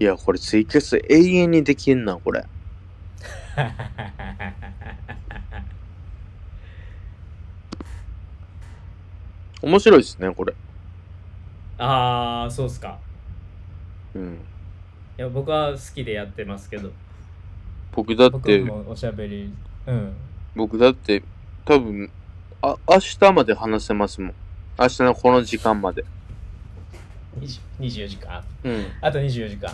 いや、これツイキャス永遠にできんな、これ。面白いですね、これ。ああそうっすかうん。いや僕は好きでやってますけど僕だっ僕て、もおしゃべりうん僕だって、多分、あ、明日まで話せますもん。明日のこの時間まで。20 24時間うん。あと24時間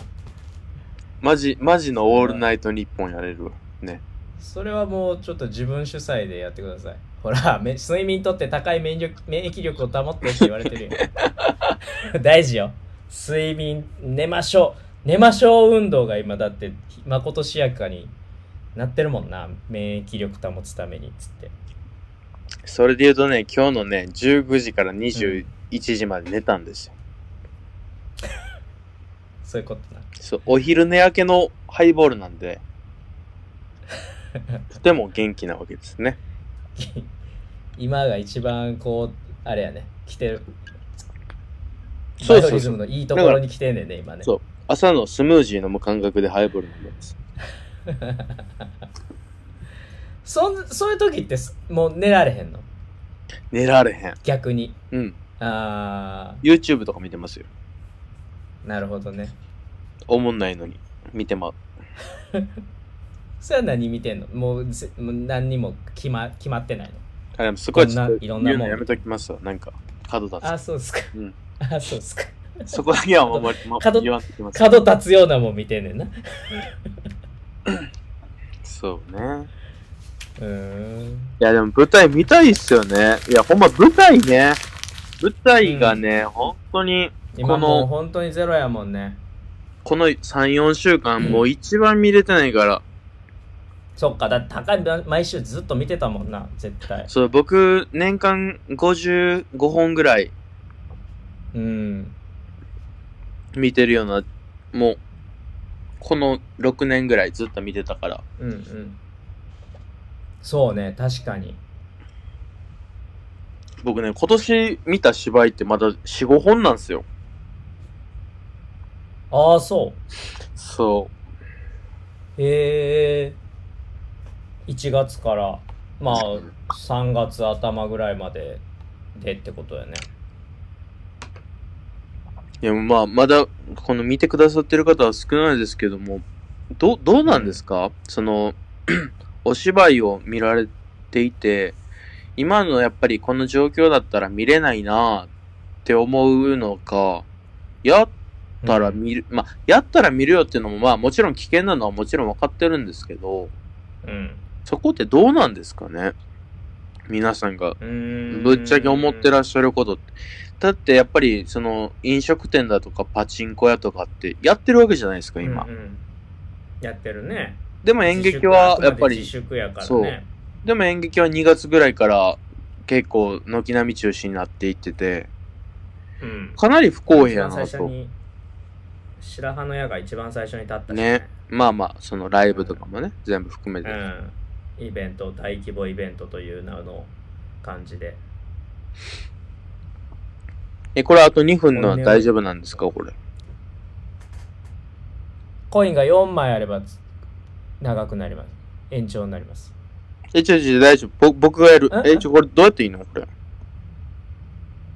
マジ、マジのオールナイト日本やれるわ。ね。それはもうちょっと自分主催でやってくださいほらめ睡眠とって高い免疫力免疫力を保ってって言われてるよ 大事よ睡眠寝ましょう寝ましょう運動が今だってまことしやかになってるもんな免疫力保つためにっつってそれで言うとね、今日のね、19時から21時まで寝たんですよ。そういうことなそう、お昼寝明けのハイボールなんで、とても元気なわけですね。今が一番こうあれやね来てるそうそう。リズムのいいところに来てんねんね今ねそう朝のスムージー飲む感覚でハイボール飲んでます。そんそういう時ってすもう寝られへんの？寝られへん。逆にうん。あ YouTube とか見てますよ。ーなるほどねおもんないのに。見てまう。それは何見てんの？もうぜもう何にも決ま決まってないの？あ、でもすごいちょっといろんなもん言うのやめときますわ。なんか、角立あそうですか、うん あそうですかつ。そこだけはあんまり、ま、角言わんときます。角立つようなもん見てんねんな そうね。うーんいや、でも舞台見たいっすよね。いや、ほんま舞台ね。舞台がね、本当に、こ今もうの、本当にゼロやもんね。この3、4週間、もう一番見れてないから、そっかだって高い毎週ずっと見てたもんな絶対。そう、僕、年間55本ぐらいうん。見てるような、もう、この6年ぐらいずっと見てたから。うんうん。そうね確かに。僕ね、今年見た芝居ってまだ4、5本なんですよ。ああそそう。へえ1月からまあ3月頭ぐらいまででってことやね。う。いや、まあ、まだ、この見てくださってる方は少ないですけども、ど、どうなんですか、その、お芝居を見られていて、今のやっぱりこの状況だったら見れないなって思うのか、やったら見る、まあ、やったら見るよっていうのも、まあ、もちろん危険なのはもちろん分かってるんですけど、うん。そこってどうなんですかね？皆さんが。ぶっちゃけ思ってらっしゃることって。だってやっぱりその飲食店だとかパチンコ屋とかってやってるわけじゃないですか今。うんうん。やってるね。でも演劇はやっぱり自粛やからそう。ねでも演劇は2月ぐらいから結構軒並み中止になっていっててうん。かなり不公平やなと。白羽の矢が一番最初に立ったしねまあまあそのライブとかもね全部含めて。うんイベント大規模イベントという名の感じでえ、これあと2分のは大丈夫なんですか？これ。コインが4枚あれば長くなります延長になりますえ、ちょちょ大丈夫。ぼ僕がやる。え？え、ちょこれどうやっていいの？これ。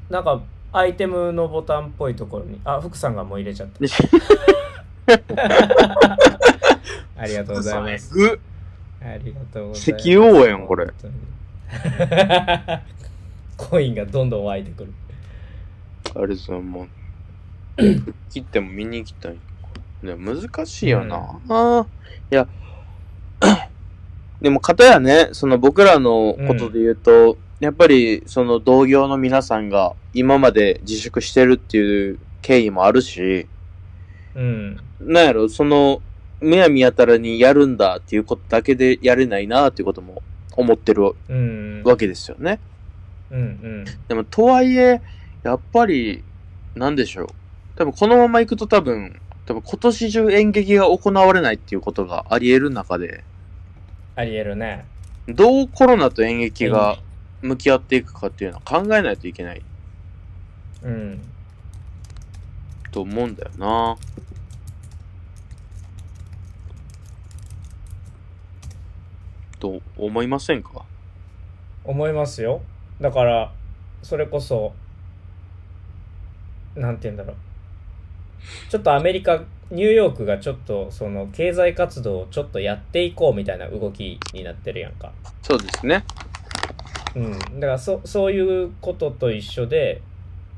なんかアイテムのボタンっぽいところに。あ福さんがもう入れちゃった。ありがとうございます。ぐありがとうございます。石油王やんこれ。コインがどんどん湧いてくる。あれさ、もう、切っても見に行きたい。でも難しいよな。ああいや、でも、かたやね、その僕らのことで言うと、やっぱり、その同業の皆さんが今まで自粛してるっていう経緯もあるし、うんなんやろ、その、むやみやたらにやるんだっていうことだけでやれないなっていうことも思ってるうんわけですよね。うんうんでも、とはいえ、やっぱり、なんでしょう。多分、このまま行くと多分、多分今年中演劇が行われないっていうことがあり得る中で、ありえるねどうコロナと演劇が向き合っていくかっていうのは考えないといけない。うん。と思うんだよな。と思いませんか？思いますよ。だから、それこそ、なんて言うんだろう。ちょっとアメリカ、ニューヨークがちょっとその経済活動をちょっとやっていこうみたいな動きになってるやんか。そうですね。うん。だからそそういうことと一緒で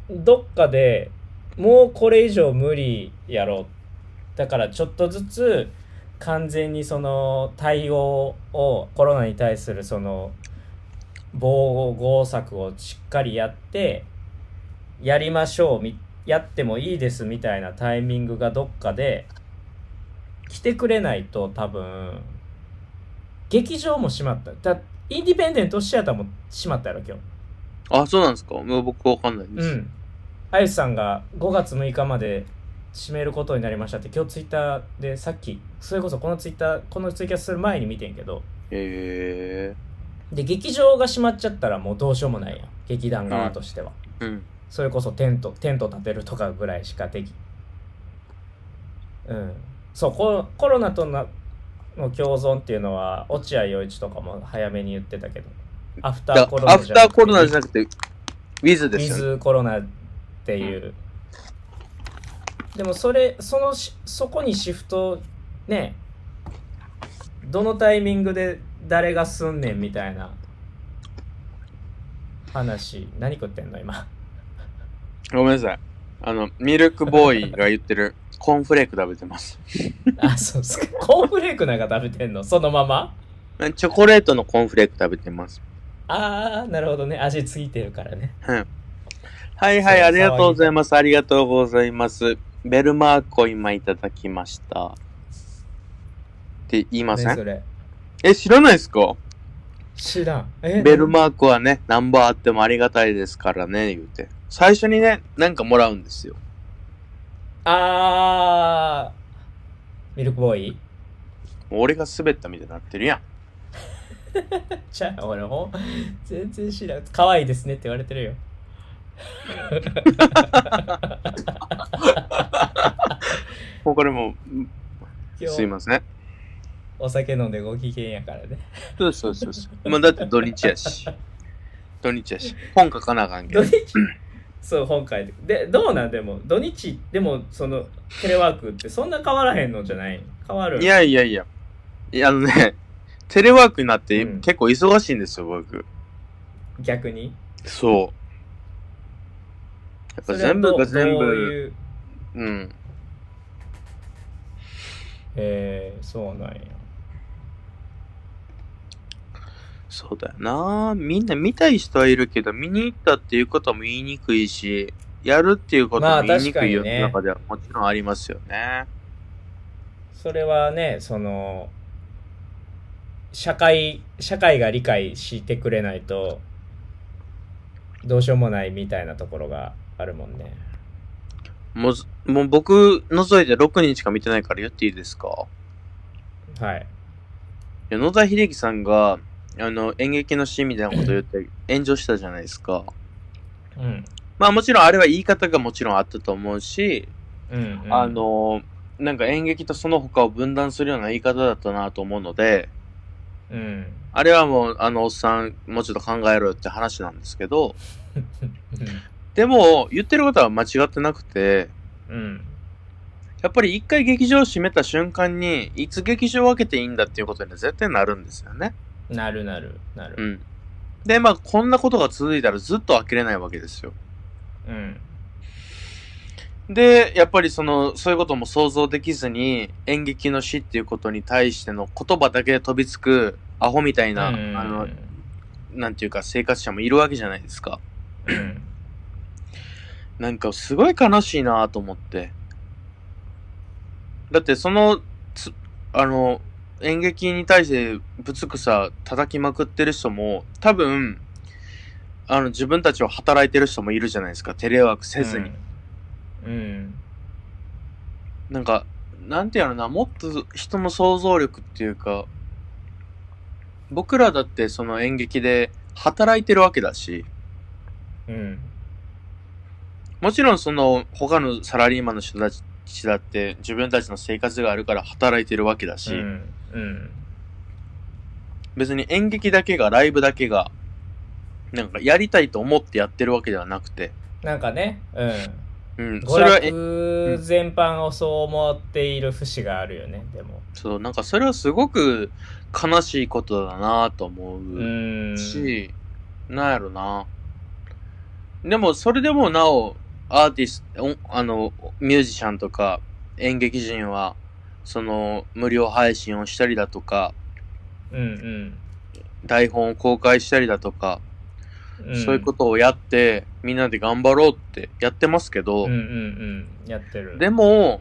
どっかでもうこれ以上無理やろ。だからちょっとずつ完全にその対応をコロナに対するその防護策をしっかりやってやりましょうやってもいいですみたいなタイミングがどっかで来てくれないと多分劇場も閉まった。インディペンデントシアターも閉まったやろ今日あ、そうなんですかもう僕わかんないです。うん。あゆさんが5月6日まで閉めることになりましたって今日ツイッターでさっきそれこそこのツイッターこのツイキャスする前に見てんけどへで劇場が閉まっちゃったらもうどうしようもないやん劇団側としては、え。うん。それこそテントテント立てるとかぐらいしかできうんそうココロナとなの共存っていうのは落合陽一とかも早めに言ってたけど。アフタだーコロナアフターコロナじゃなくて、ウィズウィですよね。ズコロナっていう、でもそれそのしそこにシフトねどのタイミングで誰がすんねんみたいな話何食ってんの今？ごめんなさい。あの、ミルクボーイが言ってるコーンフレーク食べてます。あそうっすかコーンフレークなんか食べてんの？そのまま？チョコレートのコーンフレーク食べてます。ああなるほどね味ついてるからねはい。はいはい、ありがとうございます。ありがとうございます。ベルマークを今いただきました。って言いません、ねえ、知らないですか？知らんえベルマークはね、ナンバーあってもありがたいですからね、言うて。最初にね、なんかもらうんですよ。あーミルクボーイ？俺が滑ったみたいになってるやん。じゃあ俺も全然知らん可愛いですねって言われてるよもうこれもう、すいません。お酒飲んでご機嫌やからねそうそうそうそう。まあだって土日やし。土日やし。本書かなあかんけど。土日？そう本書いてでどうなん？でも土日でもそのテレワークってそんな変わらへんのじゃない？変わる？いやいやいや。いや、あのね、テレワークになってうん結構忙しいんですよ、僕。逆に？そう。やっぱ全部が全それはどう部、いう？うん。えー、そうなんやそうだよな。みんな見たい人はいるけど、見に行ったっていうことも言いにくいし、やるっていうことまあも言いにくい世の中ではもちろんありますよね。それはねその社会社会が理解してくれないとどうしようもないみたいなところがあるもんね。もう、もう僕除いて6人しか見てないから言っていいですか？はい。野田秀樹さんが、あの、演劇のシーンみたいなこと言って炎上したじゃないですか。うんまあもちろんあれは言い方がもちろんあったと思うし、うん、うん、あの、なんか演劇とその他を分断するような言い方だったなと思うので、うんあれはもう、あの、おっさん、もうちょっと考えろよって話なんですけど、でも、言ってることは間違ってなくて、うんやっぱり一回劇場を閉めた瞬間に、いつ劇場を開けていいんだっていうことには絶対なるんですよね。なるなるなるうん。で、まあ、こんなことが続いたらずっと開けれないわけですよ。うんで、やっぱりその、そういうことも想像できずに、演劇の死っていうことに対しての言葉だけで飛びつく、アホみたいな、うんあの、なんていうか生活者もいるわけじゃないですか。うんなんかすごい悲しいなと思って。だってその、つあの、演劇に対してぶつくさ叩きまくってる人も、多分、あの、自分たちは働いてる人もいるじゃないですか。テレワークせずに。うん。なんか、なんていうのな、もっと人の想像力っていうか、僕らだってその演劇で働いてるわけだし、うん。もちろんその他のサラリーマンの人たちだって自分たちの生活があるから働いてるわけだし、うんうん別に演劇だけが、ライブだけが、なんかやりたいと思ってやってるわけではなくて、なんかね、うん。うん、そ娯れは、全般をそう思っている節があるよね、でも。そう、なんかそれはすごく悲しいことだなと思ううーん。し、なんやろな。でも、それでもなお、アーティスト、おあの、ミュージシャンとか演劇人は、その、無料配信をしたりだとか、うんうん。台本を公開したりだとか、うんそういうことをやって、みんなで頑張ろうってやってますけど、うんうんうん。やってる。でも、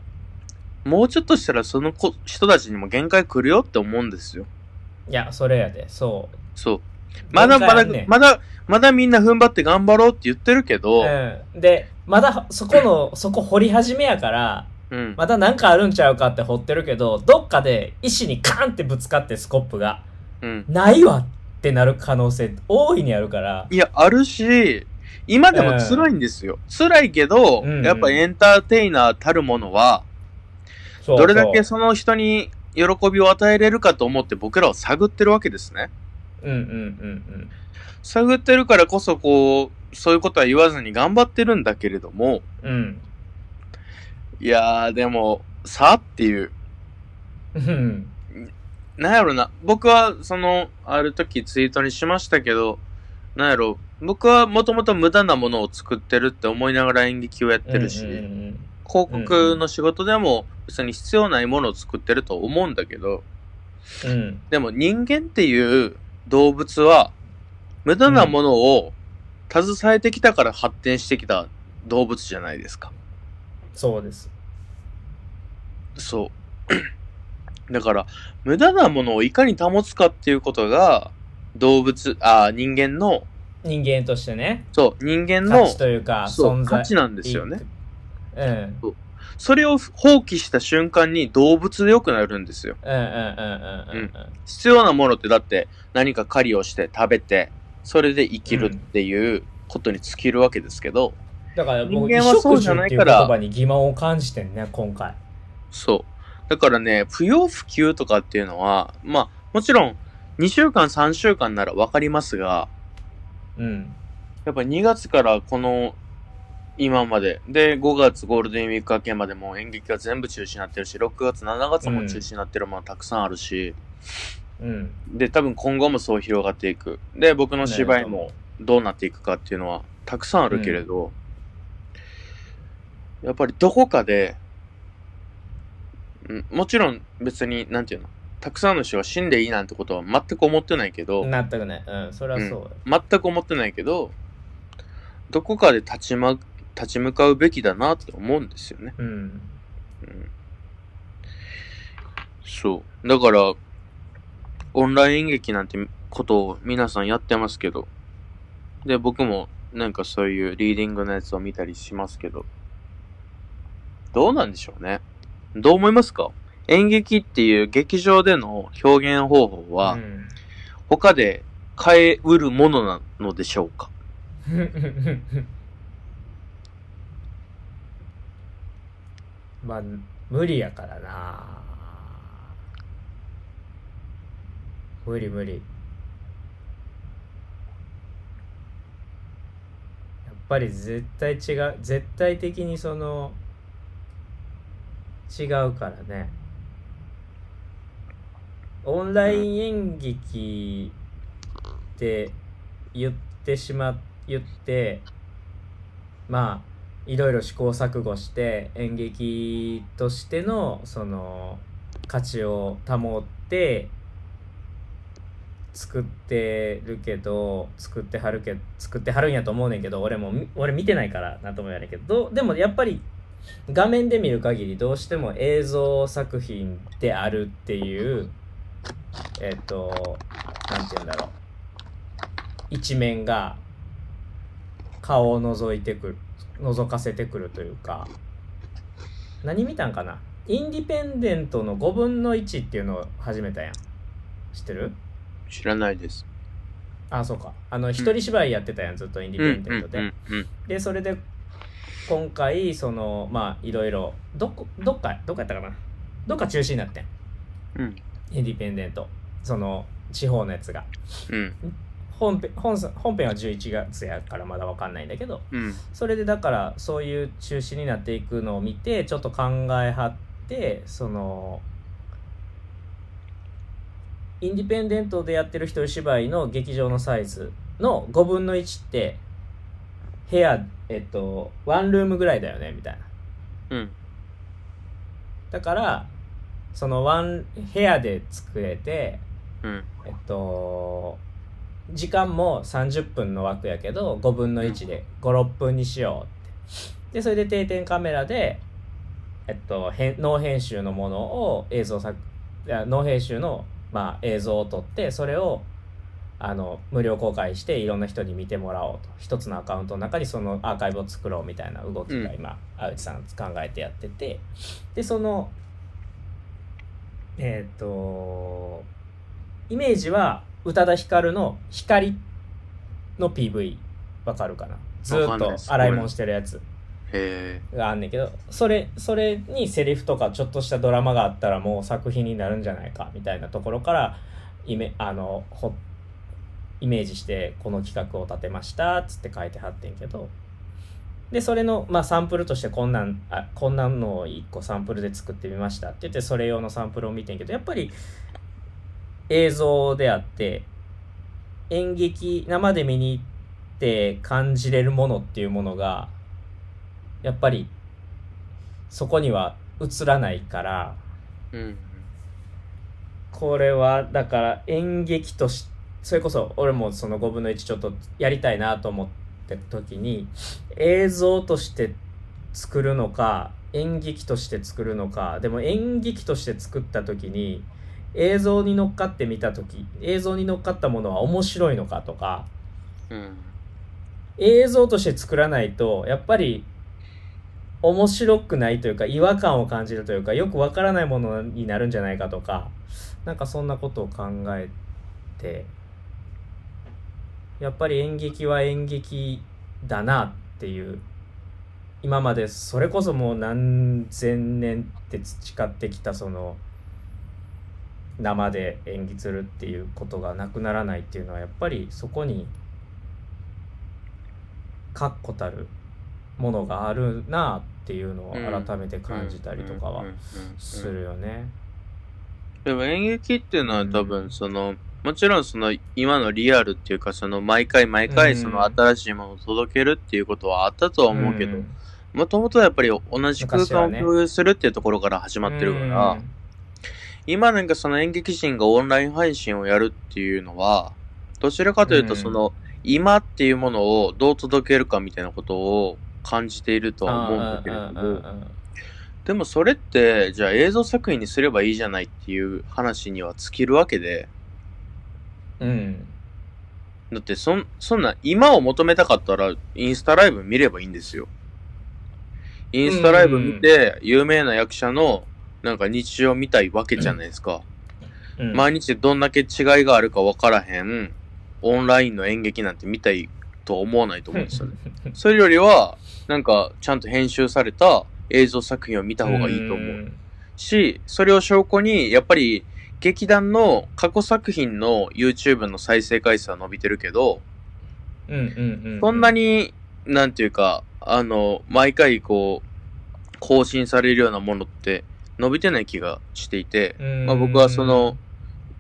もうちょっとしたらその子人たちにも限界来るよって思うんですよ。いや、それやで、そう。そう。まだまだ、限界あんねんまだ、まだみんな踏ん張って頑張ろうって言ってるけど、うん。で、まだそこの、そこ掘り始めやから、うん。まだなんかあるんちゃうかって掘ってるけど、どっかで石にカンってぶつかってスコップが、うん。ないわってなる可能性大いにあるから、いや、あるし、今でも辛いんですよ。辛いけど、うんうんやっぱエンターテイナーたるものは、どれだけそその人に喜びを与えれるかと思って僕らは探ってるわけですね。う。うんうんうん探ってるからこそこう、そういうことは言わずに頑張ってるんだけれども、うん。うん。いやーでも、さっていう、うん。なんやろな、僕はその、ある時ツイートにしましたけど、なんやろ、僕はもともと無駄なものを作ってるって思いながら演劇をやってるし、うんうん広告の仕事でも別に必要ないものを作ってると思うんだけど、うん。うん。でも人間っていう動物は無駄なものを携えてきたから発展してきた動物じゃないですか。そうです。そう。だから、無駄なものをいかに保つかっていうことが、動物、あ人間の、人間としてね、そう、人間価の、値というか、存在。価値なんですよね。うん。それを放棄した瞬間に動物で良くなるんですよ。うんうんうんうんうんうん。必要なものってだって何か狩りをして食べて、それで生きるっていうことに尽きるわけですけど、だから僕、人間はそうじゃないう言葉に疑問を感じてんね、今回。そう。だからね、不要不急とかっていうのは、まあ、もちろん、2週間、3週間ならわかりますが、うん。やっぱ2月からこの、今まで、で、5月ゴールデンウィーク明けまでもう演劇が全部中止になってるし、6月、7月も中止になってるものたくさんあるし、うん。で、多分今後もそう広がっていく。で、僕の芝居もどうなっていくかっていうのはたくさんあるけれど、やっぱりどこかで、うんもちろん別に、なんていうの、たくさんの人が死んでいいなんてことは全く思ってないけど、全くね。うん、それはそう。全く思ってないけど、どこかで立ちま、立ち向かうべきだなって思うんですよね。うん。うん、そう。だから、オンライン演劇なんてことを皆さんやってますけど、で、僕もなんかそういうリーディングのやつを見たりしますけど、どうなんでしょうね。どう思いますか？演劇っていう劇場での表現方法は、他で変えうるものなのでしょうか？まあ、無理やからな。無理無理。やっぱり絶対違う、絶対的にその、違うからね。オンライン演劇って言ってしま、言って、まあ、いろいろ試行錯誤して演劇としてのその価値を保って作ってるけど作ってはるけ作ってはるんやと思うねんけど俺も俺見てないからなんとも言わないけどでもやっぱり画面で見る限りどうしても映像作品であるっていうえっ、となんて言うんだろう。一面が顔を覗いてくる覗かせてくるというか。何見たんかな？インディペンデントの5分の1っていうのを始めたやん。知ってる？知らないです。あそうか。あの一人芝居やってたやんずっとインディペンデント、で。でそれで今回そのまあいろいろどこどっかどっかやったかな？どっか中止になってんうん。インディペンデントその地方のやつがうん。本編本本編は11月やからまだ分かんないんだけどうん。それでだからそういう中止になっていくのを見てちょっと考えはってそのインディペンデントでやってる一人芝居の劇場のサイズの5分の1って部屋えっとワンルームぐらいだよねみたいなうん。だからそのワン部屋で作れてうん。えっと時間も30分の枠やけど5分の1で56分にしようってでそれで定点カメラでえっと編ノー編集のものを映像作いやノー編集の、まあ、映像を撮ってそれをあの無料公開していろんな人に見てもらおうと。一つのアカウントの中にそのアーカイブを作ろうみたいな動きが今、青内さん考えてやってて。でそのえっ、とイメージは宇多田ヒカルの「光」の PV わかるかな？ずーっと洗い物してるやつ。があんねんけどそれそれにセリフとかちょっとしたドラマがあったらもう作品になるんじゃないかみたいなところからイメあのほイメージしてこの企画を立てましたっつって書いてはってんけどでそれの、まあ、サンプルとしてこんなんあこんなんのを1個サンプルで作ってみましたって言ってそれ用のサンプルを見てんけどやっぱり映像であって演劇生で見に行って感じれるものっていうものがやっぱりそこには映らないからうん。これはだから演劇としそれこそ俺もその5分の1ちょっとやりたいなと思って時に映像として作るのか演劇として作るのかでも演劇として作った時に映像に乗っかって見た時映像に乗っかったものは面白いのかとかうん。映像として作らないとやっぱり面白くないというか違和感を感じるというかよくわからないものになるんじゃないかとかなんかそんなことを考えてやっぱり演劇は演劇だなっていう今までそれこそもう何千年って培ってきたその生で演技するっていうことがなくならないっていうのはやっぱりそこに確固たるものがあるなっていうのを改めて感じたりとかはうん。うん。うん。うん。するよね。でも演劇っていうのは多分その、もちろんその今のリアルっていうかその毎回毎回その新しいものを届けるっていうことはあったとは思うけど、ん。もともとやっぱり同じ空間を共有するっていうところから始まってるから、今なんかその演劇人がオンライン配信をやるっていうのは、どちらかというとうん。その、今っていうものをどう届けるかみたいなことを感じているとは思うんだけれども、でもそれって、じゃあ映像作品にすればいいじゃないっていう話には尽きるわけで、うんうんだってそん、そんな、今を求めたかったら、インスタライブ見ればいいんですよ。インスタライブ見て、有名な役者の、なんか日常見たいわけじゃないですか。うん毎日どんだけ違いがあるか分からへん、オンラインの演劇なんて見たいと思わないと思うんですよね。それよりは、なんか、ちゃんと編集された映像作品を見た方がいいと思う。し、それを証拠に、やっぱり、劇団の過去作品の YouTube の再生回数は伸びてるけど、うんうんうんそんなに、なんていうか、あの、毎回こう、更新されるようなものって伸びてない気がしていて、まあ僕はその、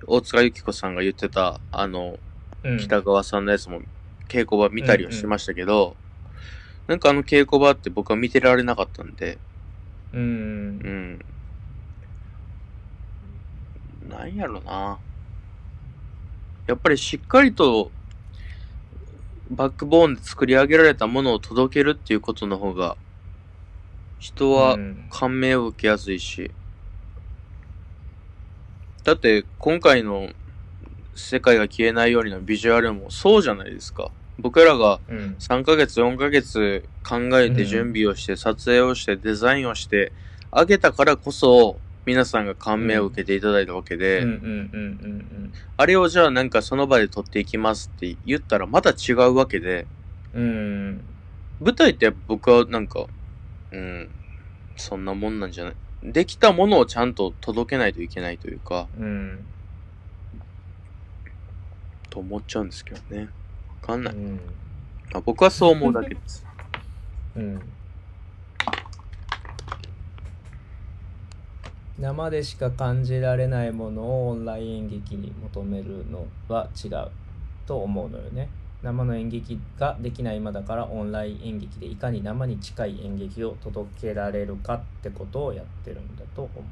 大塚由紀子さんが言ってた、あの、うん。北川さんのやつも稽古場見たりはしましたけど、なんかあの稽古場って僕は見てられなかったんで、うん。うん。なんやろな。やっぱりしっかりと、バックボーンで作り上げられたものを届けるっていうことの方が、人はうん感銘を受けやすいし。だって、今回の世界が消えないようにのビジュアルもそうじゃないですか。僕らがうん3ヶ月、4ヶ月考えて準備をして、撮影をして、デザインをして、あげたからこそ、皆さんが感銘を受けていただいたわけで、あれをじゃあなんかその場で撮っていきますって言ったらまた違うわけで、うんうん舞台って僕はなんか、うん、そんなもんなんじゃない？できたものをちゃんと届けないといけないというか、うんと思っちゃうんですけどね。わかんない。うんまあ、僕はそう思うだけです。うん生でしか感じられないものをオンライン演劇に求めるのは違うと思うのよね生の演劇ができない今だからオンライン演劇でいかに生に近い演劇を届けられるかってことをやってるんだと思う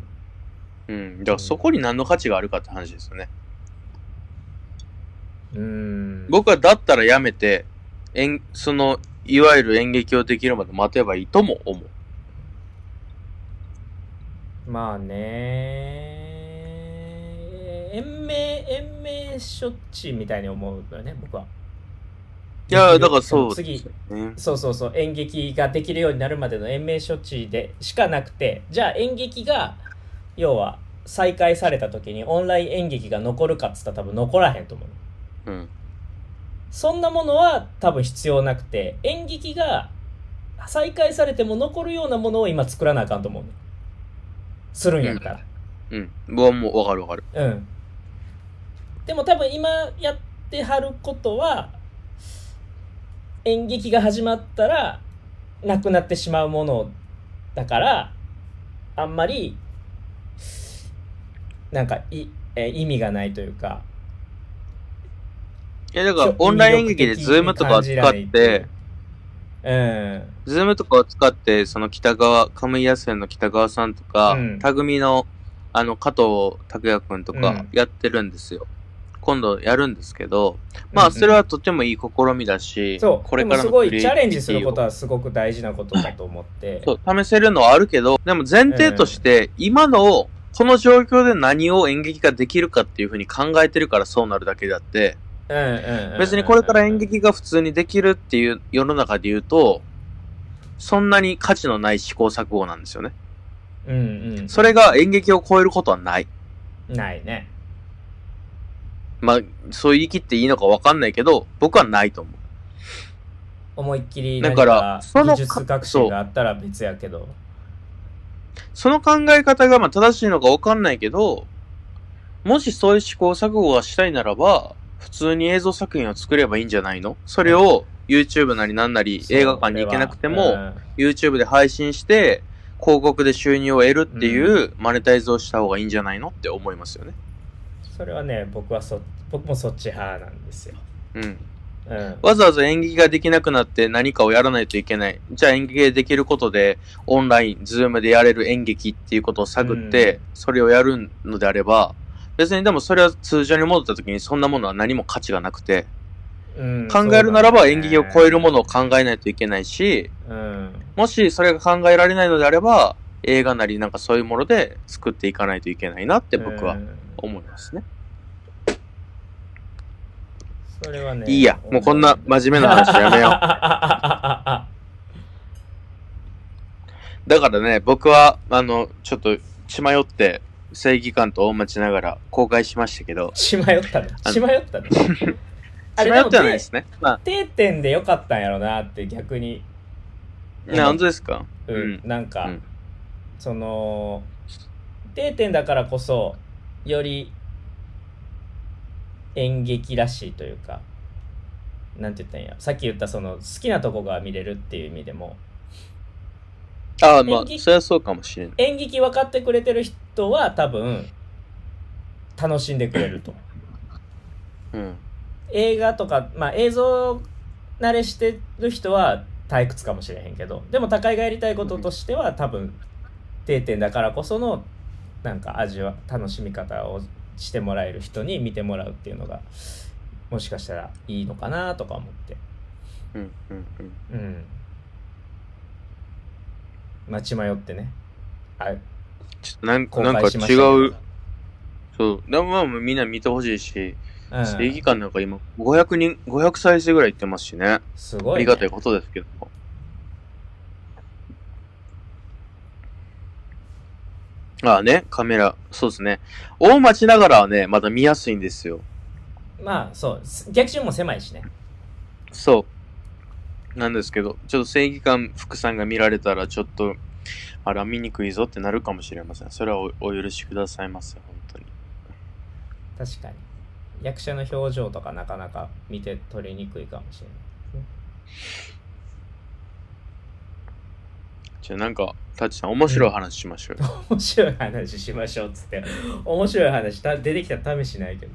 うん。だからそこに何の価値があるかって話ですよね。うーん僕はだったらやめて、演その、いわゆる演劇をできるまで待てばいいとも思う。まあね延命延命処置みたいに思うのよね僕はいや、だからそう次。そうそうそう演劇ができるようになるまでの延命処置でしかなくてじゃあ演劇が要は再開された時にオンライン演劇が残るかっつったら多分残らへんと思ううん。そんなものは多分必要なくて演劇が再開されても残るようなものを今作らなあかんと思うねするんやったらうん。僕はもうわかるわかる。うん。でも多分今やってはることは、演劇が始まったら、なくなってしまうものだから、あんまり、なんかい、えー意味がないというか。いや、だからオンライン演劇でズームとかを使って、うん。ズームとかを使って、その北川、カムヰヤッセンの北川さんとか、うんタグミの、あの、加藤拓也くんとかうんやってるんですよ。今度やるんですけど、まあ、うんうんそれはとてもいい試みだし、そう。これからすごいチャレンジすることはすごく大事なことだと思って。そう、試せるのはあるけど、でも前提として、今の、この状況で何を演劇ができるかっていうふうに考えてるからそうなるだけであって、うんうんうんうん別にこれから演劇が普通にできるっていう世の中で言うと、そんなに価値のない試行錯誤なんですよね。うんうん。それが演劇を超えることはない。ないね。まあ、そう言い切っていいのかわかんないけど、僕はないと思う。思いっきりだか何からその技術革新があったら別やけど。その考え方がまあ正しいのかわかんないけど、もしそういう試行錯誤がしたいならば、普通に映像作品を作ればいいんじゃないの？それを YouTube なりなんなり映画館に行けなくても、うん YouTube で配信して、広告で収入を得るっていうマネタイズをした方がいいんじゃないの？って思いますよね。それはね、僕はそ、僕もそっち派なんですよ。うん。うん。わざわざ演劇ができなくなって何かをやらないといけない。じゃあ演劇ができることで、オンライン、ズームでやれる演劇っていうことを探って、それをやるのであれば、別にでもそれは通常に戻った時にそんなものは何も価値がなくて、うん考えるならば演劇を超えるものを考えないといけないし、うん。もしそれが考えられないのであれば、映画なりなんかそういうもので作っていかないといけないなって僕はうん思いますね。それはね。いいや、もうこんな真面目な話やめよう。だからね、僕は、あの、ちょっと血迷って、正義感と大待ちながら公開しましたけど、血迷ったね。あの血迷ったね。あ血れ迷ってはないですね。まあ、定点でよかったんやろなって逆に。ね、本当ですか？ううんん。なんか、うんその、定点だからこそ、より演劇らしいというか、なんて言ったんや。さっき言ったその好きなとこが見れるっていう意味でも、ああ、まあ演、劇それはそうかもしれない。演劇分かってくれてる人は多分、楽しんでくれると。うん。映画とか、まあ映像慣れしてる人は退屈かもしれへんけど、でも高井がやりたいこととしては多分、定点だからこその、なんか味は、楽しみ方をしてもらえる人に見てもらうっていうのが、もしかしたらいいのかなとか思って。うん、うん、うん。うん。待ち迷ってね。あちょっとなん公なんか違どう。そう。でもまあみんな見てほしいし、うん、正義感なんか今、500人、500再生ぐらいいってますしね。すごい、ね。ありがたいことですけども。ああね、カメラ、そうですね。大町ながらはね、まだ見やすいんですよ。まあそう、す逆襲も狭いしね。そう。なんですけど、ちょっと正義感福さんが見られたら、ちょっと、あら、見にくいぞってなるかもしれません。それはおお許しくださいませ、本当に。確かに。役者の表情とかなかなか見て取りにくいかもしれないじゃあなんか、タッチさん面白い話しましょうよ。面白い話しましょうっつって面白い話た出てきたら試しないけど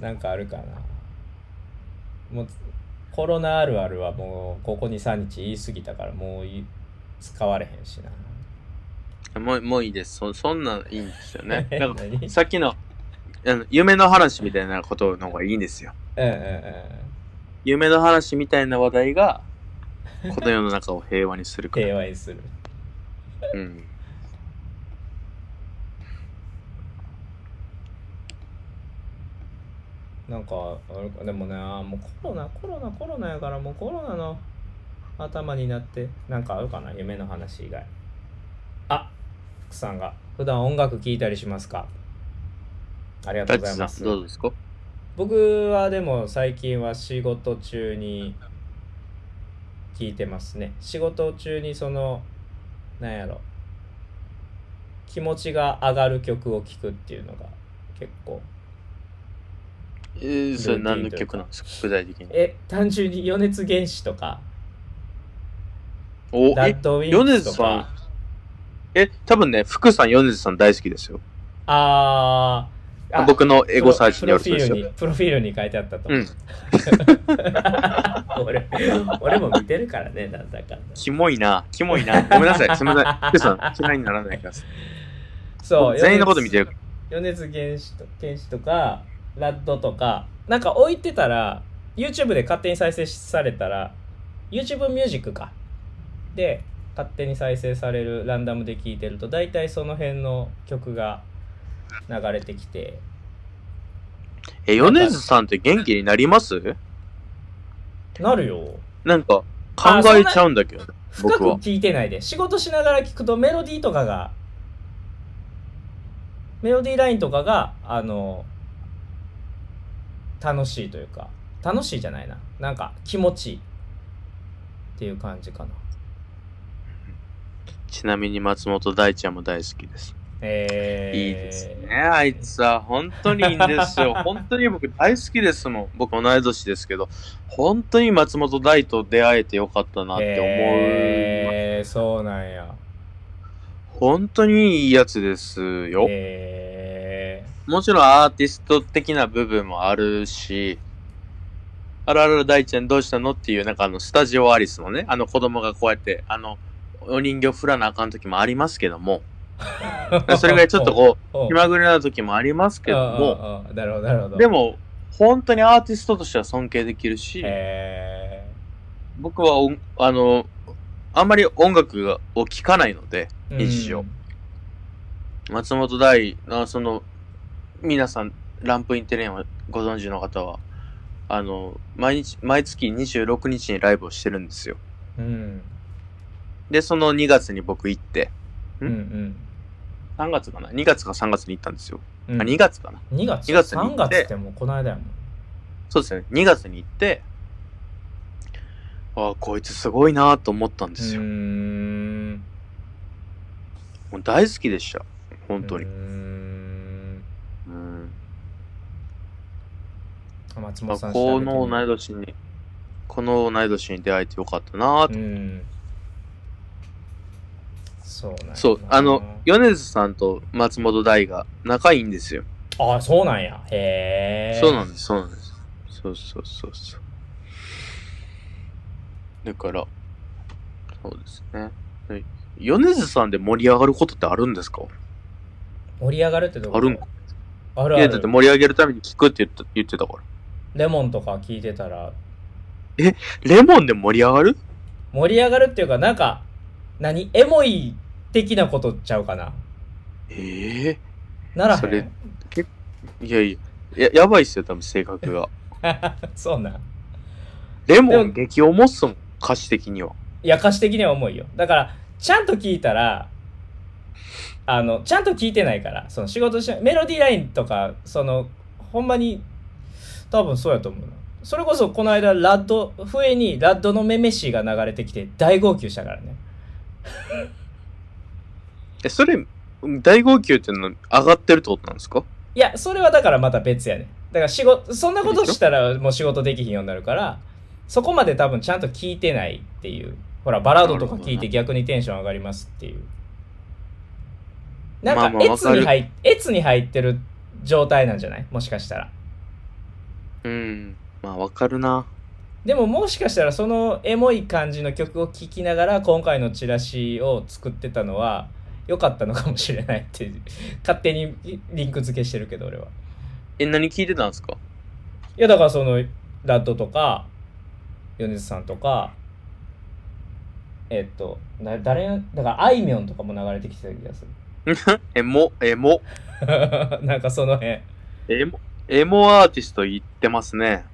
なんかあるかなもうコロナあるあるはもうここ23日言い過ぎたからもうい使われへんしなもう、もういいです。そ、そんなんいいんですよね。さっきの、あの、夢の話みたいなことの方がいいんですよ。うんうんうん夢の話みたいな話題が、この世の中を平和にするから。平和にするうん。なんかでもねもうコロナコロナコロナやからもうコロナの頭になってなんかあるかな夢の話以外。あ福さんが普段音楽聴いたりしますか？ありがとうございます。どうですか？僕はでも最近は仕事中に聞いてますね。仕事中にそのなんやろ気持ちが上がる曲を聴くっていうのが結構えー、それ何の曲なんですか？具体的に。え単純に余熱原子とかお、えラッ、ドウィン米クスと津さんか。え、多分ね、福さん、米津さん大好きですよ。あーあ僕のエゴサーチによるとですよ。プロフィールにプロフィールに書いてあったと思う、うん。俺俺も見てるからねなんだかんだキモいな、キモいな。ごめんなさい、すみません。福さん、嫌いにならないでください。そう全員のこと見てる。余熱原子と原子とかラッドとかなんか置いてたら YouTube で勝手に再生されたら YouTube ミュージックか。で勝手に再生されるランダムで聴いてると大体その辺の曲が流れてきて。え、米津さんって元気になります？なるよ。なんか、考えちゃうんだけど、深僕は。く聴いてないで。仕事しながら聴くとメロディーとかがメロディーラインとかがあの楽しいというか楽しいじゃないななんか気持ちいいっていう感じかな ちなみに松本大ちゃんも大好きです。えー、いいですね。あいつは本当にいいんですよ。本当に僕大好きですもん。僕同い年ですけど、本当に松本大と出会えてよかったなって思う。えー、そうなんや本当にいいやつですよ。えもちろんアーティスト的な部分もあるし、あらあら大ちゃんどうしたのっていう、なんかあの、スタジオアリスのね、あの子供がこうやって、あの、お人形振らなあかん時もありますけども、ー、それぐらいちょっとこう、う気まぐれな時もありますけども、もなるほどなるほど。でも、本当にアーティストとしては尊敬できるし、え僕はおあの、あんまり音楽がを聴かないので、ー、日常。うん松本大、あその、皆さん、ランプインテレンをご存知の方は、あの、毎日、毎月26日にライブをしてるんですよ。うんで、その2月に僕行って、うんうん3月かな ?2 月か3月に行ったんですよ。うんあ、2月かな？2月？2月に行3って月ってもうこの間やもんそうですね。2月に行って、ああ、こいつすごいなと思ったんですよ。うーんもう大好きでした。本当にうー。んうん。松まあ、本さんこの同い年に、この同い年に出会えてよかったなと。みるうん。そうなんそう、あの、米津さんと松本大が仲いいんですよ。あそうなんや。へえそうなんです、そうなんです。そうそうそうそう。だから、そうですね。はい。米津さんで盛り上がることってあるんですか？盛り上がるってどうあるんか。いや、ある。あるだって盛り上げるために聞くって言った言ってたから。レモンとか聞いてたら。レモンで盛り上がる？盛り上がるっていうかなんか何？エモい的なことちゃうかな。ええならへん。それいやいや、や、やばいっすよ、多分性格が。そうなん。レモでもン激重っすもん、歌詞的には。いや歌詞的には重いよ。だからちゃんと聞いたらあのちゃんと聞いてないからその仕事しメロディーラインとかそのほんまに多分そうやと思うなそれこそこの間ラッド笛にラッドのめめしが流れてきて大号泣したからね え、それ、大号泣っていうのは上がってるってことなんですか？いや、それはだからまた別やね。だから仕事、そんなことしたらもう仕事できひんようになるから、そこまで多分ちゃんと聞いてないっていう。ほら、バラードとか聞いて逆にテンション上がりますっていう。なんか、まあまあエツに入っ、エツに入ってる状態なんじゃない？もしかしたら。うん。まあわかるな。でももしかしたらそのエモい感じの曲を聴きながら今回のチラシを作ってたのは良かったのかもしれないって勝手にリンク付けしてるけど俺は。え、何聞いてたんですか？いやだからその RAD とか米津さんとかえっとな誰だからあいみょんとかも流れてきてた気がす エモ、エモ、る なんかその辺。エモ、エモアーティスト言ってますね。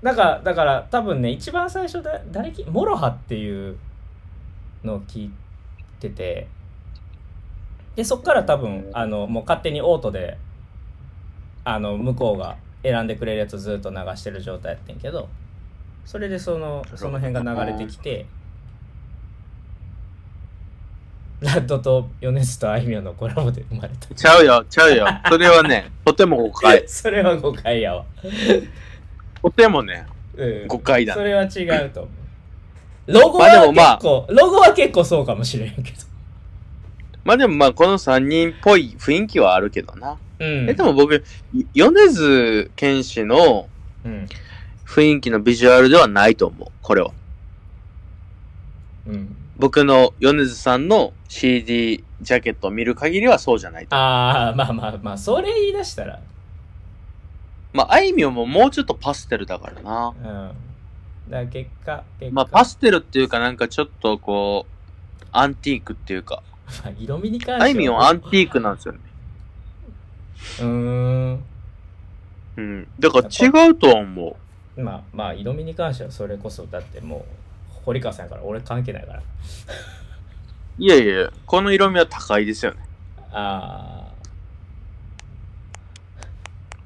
なんかだから多分ね一番最初だ誰き MOROHA っていうのを聞いててでそっから多分あのもう勝手にオートであの向こうが選んでくれるやつずっと流してる状態やってんけどそれでそのその辺が流れてきてラッドと米津とあいみょんのコラボで生まれたちゃうよ、ちゃうよ。それはね、とても誤解。それは誤解やわ、とてもね、うん、誤解だね。それは違うと思う。ロゴはもまあ結構、ロゴは結構そうかもしれんけど。まあでもまあこの3人っぽい雰囲気はあるけどな。うん。え、でも僕、米津玄師のうん。雰囲気のビジュアルではないと思う。これは。うん。僕の米津さんの CD ジャケットを見る限りはそうじゃないと。ああ、まあまあまあ、それ言い出したら。まあ、あいみょんももうちょっとパステルだからな。うん。だから結果、結果。まあ、パステルっていうかなんかちょっとこう、アンティークっていうか、まあ色味に関しては。あいみょんアンティークなんですよね。うーん。うん。だから違うとは思う。まあまあ、色味に関してはそれこそ、だってもう、堀川さんやから俺関係ないから。いやいやこの色味は高いですよね。あ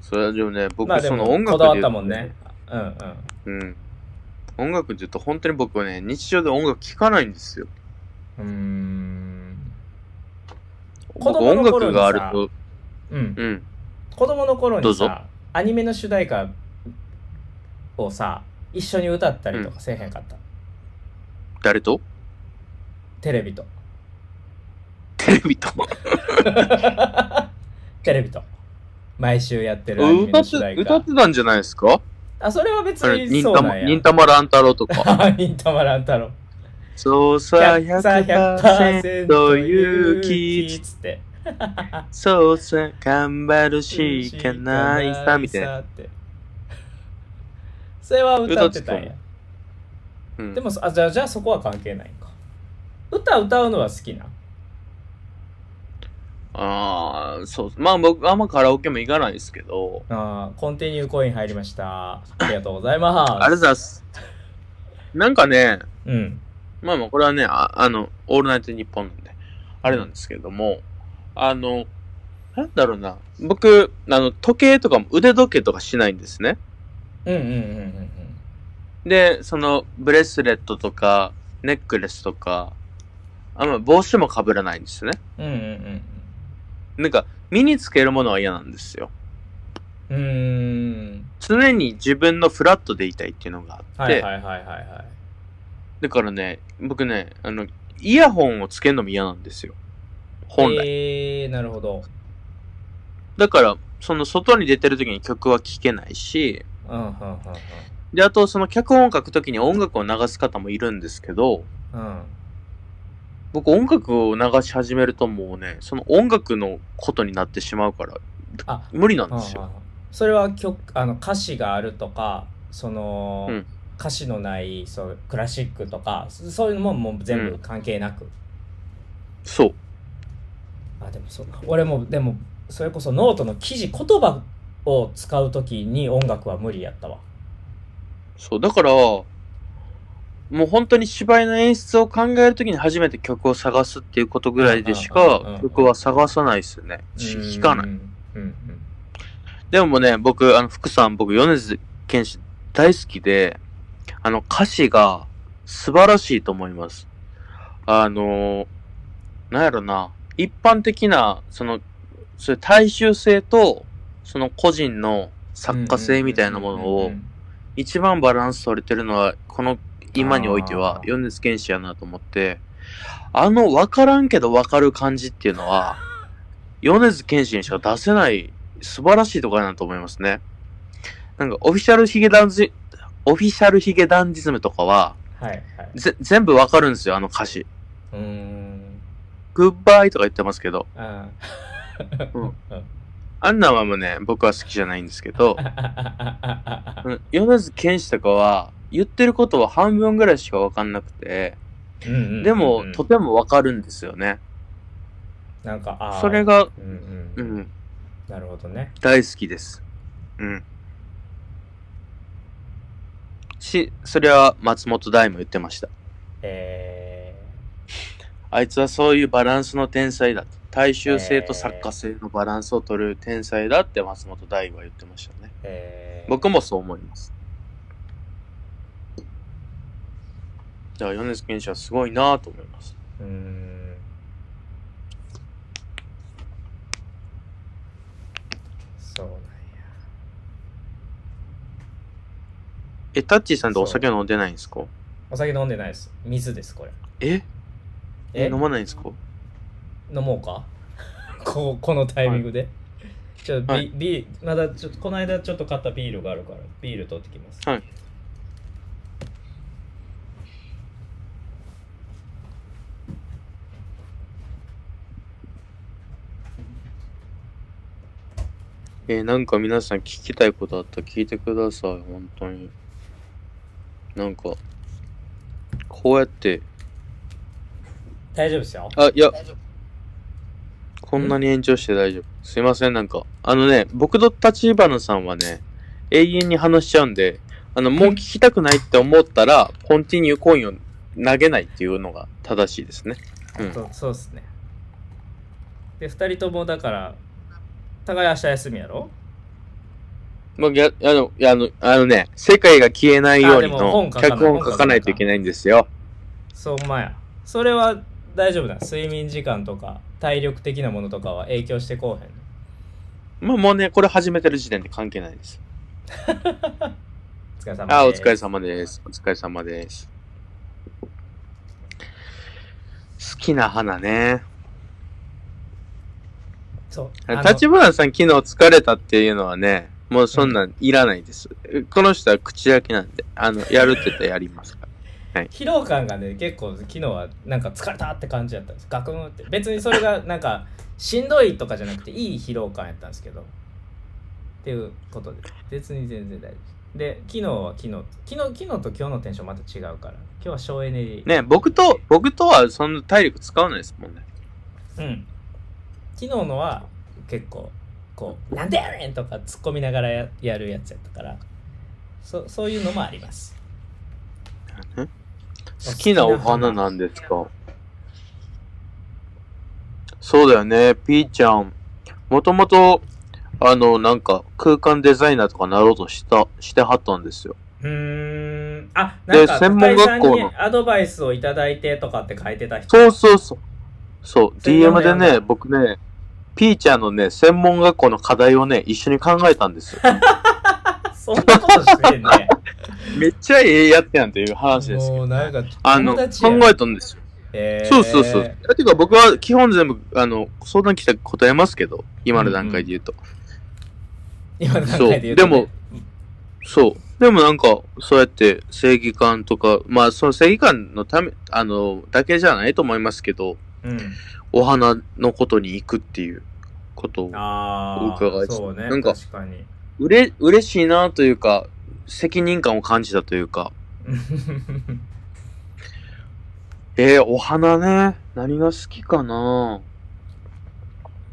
それはでもね、あ。僕その音楽こだわっで言うとたもんね。うんうん。うん。音楽って言うと本当に僕はね、日常で音楽聴かないんですよ。うーん。子僕供の音頃にさ楽があると、うん。うん。子供の頃どうぞにさアニメの主題歌をさ一緒に歌ったりとかせえへんかった、誰と？テレビと。テレビと。テレビと。毎週やってるアニメ歌っての主題、歌。歌ってたんじゃないですか？あそれは別あれ、に忍たま、そうなんや。忍たま乱太郎とか。忍たま乱太郎。そうさ、100%勇気。つって。そうさ、頑張るしかないさ、みたいな。それは歌ってたんやうんでもそあじゃあじゃあそこは関係ないんか歌歌うのは好きな？ああ、そう。まあ僕、あんまカラオケも行かないですけど、あーコンティニューコイン入りました。ありがとうございます。ありがとうございます。なんかね、うん。まあまあこれはね、ああの、オールナイトニッポンなんで、あれなんですけれども、あの、なんだろうな。僕、あの、時計とかも腕時計とかしないんですね。うんうんうんうんで、その、ブレスレットとか、ネックレスとか、あんま帽子も被らないんですよね。うん。うんうんなんか、身につけるものは嫌なんですよ。うん。うーん。常に自分のフラットでいたいっていうのがあって、はいはいはいはいはい。だからね、僕ね、あの、イヤホンをつけるのも嫌なんですよ。本来。えー、なるほど。だから、その外に出てる時に曲は聴けないし、うんうんうんで、あとその脚本を書く時に音楽を流す方もいるんですけど、うん。うん。僕音楽を流し始めるともうね、その音楽のことになってしまうから、あ無理なんうんうんですよ。それは曲あの歌詞があるとか、その、うん歌詞のないそうクラシックとか、そそういうのももう全部関係なく。そう。あ、でもそうか。俺も、でも、それこそノートの記事、言葉を使うときに音楽は無理やったわ。そう。だから、もう本当に芝居の演出を考えるときに初めて曲を探すっていうことぐらいでしか曲は探さないですよね。し弾かない。でもね、僕、あの、福さん、僕、米津玄師大好きで、あの、歌詞が素晴らしいと思います。あの、なんやろな、一般的な、その、それ大衆性と、その個人の作家性みたいなものを、一番バランス取れてるのは、この今においては米津玄師やなと思って、あの分からんけど分かる感じっていうのは、米津玄師にしか出せない素晴らしいところだなと思いますね。なんか、オフィシャルヒゲダンジ、オフィシャルヒゲダンディズムとかは、はいはい。ぜ全部分かるんですよ、あの歌詞。うーん。グッバイとか言ってますけど、あうんーあ んなんはもうね、僕は好きじゃないんですけど、うん米津玄師とかは、言ってることは半分ぐらいしか分かんなくて、うんうんうんうんでも、とても分かるんですよね。なんか、あーそれ、が、うんううん。ん、なるほどね。大好きです。うん。し、それは松本大も言ってました。えあいつはそういうバランスの天才だと。大衆性と作家性のバランスを取る天才だって松本大は言ってましたね。ー、えー、僕もそう思います。だから米津玄師はすごいなと思います。うーん。そうなんや。え、タッチーさんってお酒飲んでないんですか？お酒飲んでないです。水です、これ。ええ？え？飲まないんですか？飲もうか？こうこのタイミングで、ちょっとビ、はい。ビまだちょっとこの間ちょっと買ったビールがあるからビール取ってきます。はい。えーなんか皆さん聞きたいことあったら聞いてください、本当に。なんか、こうやって、大丈夫ですよ。あ、いや、こんなに延長して大丈夫。すいません、なんか。あのね、僕と立花さんはね、永遠に話しちゃうんで、あの、もう聞きたくないって思ったら、コンティニューコインを投げないっていうのが正しいですね。うん。そうそうっすねで2人ともだから互い明日休みやろ？まあ、や、あの、いや、あの、あのね、世界が消えないようにの脚本書かないといけないんですよ。そうまやそれは大丈夫だ睡眠時間とか体力的なものとかは影響してこうへんの？まあ、もうね、これ始めてる時点で関係ないです。お疲れ様ですあ、お疲れ様です。お疲れ様です。好きな花ね。そうあの立花さん昨日疲れたっていうのはね、もうそんなんいらないです。この人は口だけなんで、あの、やるって言ったらやりますから。疲労感がね結構昨日はなんか疲れたって感じだったんです。ガクンって。別にそれがなんかしんどいとかじゃなくていい疲労感やったんですけど。っていうことで別に全然大丈夫です。で昨日は昨日昨日昨日と今日のテンションまた違うから。今日は省エネでね、僕と、僕とはそんな体力使わないですもんね。うん。昨日のは結構こう「なんでやねん!」とか突っ込みながらややるやつやったから。そそういうのもあります。好きなお花なんですか？そうだよね、ピーちゃん。もともと、あの、なんか、空間デザイナーとかなろうとした、してはったんですよ。うーんあなんかで専門学校のアドバイスをいただいてとかって書いてた人そうそうそう。そう、DM でね、僕ね、ピーちゃんのね、専門学校の課題をね、一緒に考えたんですよ。そんなことしてんね めっちゃええやつやんっていう話ですよ。もうなんかあの、考友達やんえたんですよ。へーそうそうそう。てか僕は基本全部、あの、相談来たら答えますけど、今の段階で言うと。今の段階で言うと、そうでもそう。でもなんか、そうやって正義感とか、まあその正義感のため、あの、だけじゃないと思いますけど、うんお花のことに行くっていうことを、あお伺いそうねなんか確かにうれ、嬉しいなというか、責任感を感じたというか、えー、お花ね。何が好きかな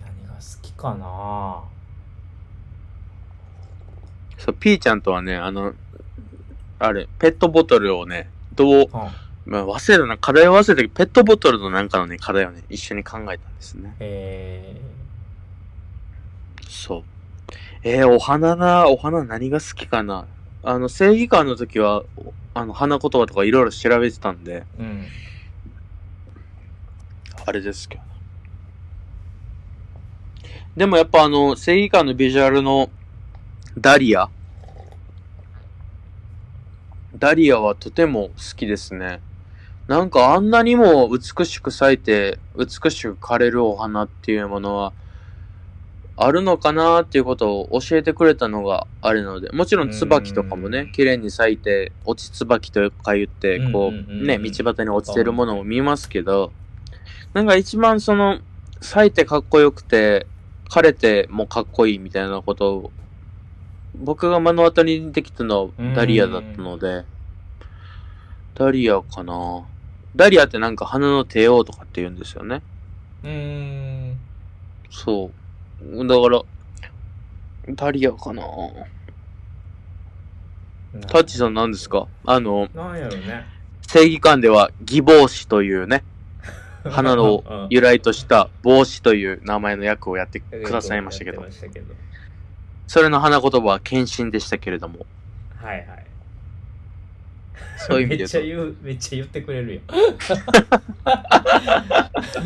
何が好きかなそう、ピーちゃんとはね、あの、あれ、ペットボトルをね、どう、うんまあ、忘れたな、課題を忘れたけど、ペットボトルのなんかのね、課題をね、一緒に考えたんですね。えそう。えー、お花な、お花何が好きかな？あの、正義感の時は、おあの、花言葉とかいろいろ調べてたんで、ー、うんあれですけど。でもやっぱあの、正義感のビジュアルのダリア。ダリアはとても好きですね。なんかあんなにも美しく咲いて、美しく枯れるお花っていうものは、あるのかなっていうことを教えてくれたのがあるので、もちろん椿とかもね、綺麗に咲いて、落ち椿とか言って、こうね、道端に落ちてるものも見ますけど、なんか一番その、咲いてかっこよくて、枯れてもかっこいいみたいなことを、僕が目の当たりにできたのはダリアだったので、ダリアかなダリアってなんか花の帝王とかって言うんですよね。うーん。そう。だから、ダリアかなタッチさん何ですか？あの、なんやろね。正義感では義帽子というね、花のうん由来とした帽子という名前の役をやってくださいましたけどそれの花言葉は献身でしたけれども、はいはい。そういう意味でめっちゃ言うめっちゃ言ってくれるや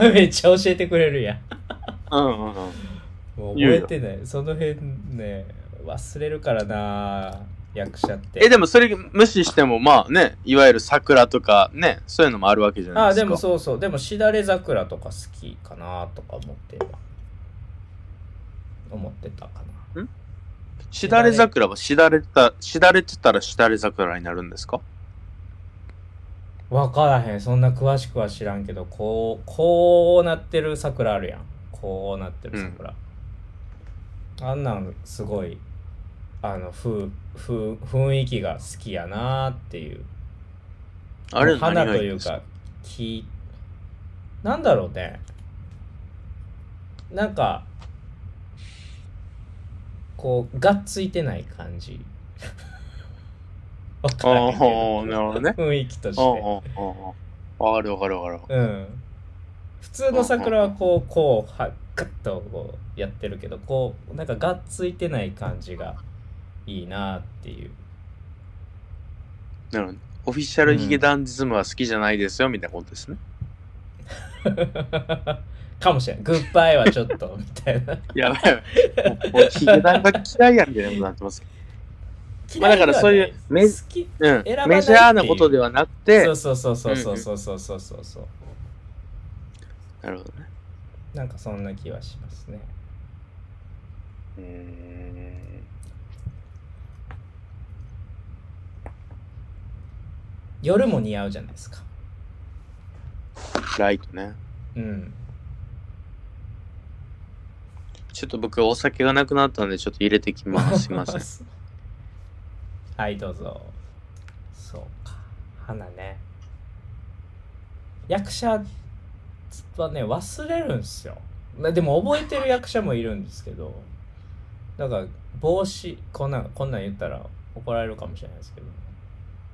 ん。めっちゃ教えてくれるやん。と、うんうんうん。もう覚えてない。その辺ね、忘れるからな、役者って。え、でもそれ無視しても、まあね、いわゆる桜とかね、そういうのもあるわけじゃないあ、ですか。でもそうそう。でも、しだれ桜とか好きかなとか思って、思ってたかな。しだれ桜はしだれた、しだれてたらしだれ桜になるんですか？わからへん。そんな詳しくは知らんけど、こう、こうなってる桜あるやん。こうなってる桜。あんなんすごい、あの、ふふ雰囲気が好きやなっていう。あれ花というか、木、なんだろうね。なんか、こう、がっついてない感じ。わあからへんけどあ、なるほどね。雰囲気として。ああ、るわかるわかる。うん。普通の桜はこう、こう、はガッとこうやってるけど、こう、なんかがっついてない感じがいいなっていう。なるほど。オフィシャルヒゲダンディズムは好きじゃないですよ、みたいなことですね。かもしれない。グッバイはちょっと、みたいな。やばいやばい。もうヒゲダンが嫌いやんみたいなことになってます。まあだからそういうめ好き。うん。メジャーなことではなくてそう、そうそうそうそうそうそうそうそうそう。なるほどね。なんかそんな気はしますね。うーん。夜も似合うじゃないですか。ライトね。うん。ちょっと僕お酒がなくなったんでちょっと入れてきます。すいません。はい、どうぞ。そうか。花ね。役者はね、忘れるんすよ。でも覚えてる役者もいるんですけど、だから帽子、こんなん、こんなん言ったら怒られるかもしれないですけど、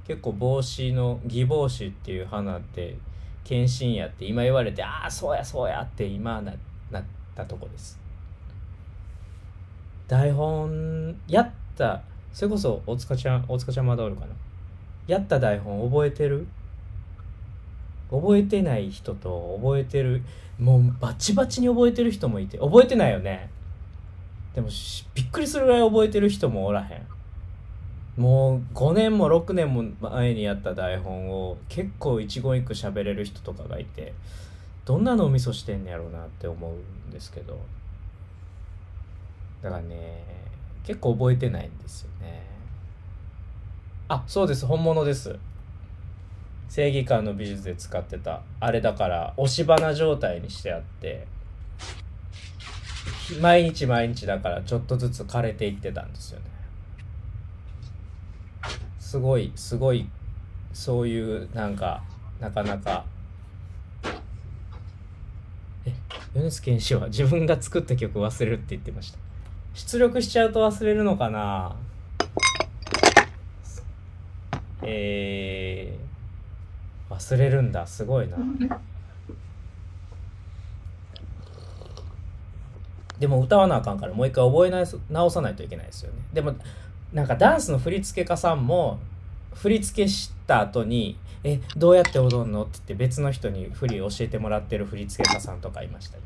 結構帽子の、義帽子っていう花って、検診やって今言われて、ああ、そうやそうやって今ななったとこです。台本やったそれこそ大塚ちゃん大塚ちゃんまだおるかなやった台本覚えてる？覚えてない人と覚えてるもうバチバチに覚えてる人もいて覚えてないよね。でもびっくりするぐらい覚えてる人もおらへん。もう5年も6年も前にやった台本を結構一言一句喋れる人とかがいてどんなのお味噌してんねやろうなって思うんですけど。だからね結構覚えてないんですよね。あそうです。本物です。正義感の美術で使ってたあれだから押し花状態にしてあって毎日毎日だからちょっとずつ枯れていってたんですよね。すごいすごいそういうなんかなかなかえ米津玄師は自分が作った曲忘れるって言ってました。出力しちゃうと忘れるのかな？えー、忘れるんだ。すごいな。でも歌わなあかんからもう一回覚えな直さないといけないですよね。でもなんかダンスの振付家さんも振り付けした後に「えどうやって踊るの?」って言って別の人に振り教えてもらってる振り付け家さんとかいましたね。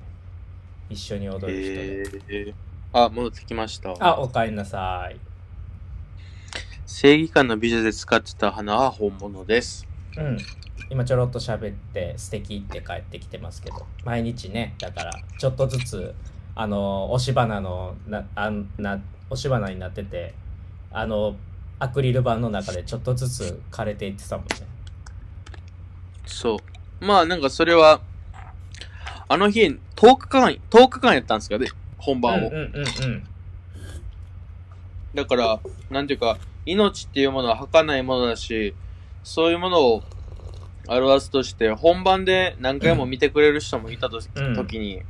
一緒に踊る人で、えー、あ、戻ってきました。あおかえりなさい。正義感の美女で使ってた花は本物です。うん今ちょろっと喋って素敵って帰ってきてますけど毎日ねだからちょっとずつあの押し花のなあんな押し花になっててあのアクリル板の中でちょっとずつ枯れていってたもんねそう。まあなんかそれは、あの日、10日間、10日間やったんですよね、本番を。うんうんうんうんだから、なんていうか、命っていうものは儚いものだし、そういうものを表すとして、本番で何回も見てくれる人もいたと、うん時に、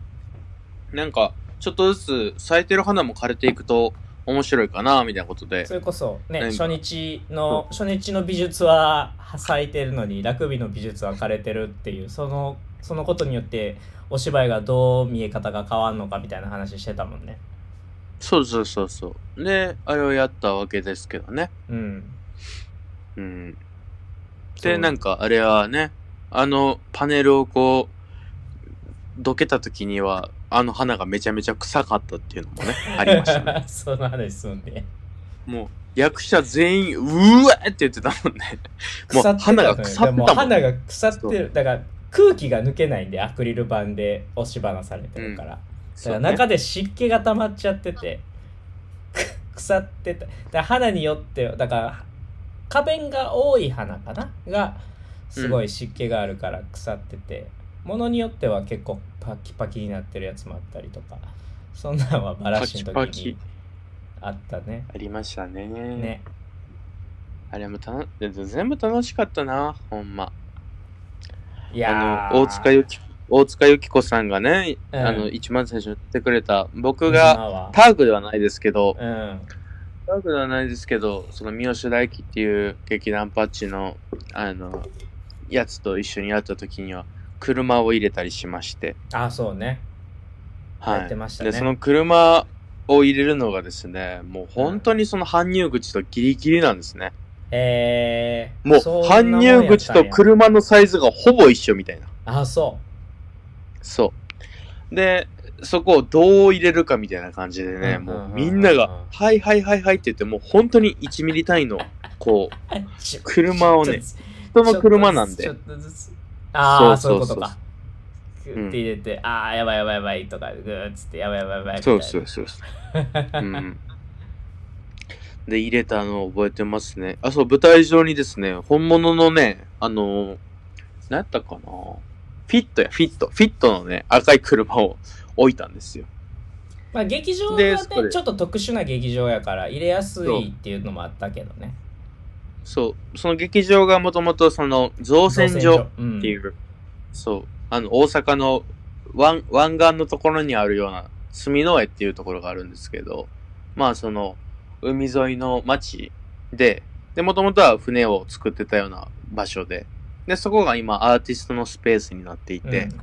なんか、ちょっとずつ咲いてる花も枯れていくと面白いかな、みたいなことでそ。れこそね初日の初日の美術は咲いてるのにラグビーの美術は枯れてるっていうそのそのことによってお芝居がどう見え方が変わるのかみたいな話してたもんねそうそうそうそう。で、あれをやったわけですけどね。うんうん。で、なんか、あれはね、あのパネルをこう、どけた時には、あの花がめちゃめちゃ臭かったっていうのもね、ありましたね。その話すんでもう、役者全員、うわーって言ってたもんね。もう花が腐ってたもんもう花が腐ってるだから空気が抜けないんでアクリル板で押し花されてるから、だから中で湿気が溜まっちゃってて腐ってた。だから花によってだから花弁が多い花かな？がすごい湿気があるから腐ってて、ものによっては結構パキパキになってるやつもあったりとかそんなんはバラシの時にあったね。ありましたね。ね。あれもたの全部楽しかったな、ほんま。いやー。あの、大塚ゆき、大塚ゆき子さんがね、うん。あの、一番最初に言ってくれた、僕今が、は。ターグではないですけど、うんターグではないですけど、その三好大輝っていう劇団パッチの、あの、やつと一緒にやった時には、車を入れたりしまして、あそうねはい。やってましたねで、その車を入れるのがですね、もう本当にその搬入口とギリギリなんですね。えー、もう搬入口と車のサイズがほぼ一緒みたいな。あそそう。で、そこをどう入れるかみたいな感じでね、うんもうみんなが、はいはいはいはいって言って、もう本当に1ミリ単位の、こう、車をね人の車なんでああそういうそうそうそうことかグッて入れて、ああやばいやばいやばいとかグーッつってやばいやばいやばいみたいなそうそうそうそう。うん。で、入れたのを覚えてますね。あ、そう、舞台上にですね、本物のね、あのー、何やったかなフィットや、フィット。フィットのね、赤い車を置いたんですよ。まあ劇場はねちょっと特殊な劇場やから入れやすいっていうのもあったけどね。そう、その劇場がもともとその造船所ってういう、そう、あの、大阪の湾湾岸のところにあるような、住之江っていうところがあるんですけど、まあその、海沿いの町で、で、もともとは船を作ってたような場所で、で、そこが今アーティストのスペースになっていんて、うん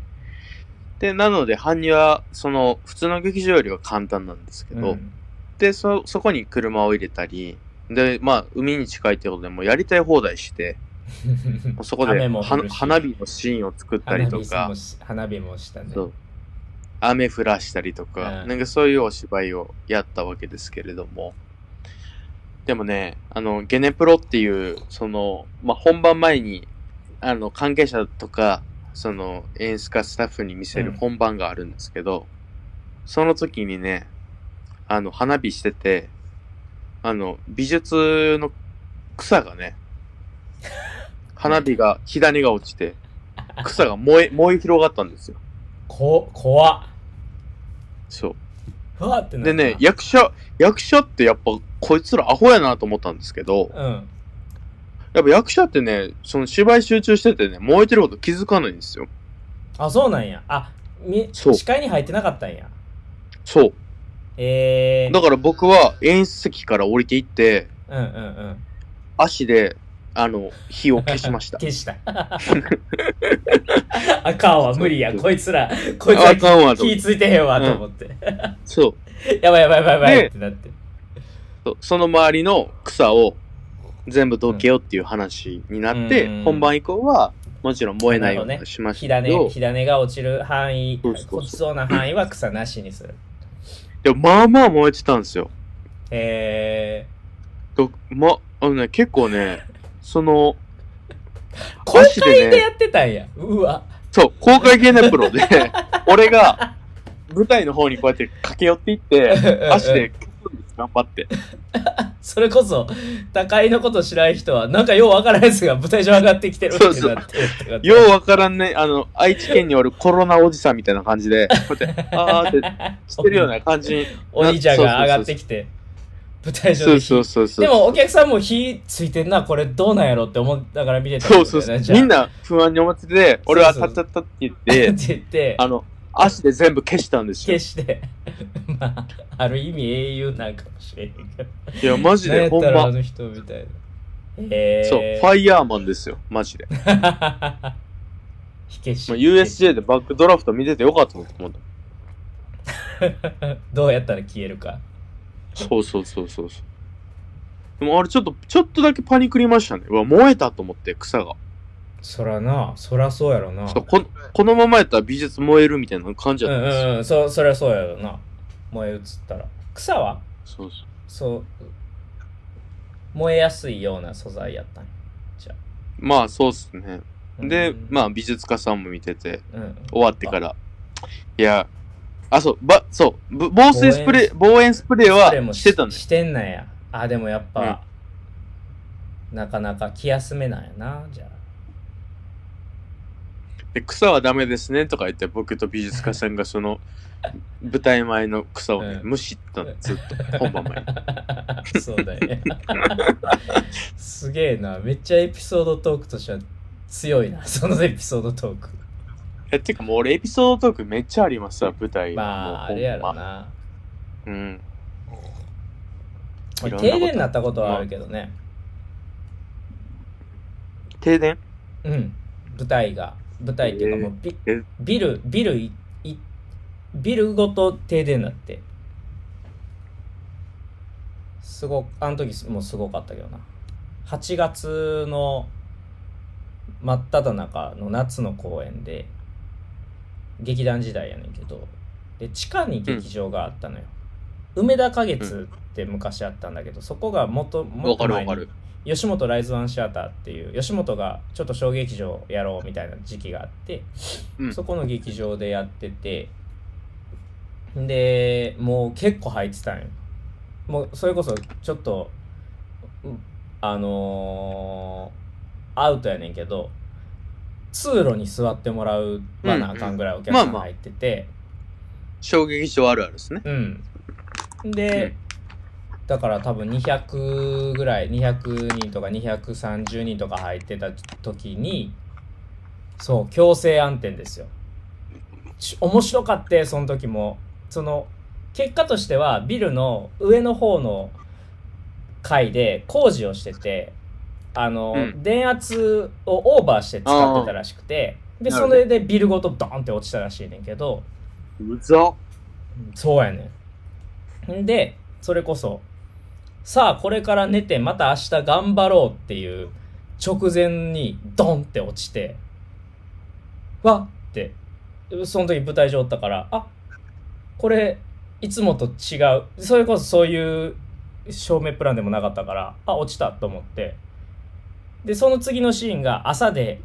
で、なので搬入は、その、普通の劇場よりは簡単なんですけど、うん。で、そ、そこに車を入れたり、で、まあ、海に近いってことでもうやりたい放題して、そこで花火のシーンを作ったりとか。花火も、し花火もしたね。そう。雨降らしたりとか、うん。なんかそういうお芝居をやったわけですけれども、でもね、あの、ゲネプロっていう、その、まあ、本番前に、あの、関係者とか、その、演出家スタッフに見せるうん本番があるんですけど、その時にね、あの、花火してて、あの、美術の草がね、花火が、火種が落ちて、草が燃え、燃え広がったんですよ。こ怖っそう。ふわってなでね、役者、役者ってやっぱこいつらアホやなと思ったんですけど、うんやっぱ役者ってね、その芝居集中しててね、燃えてること気づかないんですよ。あそうなんや。あみそう。視界に入ってなかったんや。そう。えー、だから僕は演出席から降りていって、うんうんうん。足で、あの、火を消しました。消した。あかんわ無理や。こいつらこいつらあかんわと気ついてへんわと思って、そう。やばいやばいやばいやばいでってなって。そう。その周りの草を全部どけよっていう話になってうん、本番以降は、もちろん燃えないようにしまし火たけど、種火種が落ちる範囲そうそうそう。落ちそうな範囲は草なしにする。でもまあまあ燃えてたんですよ。えとま、あのね、結構ね、その、ー、公開でやってたんや。うわ。そう、公開ゲネプロで、俺が舞台の方にこうやって駆け寄っていって、足で頑張って。それこそ高井のこと知らん人はなんかようわからんやつが舞台上上がってきてるってなってようわからんね、あの、愛知県におるコロナおじさんみたいな感じで、こうやって、あーってしてるような感じに。お兄ちゃんが上がってきて舞台上で火そうそうそう。でもお客さんも火ついてんなこれどうなんやろって思いながら見てたそうそうそう。みんなな不安に思ってて、俺はたったったって言って、言ってあの、足で全部消したんですよ消。して まあある意味英雄なんかもしれんけどいや、マジで、ほんま。あの人みたいなへえそう、ファイヤーマンですよ、マジで。火消しまあ、USJ でバックドラフト見ててよかったと思った。どうやったら消えるかそうそうそうそうそう。でもあれちょっと、ちょっとだけパニクりましたね。うわ、燃えたと思って、草が。そらなそらそうやろな。そうここのままやったら美術燃えるみたいな感じうだったんですよ。んうんそそりゃそうやろな。燃え移ったら。草は？そうそう。そう。燃えやすいような素材やったんや。じゃまあ、そうっすね。あで、うん。まあ、美術家さんも見てて、うん。終わってから。いや、あ、そう、ば、そう、ぶ防水スプレー、防煙スプレーはしてたんだよ。してんなんや。あでもやっぱ、なかなか気休めなんやなじゃあで、草はダメですねとか言って、僕と美術家さんがその、舞台前の草をね、うん。むしったの、ずっと、本番前に。そうだよね。すげえな。めっちゃエピソードトークとしては強いなそのエピソードトーク。え、てかもう俺エピソードトークめっちゃありますわ、舞台は。まああれやろな。うん。停電になったことはあるけどね、停電？うん。舞台が舞台っていうかもうビえ。ビルビルいいビルごと停電になって。すごあの時もすごかったけどな。8月の真っ只中の夏の公演で劇団時代やねんけどで地下に劇場があったのよ、梅田花月って昔あったんだけど、そこがもっともと前にかる。わかる。吉本ライズワンシアターっていう吉本がちょっと小劇場やろうみたいな時期があって、うん。そこの劇場でやっててでもう結構入ってたんよ。もうそれこそちょっとうんあのーアウトやねんけど通路に座ってもらうわなあかんぐらいお客さんまあまあ入ってて、衝撃場あるあるですね。うん。で、だから多分200ぐらい、200人とか230人とか入ってた時に、そう、強制暗転ですよ。ち面白かって、その時も。その、結果としては、ビルの上の方の階で工事をしてて、あの、うん電圧をオーバーして使ってたらしくて、で、それでビルごとドーンって落ちたらしいねんけど、うざそうやねん。んで、それこそ、さあこれから寝てまた明日頑張ろうっていう直前にドンって落ちて、わっって、その時舞台上おったから、あこれいつもと違う。それこそそういう照明プランでもなかったから、あ、落ちたと思って。で、その次のシーンが朝で、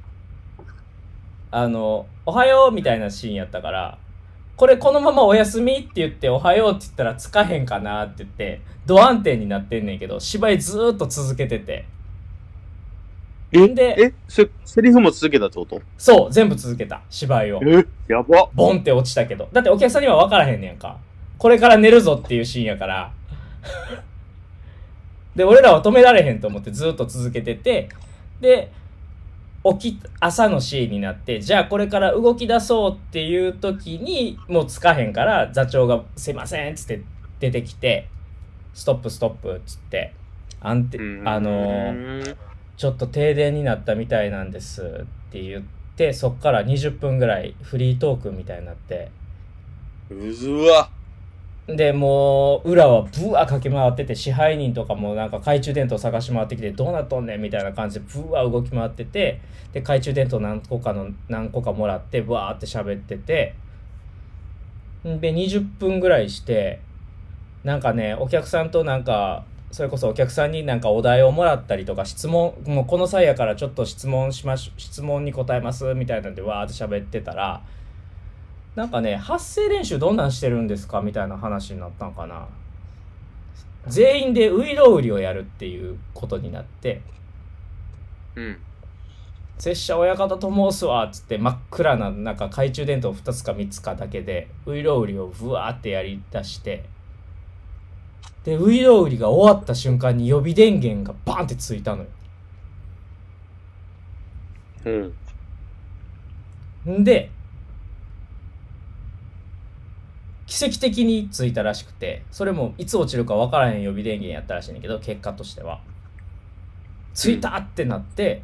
あの、おはようみたいなシーンやったから、これこのままお休みって言っておはようって言ったらつかへんかなって言って、ド安定になってんねんけど、芝居ずーっと続けてて。えでえせ、セリフも続けたってこと？そう、全部続けた、芝居を。えやばボンって落ちたけど。だってお客さんには分からへんねんか。これから寝るぞっていうシーンやから。で、俺らは止められへんと思ってずっと続けてて、で、起き、朝のシーンになって、じゃあこれから動き出そうっていう時に、もうつかへんから、座長がすいませんっつって出てきて、ストップストップっつって、あん。て、あのーちょっと停電になったみたいなんですって言って、そっから20分ぐらいフリートークみたいになって、うずわで、もう、裏はブワー駆け回ってて、支配人とかもなんか懐中電灯探し回ってきて、どうなっとんねんみたいな感じでブワー動き回ってて、で、懐中電灯何個かの、何個かもらって、ブワーって喋ってて、で、20分ぐらいして、なんかね、お客さんとなんか、それこそお客さんになんかお題をもらったりとか、質問、もうこの際やからちょっと質問しまし、質問に答えますみたいなんでわーって喋ってたら、なんかね、発声練習どんなんしてるんですかみたいな話になったんかな。全員でウイロウリをやるっていうことになって、うん。拙者親方と申すわっつって真っ暗ななんか懐中電灯2つか3つかだけでウイロウリをブワーってやりだしてでウイロウリが終わった瞬間に予備電源がバンってついたのようん。んで奇跡的についたらしくてそれもいつ落ちるか分からへん予備電源やったらしいんだけど結果としては。ついたってなって、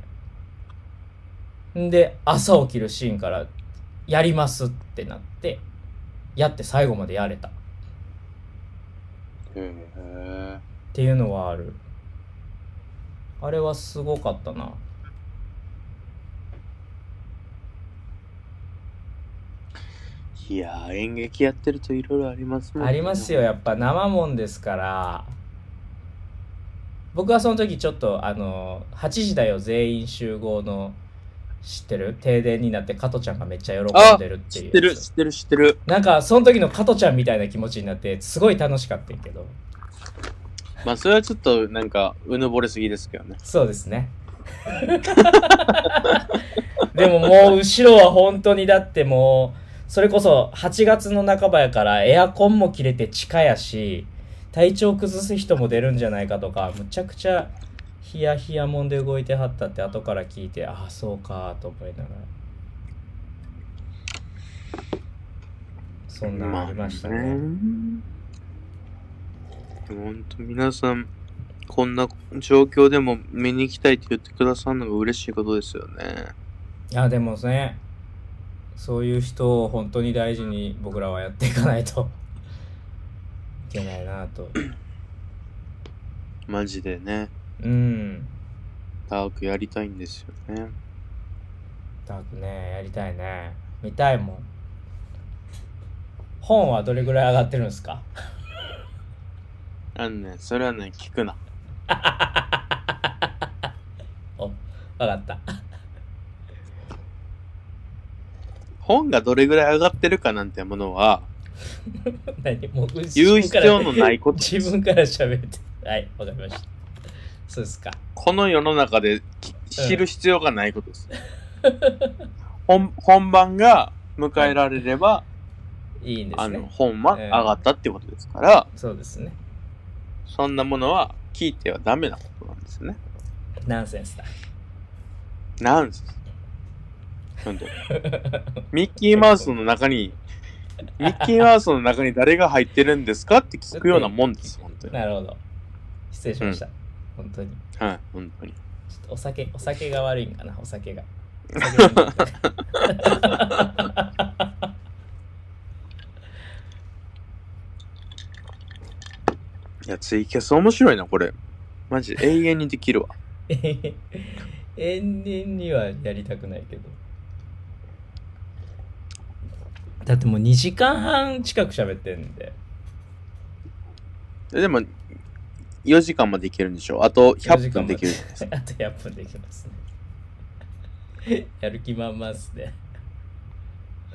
んで朝起きるシーンからやりますってなってやって最後までやれた。っへえ。ていうのはある。あれはすごかったないやー、演劇やってるといろいろありますもんね。ありますよ。やっぱ生もんですから。僕はその時ちょっとあの8時だよ全員集合の。知ってる？停電になって加トちゃんがめっちゃ喜んでるっていう知ってる、知ってる、知ってる。なんかその時の加トちゃんみたいな気持ちになってすごい楽しかったけど。まあ、それはちょっと、なんか、うぬぼれすぎですけどね。そうですね。でももう後ろは本当にだってもうそれこそ8月の半ばやからエアコンも切れて地下やし体調崩す人も出るんじゃないかとかむちゃくちゃヒヤヒヤもんで動いてはったって後から聞いてああそうかと思いながら。そんなんありましたね,、本当皆さん、こんな状況でも見に行きたいって言ってくださるのが嬉しいことですよね。いやでもねそういう人を本当に大事に僕らはやっていかないと いけないなと。マジでね。うん。ダークやりたいんですよね。ダークね。やりたいね。見たいもん。本はどれぐらい上がってるんですか？あのね、それはね、聞くな。お分かった本がどれぐらい上がってるかなんてものは、何？もう言う必要のないことです。自分から喋ってはいわかりました。そうですか。この世の中でき知る必要がないことです。本本番が迎えられれば、いいんであの、すね本は上がったってことですから、そうですね。そんなものは聞いてはダメなことなんですね。ナンセンスだ。なんです。本当にミッキーマウスの中に、ミッキーマウスの中に誰が入ってるんですかって聞くようなもんです、本当に。なるほど失礼しました、本当にはい、本当に。ちょっとお酒、お酒が悪いんかな、お酒が。お酒が苦手いや、ツイキャス面白いな、これ。マジ、永遠にできるわ。永遠にはやりたくないけど。だってもう2時間半近く喋ってんで。えでも、4時間までいけるんでしょ？あと100分できるじゃないですか。あと100分できますね。やる気満々っすね。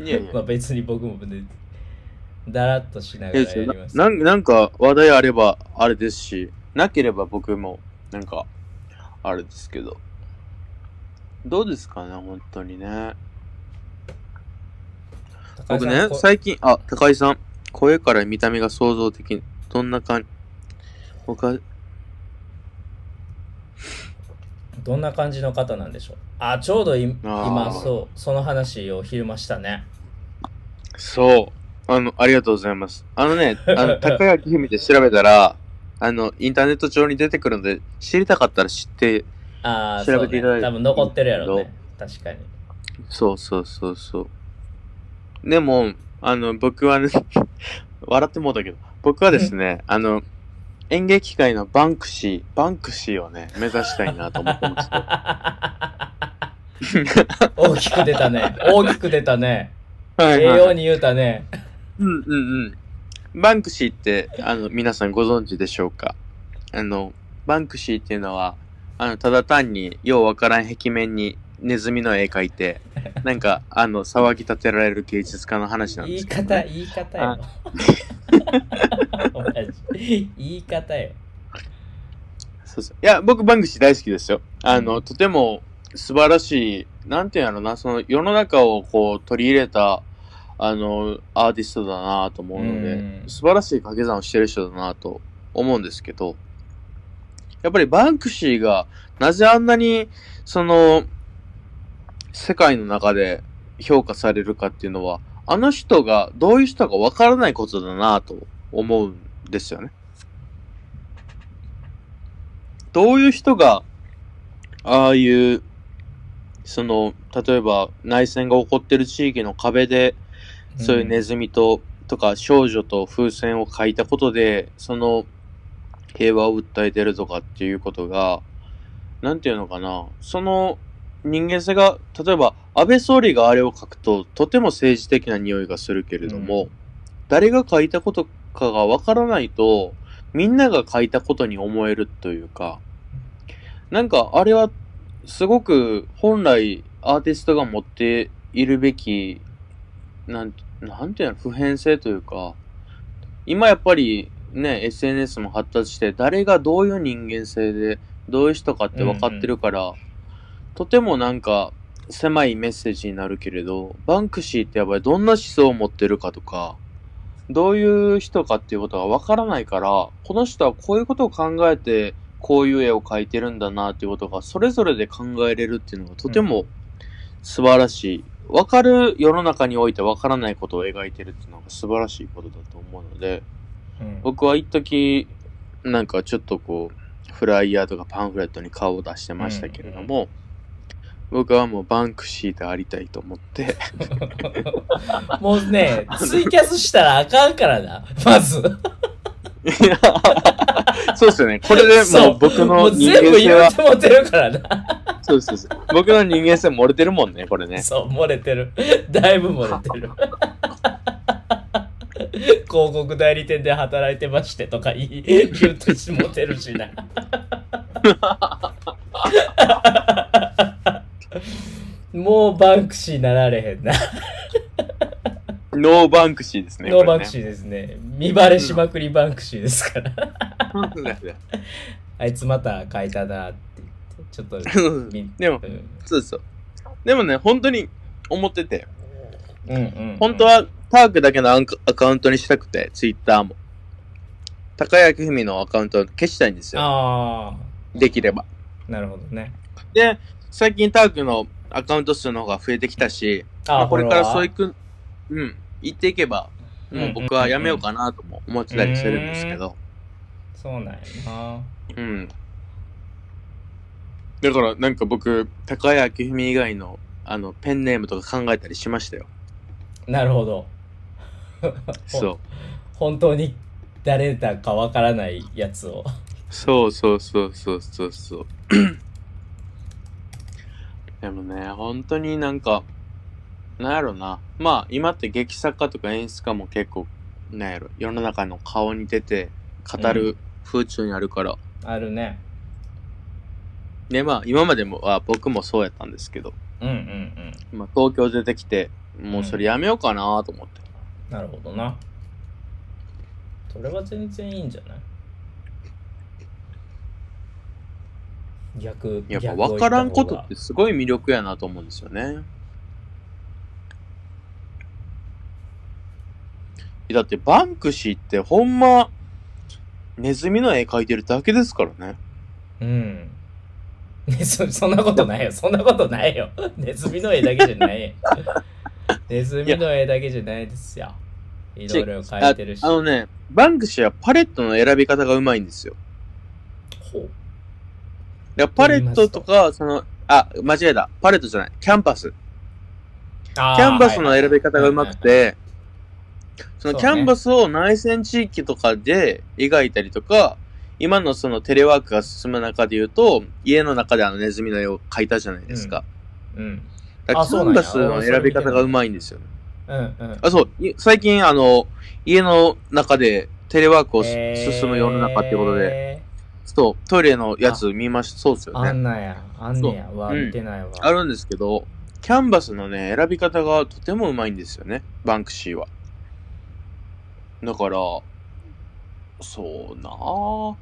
いやいや まあ別に僕もね、だらっとしながらいややります。ななんなんか話題あればあれですし、なければ僕もなんかあれですけど。どうですかね、本当にね。僕ね、こ最近、あ、高井さん、声から見た目が想像的に、どんな感じ、他、どんな感じの方なんでしょう。あちょうど今そうその話を昼間したね。そう。あの、ありがとうございます。あのね、あの、高明姫で調べたら、あの、インターネット上に出てくるので、知りたかったら知って、ああ調べていただいて。多分残ってるやろうね。確かに。そうそうそうそう。でも、あの、僕はね、笑ってもうたけど、僕はですね、あの、演劇界のバンクシー、バンクシーをね、目指したいなと思ってますよ。大きく出たね。大きく出たね。はい、栄はい。養に言うたね。うんうんうん。バンクシーって、あの、皆さんご存知でしょうか？あの、バンクシーっていうのは、あの、ただ単に、ようわからん壁面にネズミの絵描いて、なんか、あの、騒ぎ立てられる芸術家の話なんで言いすけど、ね。方、言い方よ。言い方よ。そうそう。いや、僕、バンクシー大好きですよ。あの、とても素晴らしい、なんていうんやろな、その世の中をこう取り入れた、あの、アーティストだなと思うので、うん素晴らしい掛け算をしてる人だなと思うんですけど、やっぱりバンクシーがなぜあんなに、その、世界の中で評価されるかっていうのは、あの人がどういう人かわからないことだなと思うんですよね。どういう人が、ああいう、その、例えば内戦が起こってる地域の壁で、そういうネズミと、とか少女と風船を描いたことで、その平和を訴えてるとかっていうことが、なんていうのかな、その人間性が、例えば安倍総理があれを書くと、とても政治的な匂いがするけれども、う誰が書いたことかがわからないと、みんなが書いたことに思えるというか、なんかあれはすごく本来アーティストが持っているべき、なん、なんていうの、普遍性というか、今やっぱりね、SNS も発達して、誰がどういう人間性で、どういう人かって分かってるから、とてもなんか狭いメッセージになるけれど、バンクシーってやっぱりどんな思想を持ってるかとか、どういう人かっていうことが分からないから、この人はこういうことを考えて、こういう絵を描いてるんだなっていうことが、それぞれで考えれるっていうのがとても素晴らしい。分かる世の中において分からないことを描いてるっていうのが素晴らしいことだと思うので、うん。僕は一時なんかちょっとこう、フライヤーとかパンフレットに顔を出してましたけれども、僕はもうバンクシーでありたいと思って、もうね、ツイキャスしたらあかんからな、まず。いやそうですよね。これでもう僕の人全部言間性はうてもてるからな。そうそうそう。僕の人間性漏れてるもんね、これね。そう、漏れてる。だいぶ漏れてる。広告代理店で働いてましてとか言い言うとしもてるしな。もうバンクシーなられへんな。ノーバンクシーですね。ノーバンクシー。ーですね。身バレしまくりバンクシーですから。あいつまた書いたなって言って、ちょっと見でもう、んそうそう。でもね、本当に思ってて、うんうん。本当はタークだけのアンカアカウントにしたくて、ツイッターも。高谷明文のアカウントを消したいんですよ。あできれば。あ、なるほどね。で、最近タークのアカウント数の方が増えてきたし、まあこれからそういく、うん、言っていけば、もう僕はやめようかなとも思ってたりするんですけど、そうなんやな。うん。だからなんか僕、高谷明文以外のあのペンネームとか考えたりしましたよ。なるほど。そう。本当に誰だかわからないやつを。そうそうそうそうそうそう。でもね、本当になんか、なんやろな。まあ、今って劇作家とか演出家も結構、なんやろ、世の中の顔に出て語る風潮にあるから。あるね。で、まあ、今までもは僕もそうやったんですけど、うんうんうん。まあ、東京出てきて、もうそれやめようかなと思って。なるほどな。それは全然いいんじゃない？逆、やっぱ分からんことってすごい魅力やなと思うんですよね。だってバンクシーってほんま、ネズミの絵描いてるだけですからね。うん。ね そそんなことないよ。そんなことないよ。ネズミの絵だけじゃないよ。ネズミの絵だけじゃないですよ。いろいろ描いてるし。ああのね、バンクシーはパレットの選び方がうまいんですよ。ほうだからパレットとか、その、あ、間違えた。パレットじゃない。キャンバス。キャンバスの選び方がうまくて、そのキャンバスを内戦地域とかで描いたりとか、今のそのテレワークが進む中で言うと、家の中であのネズミの絵を描いたじゃないですか。うん。だからキャンバスの選び方がうまいんですよね。うんうん。あ、そう。い最近あの、家の中でテレワークをし進む世の中っていうことで、で。そう、トイレのやつ見ました。そうですよね。あんなんや。あんねや。うわ、うん見てないわ。あるんですけど、キャンバスのね、選び方がとてもうまいんですよね。バンクシーは。だから、そうなぁ。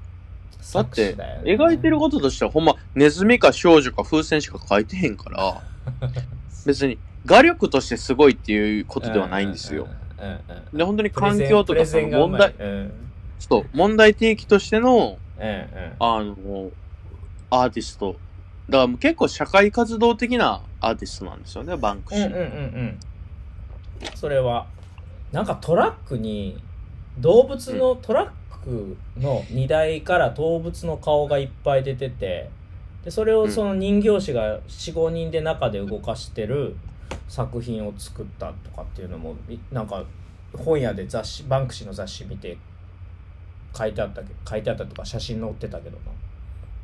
だって、描いてることとしてはほんま、ネズミか少女か風船しか描いてへんから、別に画力としてすごいっていうことではないんですよ。。うんうんうん。で、本当に環境とかその問題、うん。うんそう、問題提起としての、うん。あの、アーティスト。だから結構社会活動的なアーティストなんですよね、バンクシー。うんうんうんうん。それは、なんかトラックに、動物の、トラックの荷台から動物の顔がいっぱい出てて、でそれをその人形師が4、5人で中で動かしてる作品を作ったとかっていうのも、いなんか本屋で雑誌、バンクシーの雑誌見て書いてあったけ書いてあったとか写真載ってたけどな。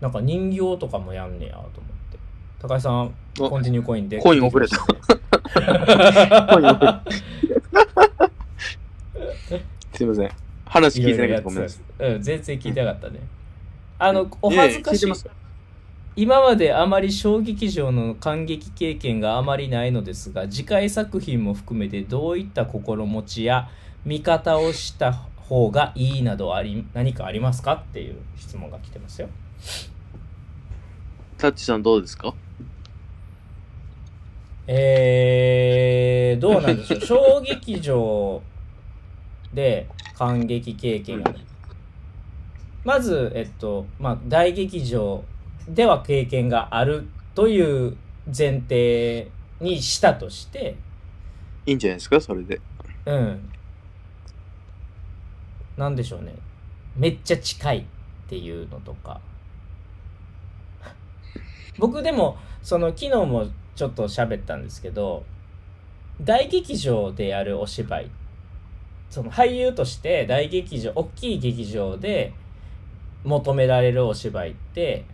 なんか人形とかもやんねやと思って。高井さん、おコンティニューコインで。コイン遅れた コイン遅れた。すいません。話聞いてないけやどごめんなさい。うん、全然聞いてなかったね。あの、お恥ずかしい。今まであまり小劇場の感激経験があまりないのですが、次回作品も含めてどういった心持ちや見方をした方がいいなどあり、何かありますかっていう質問が来てますよ。タッチさんどうですか？えー、どうなんでしょう。小劇場で感激経験が、まず、えっと、まあ、大劇場では経験があるという前提にしたとして、いいんじゃないですか？それで。うん。なんでしょうね。めっちゃ近いっていうのとか。僕でも、その昨日もちょっと喋ったんですけど、大劇場でやるお芝居、その俳優として大劇場、大きい劇場で求められるお芝居って、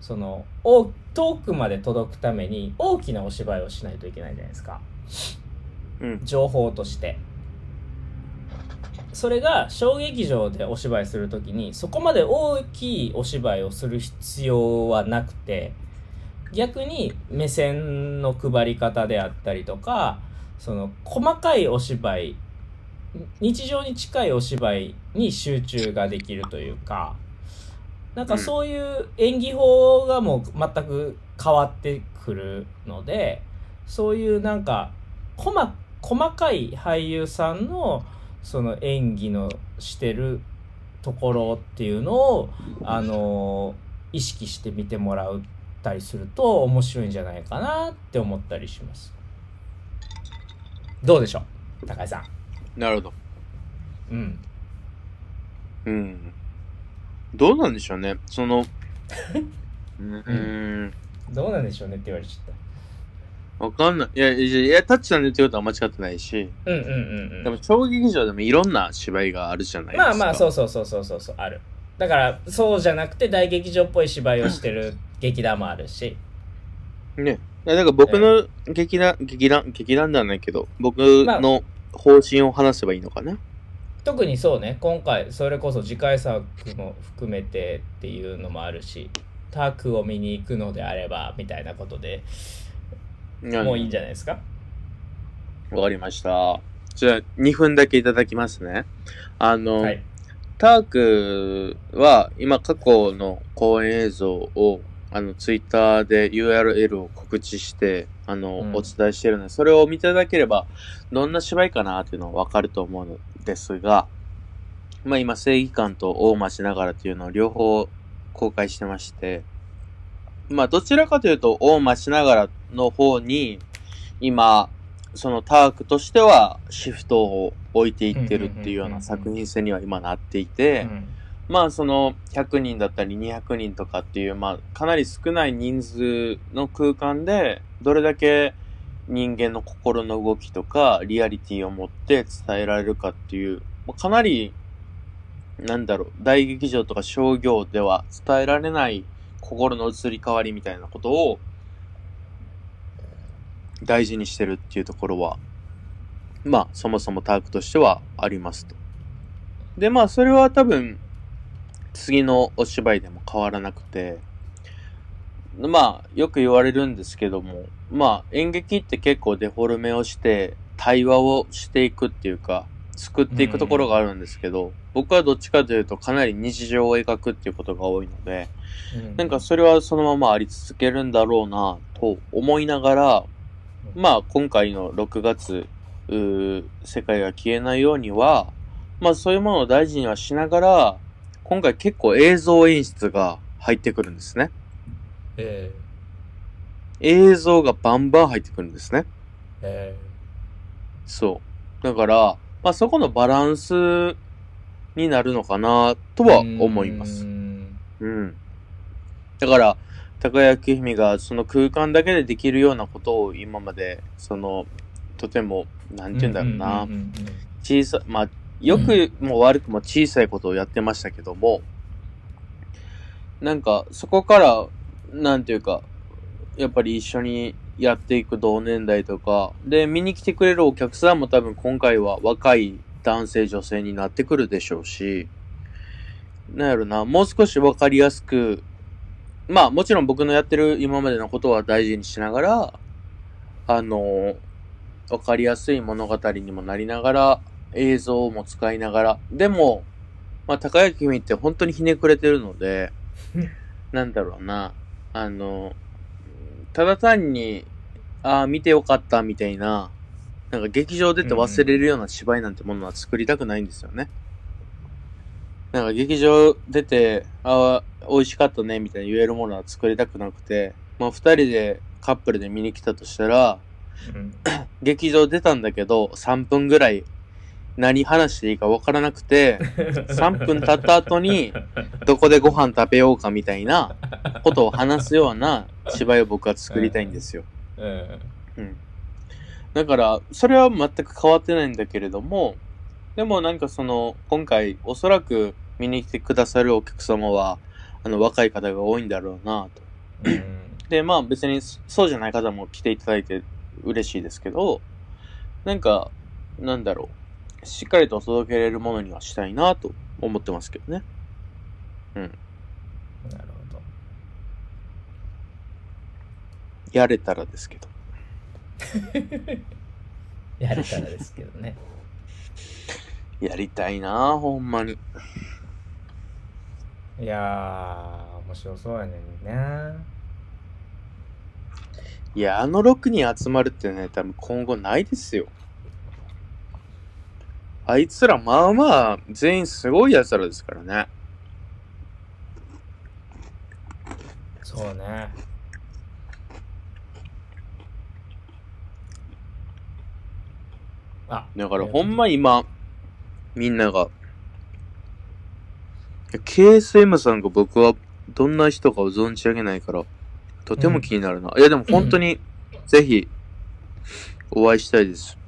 その、お遠くまで届くために大きなお芝居をしないといけないじゃないですか。うん。情報としてそれが小劇場でお芝居するときにそこまで大きいお芝居をする必要はなくて逆に目線の配り方であったりとかその細かいお芝居日常に近いお芝居に集中ができるというかなんかそういう演技法がもう全く変わってくるのでそういうなんか細細かい俳優さんのその演技のしてるところっていうのをあの意識して見てもらったりすると面白いんじゃないかなって思ったりしますどうでしょう？高井さんなるほど。うんうん。どうなんでしょうね。その、うーん。どうなんでしょうねって言われちゃっわかんない。いや、いや、タッチさんの言ってることは間違ってないし、たうんうんうんうん。でも、小劇場でもいろんな芝居があるじゃないですか。まあまあそうそうそうそうそうそうある。だからそうじゃなくて大劇場っぽい芝居をしてる劇団もあるし。ね。だから僕の劇団、劇団、劇団ではないけど、僕まあ。の方針を話せばいいのかな。特にそうね。今回それこそ次回作も含めてっていうのもあるしタクを見に行くのであればみたいなことでもういいんじゃないですか？わかりました。じゃあ、2分だけいただきますね。あの、はいタークは今過去の公演映像をあのツイッターで URL を告知してあの、うんお伝えしてるのでそれを見ていただければどんな芝居かなっていうのはわかると思うのですがまあ今正義感と大町ながらっていうのを両方公開してましてまあどちらかというと大町ながらの方に今そのタークとしてはシフトを置いていってるっていうような作品性には今なっていて、うん。まあその100人だったり200人とかっていうまあかなり少ない人数の空間でどれだけ人間の心の動きとか、リアリティを持って伝えられるかっていう、まあかなり、なんだろう、大劇場とか商業では伝えられない心の移り変わりみたいなことを大事にしてるっていうところは、まあ、そもそもタークとしてはありますと。で、まあ、それは多分、次のお芝居でも変わらなくて、まあ、よく言われるんですけども、まあ、演劇って結構デフォルメをして、対話をしていくっていうか、作っていくところがあるんですけど、僕はどっちかというとかなり日常を描くっていうことが多いので、うんなんかそれはそのままあり続けるんだろうなと思いながら、まあ今回の6月、世界が消えないようには、まあそういうものを大事にはしながら、今回結構映像演出が入ってくるんですね。え映像がバンバン入ってくるんですね。ええそう。だから、まあそこのバランスになるのかなとえは思いますう。んうん。だから、高焼姫がその空間だけでできるようなことを今まで、その、とても、なんて言うんだろうな、小さ、まあ、よくも悪くも小さいことをやってましたけども、なんか、そこから、なんていうか、やっぱり一緒にやっていく同年代とか、で、見に来てくれるお客さんも多分今回は若い男性女性になってくるでしょうし、なんやろな、もう少しわかりやすく、まあもちろん僕のやってる今までのことは大事にしながら、あの、わかりやすい物語にもなりながら、映像も使いながら、でも、まあ高焼君って本当にひねくれてるので、なんだろうな、あの、ただ単に、ああ、見てよかったみたいな、なんか劇場出て忘れるような芝居なんてものは作りたくないんですよね。なんか劇場出て、ああ、美味しかったねみたいに言えるものは作りたくなくて、まあ二人でカップルで見に来たとしたら、うん 劇場出たんだけど、3分ぐらい何話していいかわからなくて、3分経った後に、どこでご飯食べようかみたいなことを話すような芝居を僕は作りたいんですよ。うんうん。だから、それは全く変わってないんだけれども、でもなんかその、今回おそらく見に来てくださるお客様は、あの、若い方が多いんだろうなと。うん で、まあ別にそうじゃない方も来ていただいて嬉しいですけど、なんか、なんだろう。しっかりと届けれるものにはしたいなと思ってますけどね。なるほどやれたらですけど。やれたらですけど ね やりたいなほんまに。いやー面白そうやねんねいや、あの6人集まるってね、多分今後ないですよ。あいつらまあまあ、全員すごい奴らですからね。そうねあだからほんま今、みんなが、KSM さんが僕はどんな人かを存じ上げないから、とても気になるな。いやでも本当に、ぜひ、お会いしたいです。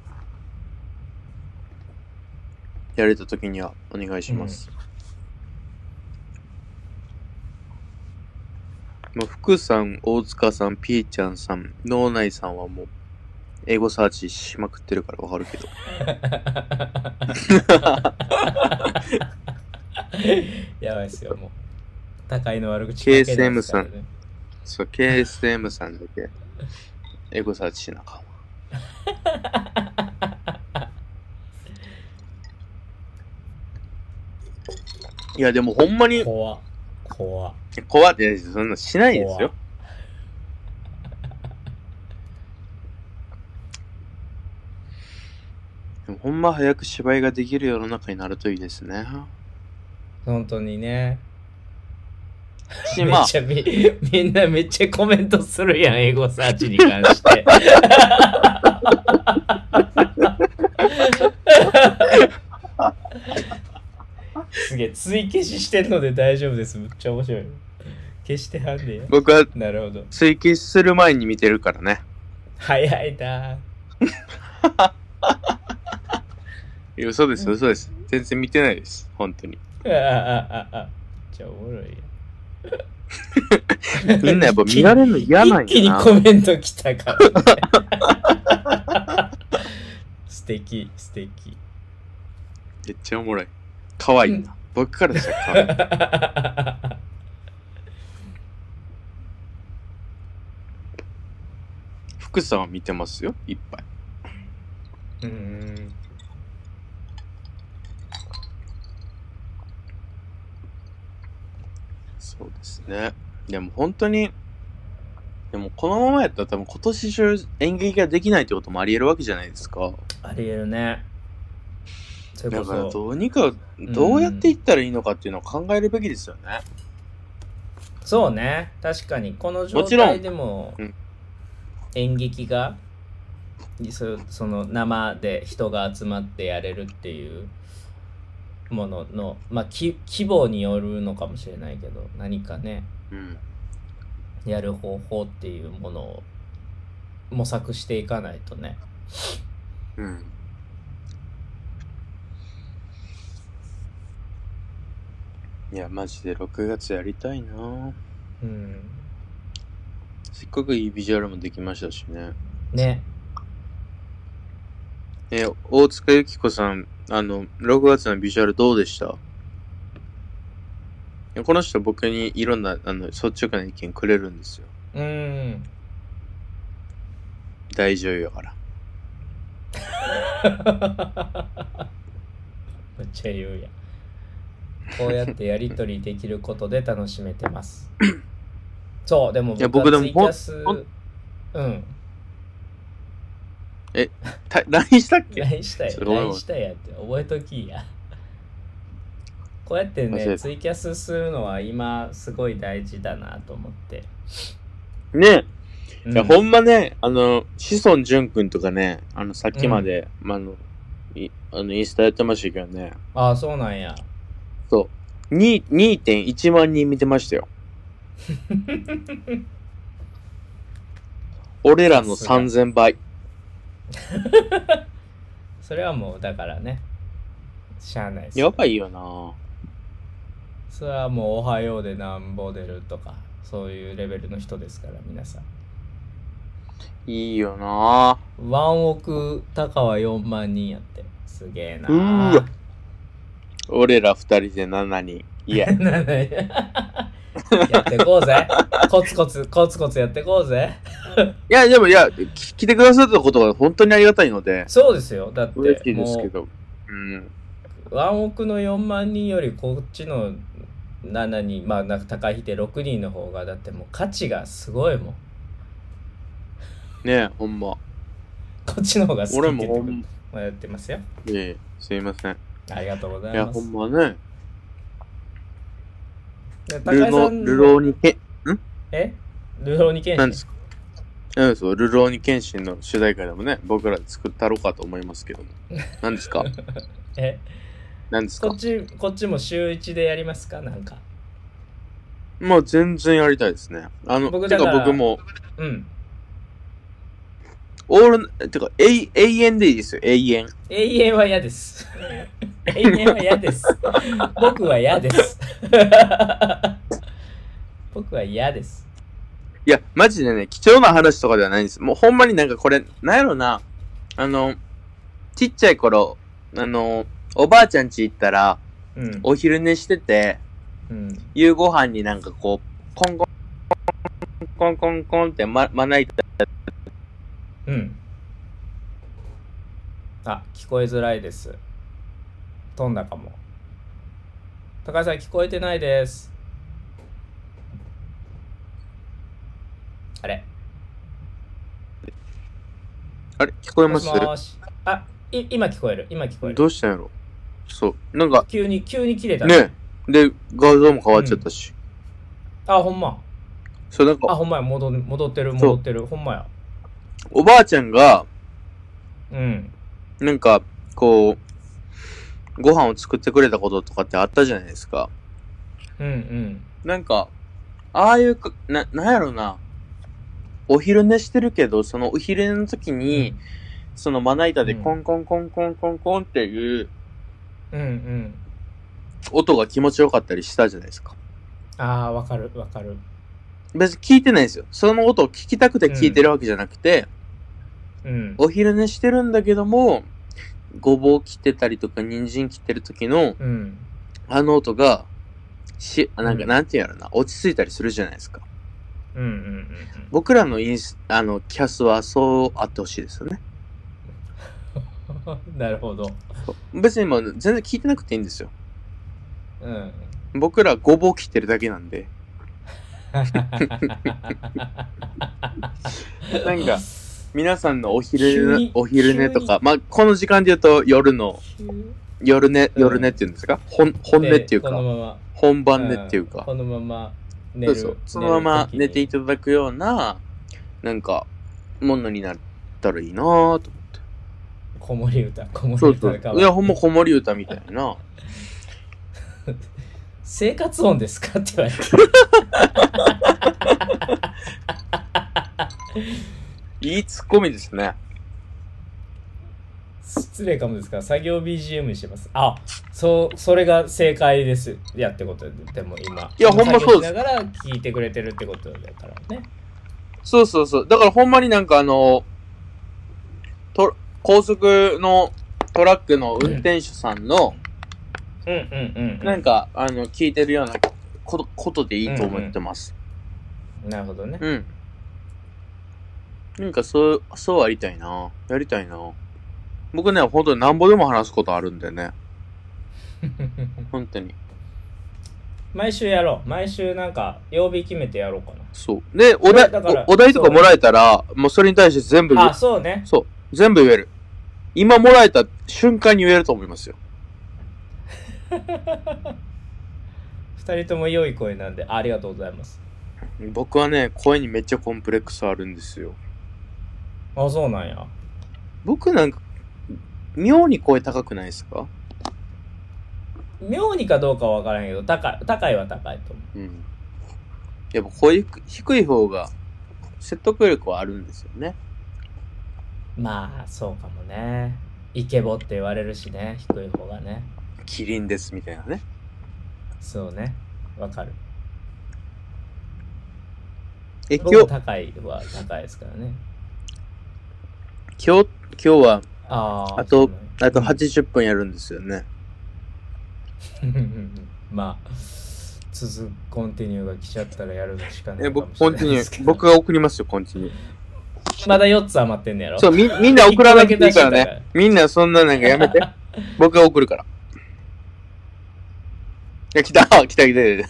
やれた時にはお願いします。もう福さん、大塚さん、ピーちゃんさん、脳内さんはもう、英語サーチしまくってるからわかるけど。やばいっすよもう。高いの悪口書けないですからね。そう、KSM さんだけ、エゴサーチしなあかんわ。いや、でもほんまに、怖っ。怖っ。怖っ。て、そんなしないですよ。でもほんま早く芝居ができる世の中になるといいですね。本当にねし、まあめっ、ちゃみみんなめっちゃコメントするやんエゴサーチに関してすげえ追消ししてんので大丈夫ですめっちゃ面白い消してはんねや僕はなるほど追記する前に見てるからね。早いな。いや嘘です、嘘です。全然見てないです。本当に。あああああ。じゃあおもろいや。みんなやっぱ見られるの嫌なん一気にやな。コメント来たから、ね。素敵、素敵。めっちゃおもろい。可愛いな。僕からしたら可愛い。福さんは見てますよ？いっぱい。うーん。そうですね。でも本当に、でもこのままやったら多分今年中演劇ができないってこともあり得るわけじゃないですか。ありえるね。それだからどうにか、どうやっていったらいいのかっていうのを考えるべきですよね。そうね。確かに、この状もちろん態でもうん、演劇が、そその生で人が集まってやれるっていうものの、まあ、き規模によるのかもしれないけど、何かね、うん。やる方法っていうものを模索していかないとね。うん。いや、マジで6月やりたいなうん。せっかくいいビジュアルもできましたしね。ね。え、大塚由紀子さん、あの、6月のビジュアルどうでした？この人僕にいろんな、あの、率直な意見くれるんですよ。うん。大女優やから。めっちゃ言うやん。こうやってやりとりできることで楽しめてます。そう、でも僕はツイキャス、ほんうん。た LINE したっけ？LINE したよ LINE したやって覚えときや。こうやってね、ツイキャスするのは今すごい大事だなと思って。ねういや、ほんまね、あの、志尊淳くんとかね、あの、さっきまで、まあ、あの、いあのインスタやってましたけどね、ああ、そうなんや。そう、に2.1万人見てましたよ。俺らのさすが3000倍。それはもうだからね、しゃあないです。やばいよな。それはもう「おはよう」でなんぼ出るとかそういうレベルの人ですから皆さん。いいよな。ワンオク高は4万人やって。すげえな。うーわ。俺ら2人で7人。いや、なんだよやってこうぜコツコツコツコツやってこうぜ いや、でもいや、き来てくださったことが本当にありがたいので、そうですよだって嬉しいですけど。うん。ワンオクの4万人よりこっちの7人まあなんか高い日で6人の方がだってもう価値がすごいもんねえ、ほんま。こっちの方が好きってってくるもまあやってますよいえいえ、すいません。ありがとうございや、いますほんまね。ルロ、ルローニケ、え？ルローニケンなんですか？なんですよ、ルローニケンシンの主題歌でもね、僕らで作ったろうかと思いますけども。何ですか？え？何ですか？こっちこっちも週1でやりますか？なんか。もう全然やりたいですね。あの、てか僕だから僕も、うんオール、てか、永永遠でいいですよ、永遠。永遠は嫌です。永遠は嫌です。僕は嫌です。僕は嫌です。いや、マジでね、貴重な話とかではないんです。もうほんまになんかこれ、なんやろな、あの、ちっちゃい頃、あの、おばあちゃん家行ったら、うん。お昼寝してて、うん。夕ご飯になんかこう、コンコン、コンコンコンってま、まな板うん。あ聞こえづらいです。飛んだかも。高橋さん聞こえてないです。あれ。あれ聞こえもします？もしあい今聞こえる。今聞こえる。どうしたんやろ？そう。なんか、急に急に切れた。ね。で、画像も変わっちゃったし。あほんま。そう、なんか、あほんまや。戻戻ってる戻ってる。ほんまやおばあちゃんが、うんなんか、こう、ご飯を作ってくれたこととかってあったじゃないですか。うんうんなんか、ああいうか、な、なんやろな。お昼寝してるけど、そのお昼寝の時に、そのまな板でコンコンコンコンコンコンっていううんうん。音が気持ちよかったりしたじゃないですか。ああ、わかるわかる。別に聞いてないんですよ。その音を聞きたくて聞いてるわけじゃなくて、うん。お昼寝してるんだけども、ごぼう切ってたりとか、人参切ってる時の、うん。あの音が、し、なんか、うんなんていうんやろな、落ち着いたりするじゃないですか。うんうんうん僕らのインス、あの、キャスはそうあってほしいですよね。うん。なるほど。別にもう全然聞いてなくていいんですよ。うん。僕らごぼう切ってるだけなんで。なんか、皆さんのお急昼寝に、お昼寝と急か、まあ、この時間で言うと夜の、夜寝、うん。夜寝っていうんですか？本、本音っていうか。本番寝っていうか、ん。このまま寝る。そうそう、そのまま寝ていたただくような、なんか、ものになったらいいなぁと思って。子守歌。子守そうそう。いや、ほんま子守歌みたいな。生活音ですか？って言われて いいツッコミですね。失礼かもですから作業 BGM にしてますあそうそれが正解ですやってことででも今いやほんまそうです作業しながら聞いてくれてるってことだからねそうそうそう。だからほんまになんかあの、と高速のトラックの運転手さんの、うんうんうんなんか、あの、聞いてるようなことことでいいと思ってます。なるほどねうん。なんかそう、そうありたいな。やりたいな。僕ね、本当になんぼでも話すことあるんでね。本当に。毎週やろう毎週なんか曜日決めてやろうかそう。で、お題おお題とかもらえたら、もうそれに対して全部言あそうねそう。全部言える。今もらえた瞬間に言えると思いますよ。二人とも良い声なんでありがとうございます僕はね、声にめっちゃコンプレックスあるんですよ。あそうなんや。僕なんか、妙に声高くないですか？妙にかどうかは分からんけど高い高いは高いと思う。ん。やっぱ声低低い方が説得力はあるんですよね。うまあそうかもね。イケボって言われるしね低い方がね。キリンですみたいなね。そうね。わかる。え、今僕日、高いは高いですからね今日、今日は、あああとあと80分やるんですよね。まあ続くコンティニューが来ちゃったらやるしかなえ、いかも僕、しコンティニュー、僕が送りますよ、コンティニュー。まだ4つ余ってんねやろそう、み、みんな送らなくていいからね。みんなそんななんかやめて。僕が送るから。いや、来た、来た、来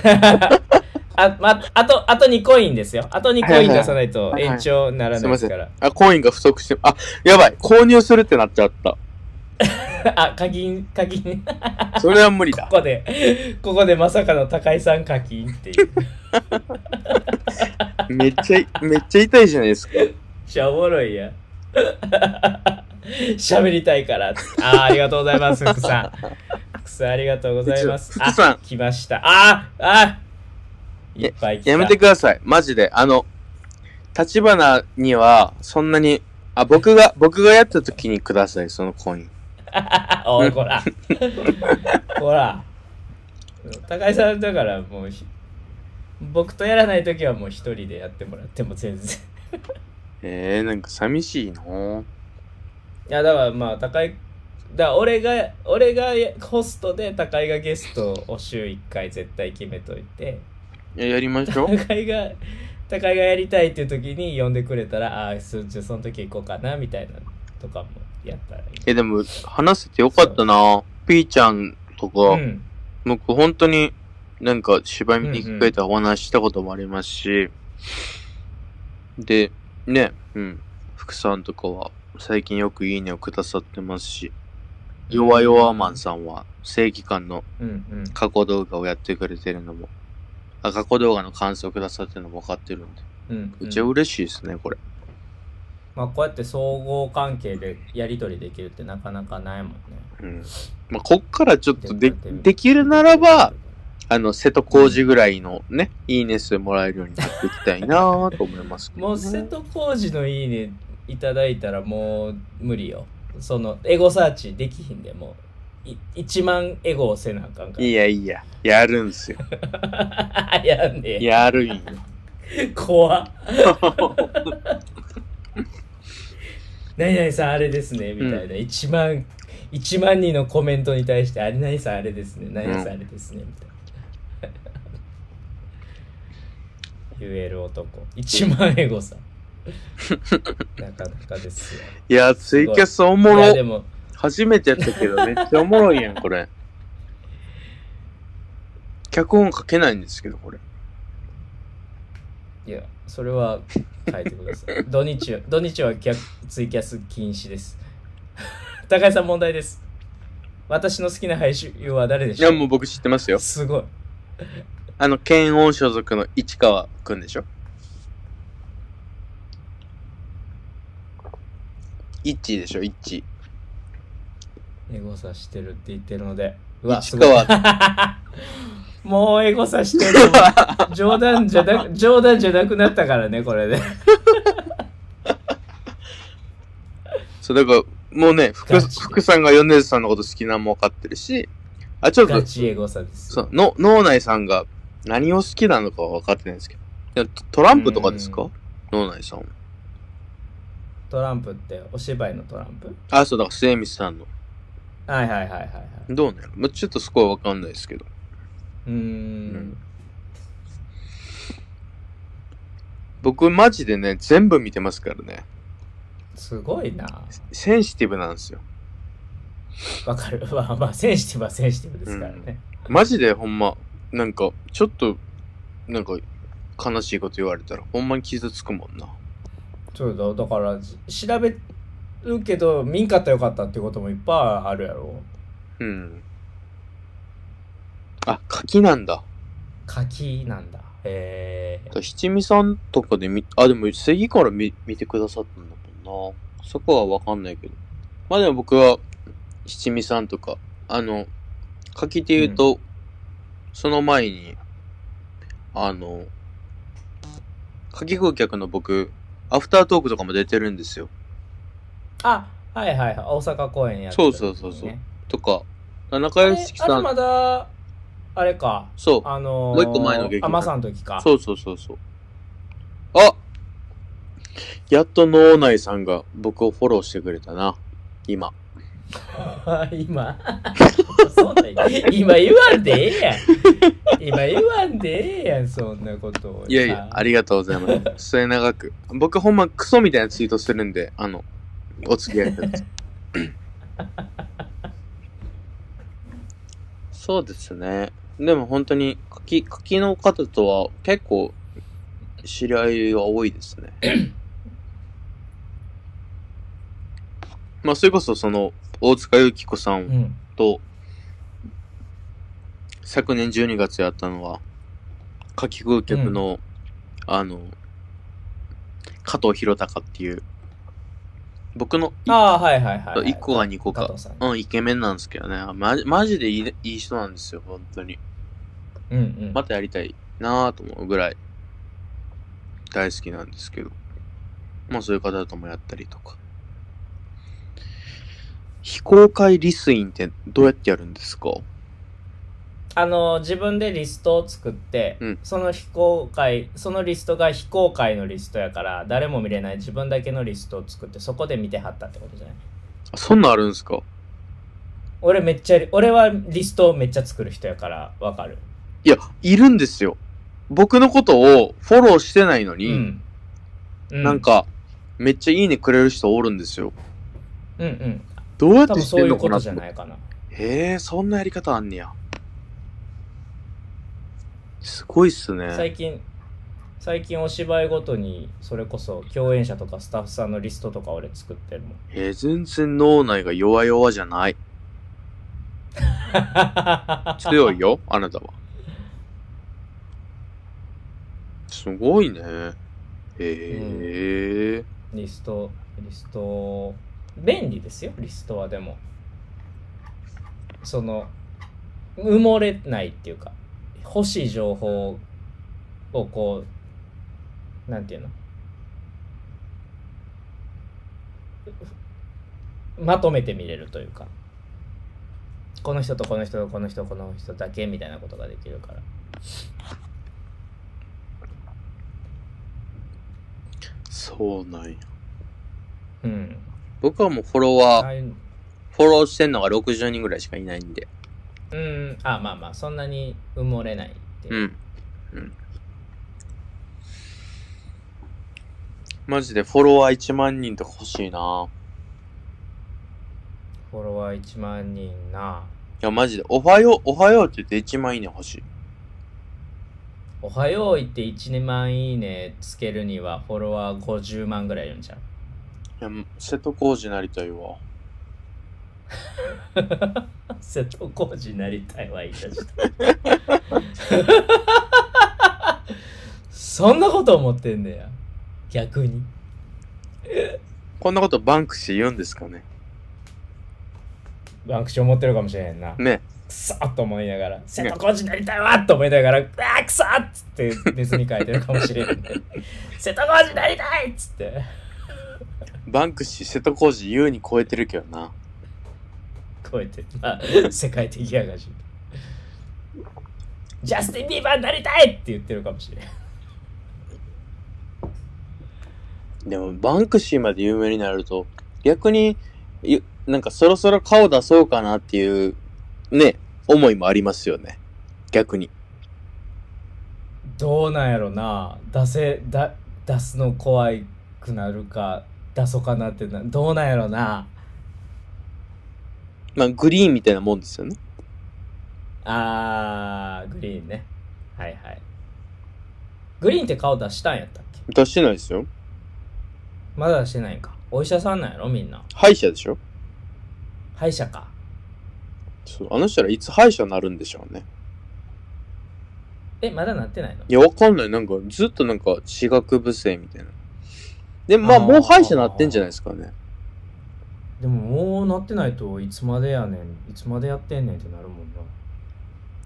た。あ、ま、あと、あと2コインですよ。あと2コイン出さないと延長ならないですから。。あ、コインが不足して、あ、やばい。購入するってなっちゃった。あ、課金、課金。それは無理だこ。こで、ここでまさかの高井さん課金っていう。めっちゃ、めっちゃ痛いじゃないですか。しゃおもろいや。喋りたいから。あー、ありがとうございます、福さん。福さん、ありがとうございます。福さんあ来ました。あー、あーいっぱい来た。やめてください。マジで。あの、立花には、そんなに、あ、僕が、僕がやった時にください、そのコイン。おい、こら。ほら。高井さんだからもうひ、僕とやらないときはもう一人でやってもらっても全然。えー、なんか寂しいないや、だからまあ、高井、だから俺が、俺がホストで高井がゲストを週1回絶対決めといて、いや、やりましょう。高井が、高井がやりたいっていう時に呼んでくれたら、ああ、そじゃあその時行こうかな、みたいなとかもやったらいい。え、でも、話せてよかったなピーちゃんとか、うん。僕本当になんか芝居見に行くとお話ししたこともありますし、で、ね、うん、福さんとかは最近よくいいねをくださってますし、弱々マンさんは正義感のうんうん。過去動画をやってくれてるのも、あ過去動画の感想をくださってるのも分かってるんで、うん、めっちゃ嬉しいですね、これ。まあ、こうやって総合関係でやり取りできるってなかなかないもんね。うん。まあ、こっからちょっとで、できるならば、あの、瀬戸康史ぐらいのね、いいね数もらえるようになっていきたいなと思いますけど、ね。もう瀬戸康史のいいねいただいたらもう無理よそのエゴサーチできひんでもうい1万エゴをせなあかんから。いやいや、やるんすよ。やんねやるんよ。怖っ。何々さんあれですねみたいな、1万1万人のコメントに対してあれ何々さんあれですね何々さんあれですねみたいな。言える男。1万エゴさなかなかですよ。いや、ツイキャスおもろ。いやでも初めてやったけど、めっちゃおもろいやん、これ。脚本書けないんですけど、これ。いやそれは書いてください。土日は土日はツイキャス禁止です。高井さん問題です。私の好きな俳優は誰でしょう？いや、もう僕知ってますよ。すごい。あの、検温所属の市川くんでしょ？イッチーでしょ、イッチエゴサしてるって言ってるので。うわ市すごい。川 もうエゴサしてる 冗談じゃな冗談じゃなくなったからねこれで。そう、だから、もうね、福福さんが米津さんのこと好きなのも分かってるし、あ、ちょっと、ガチエゴサです。そう、の脳内さんが何を好きなのかは分かってないんですけど。トトランプとかですか？脳内さんは。トランプってお芝居のトランプ？あ、そう、だから、末光さんの。はいはいはいはいはいうどうなのまあちょっとそこは分かんないですけど。ーんん僕、マジでね、全部見てますからね。すごいなセンシティブなんですよ。わかる まあまあセンシティブはセンシティブですからね、マジでほんま、なんか、ちょっと、なんか、悲しいこと言われたら、ほんまに傷つくもんな。そうだだからじ調べるけど見んかったらよかったっていうこともいっぱいあるやろうん。あ、柿なんだ。柿なんだへえだ七味さんとかで見、あ、でも、正義から見見てくださったんだもんな。そこはわかんないけど。まあでも僕は、七味さんとか、あの、柿って言うと、その前に、あの、柿風客の僕、アフタートークとかも出てるんですよ。あはいはいはい。大阪公演やってそうそうそうそう。とか、中あれ屋敷さん、あれまだあれか。そう、あのー、もう一個前の劇団あマサの時か。そうそうそうそう。あやっと脳内さんが僕をフォローしてくれたな。今。今。そんな今言わんでええやん。今言わんでええやんそんなことを。いやいや、ありがとうございます。末永く。僕ほんまクソみたいなツイートするんで、あの、お付き合いください。そうですね。でも本当に、柿、柿の方とは結構知り合いは多いですね。まあ、それこそその、大塚由紀子さうんんと、昨年12月やったのは、夏季空客の、あの、加藤博隆っていう、僕のああはいはいはい、はい、1個か2個かうん、イケメンなんですけどね。マジマジでいいいい人なんですよ、本当に。うんうんまたやりたいなぁと思うぐらい、大好きなんですけど。まあそういう方ともやったりとか。非公開リスインってどうやってやるんですか？あの自分でリストを作って、うん。その非公開そのリストが非公開のリストやから誰も見れない自分だけのリストを作ってそこで見てはったってことじゃない？あそんなんあるんですか？俺めっちゃ俺はリストをめっちゃ作る人やからわかる？いや、いるんですよ。僕のことをフォローしてないのに、うん、うなんか、めっちゃいいねくれる人おるんですよ。うんうん。どうやって多分しそういうことじゃないかな。へえ、そんなやり方あんねや。すごいっすね。最近最近お芝居ごとにそれこそ共演者とかスタッフさんのリストとか俺作ってるもんえー、全然脳内が弱々じゃない。強いよ、あなたは。すごいね。へえ、リストリスト便利ですよリストはでもその埋もれないっていうか欲しい情報をこうなんていうの？まとめて見れるというか。この人とこの人とこの人この人だけみたいなことができるから。そうなんや。うん。僕はもうフォロワー、フォローしてんのが60人ぐらいしかいないんで。うんあまあまあそんなに埋もれないっていううん。うん。マジでフォロワー1万人とか欲しいなフォロワー1万人ないや、マジで、おはよう、おはようって言って1万いいね欲しい。おはよう言って1万いいねつけるにはフォロワー50万ぐらいいるんじゃんいや、瀬戸康史なりたいわ。瀬戸康史になりたいは言い出した。そんなこと思ってんねや。逆に。こんなことバンクシー言うんですかね。バンクシー思ってるかもしれへんな。ね。くそっと思いながら瀬戸康史になりたいわと思いながらうわーくそっつって別に書いてるかもしれんね 瀬戸康史になりたいっつって。バンクシー、瀬戸康史優に超えてるけどな。超えてまあ世界的やがしジャスティン・ビーバーになりたいって言ってるかもしれん。でも、バンクシーまで有名になると、逆に、ゆなんかそろそろ顔出そうかなっていう、ね、思いもありますよね。逆に。どうなんやろな。出せだ出すの怖くなるか出そうかなってなどうなんやろなまあ、グリーンみたいなもんですよね。あーグリーンねはいはいグリーンって顔出したんやったっけ？出してないですよ。まだ出してないんかお医者さんなんやろ？みんな歯医者でしょ歯医者かそう、あの人らいつ歯医者になるんでしょうね。えまだなってないの？いや、わかんない。なんか、ずっとなんか、私学部生みたいな。でも、まあ、もう歯医者なってんじゃないですかね。でももうなってないといつまでやねんいつまでやってんねんってなるもん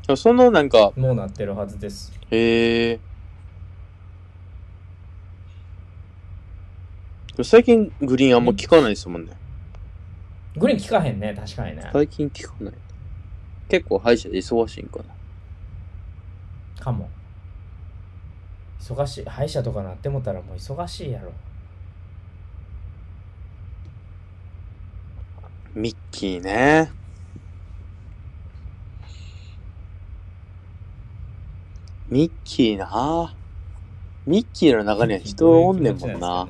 なその、なんか、もうなってるはずですへえ。最近、グリーンあんま聞かないですもんね。グリーン聞かへんね確かにね最近聞かない。結構歯医者で忙しいんかな。かも忙しい歯医者とかなってもたらもう忙しいやろミッキーね。ミッキーなミッキーの中には人おんねんもんな。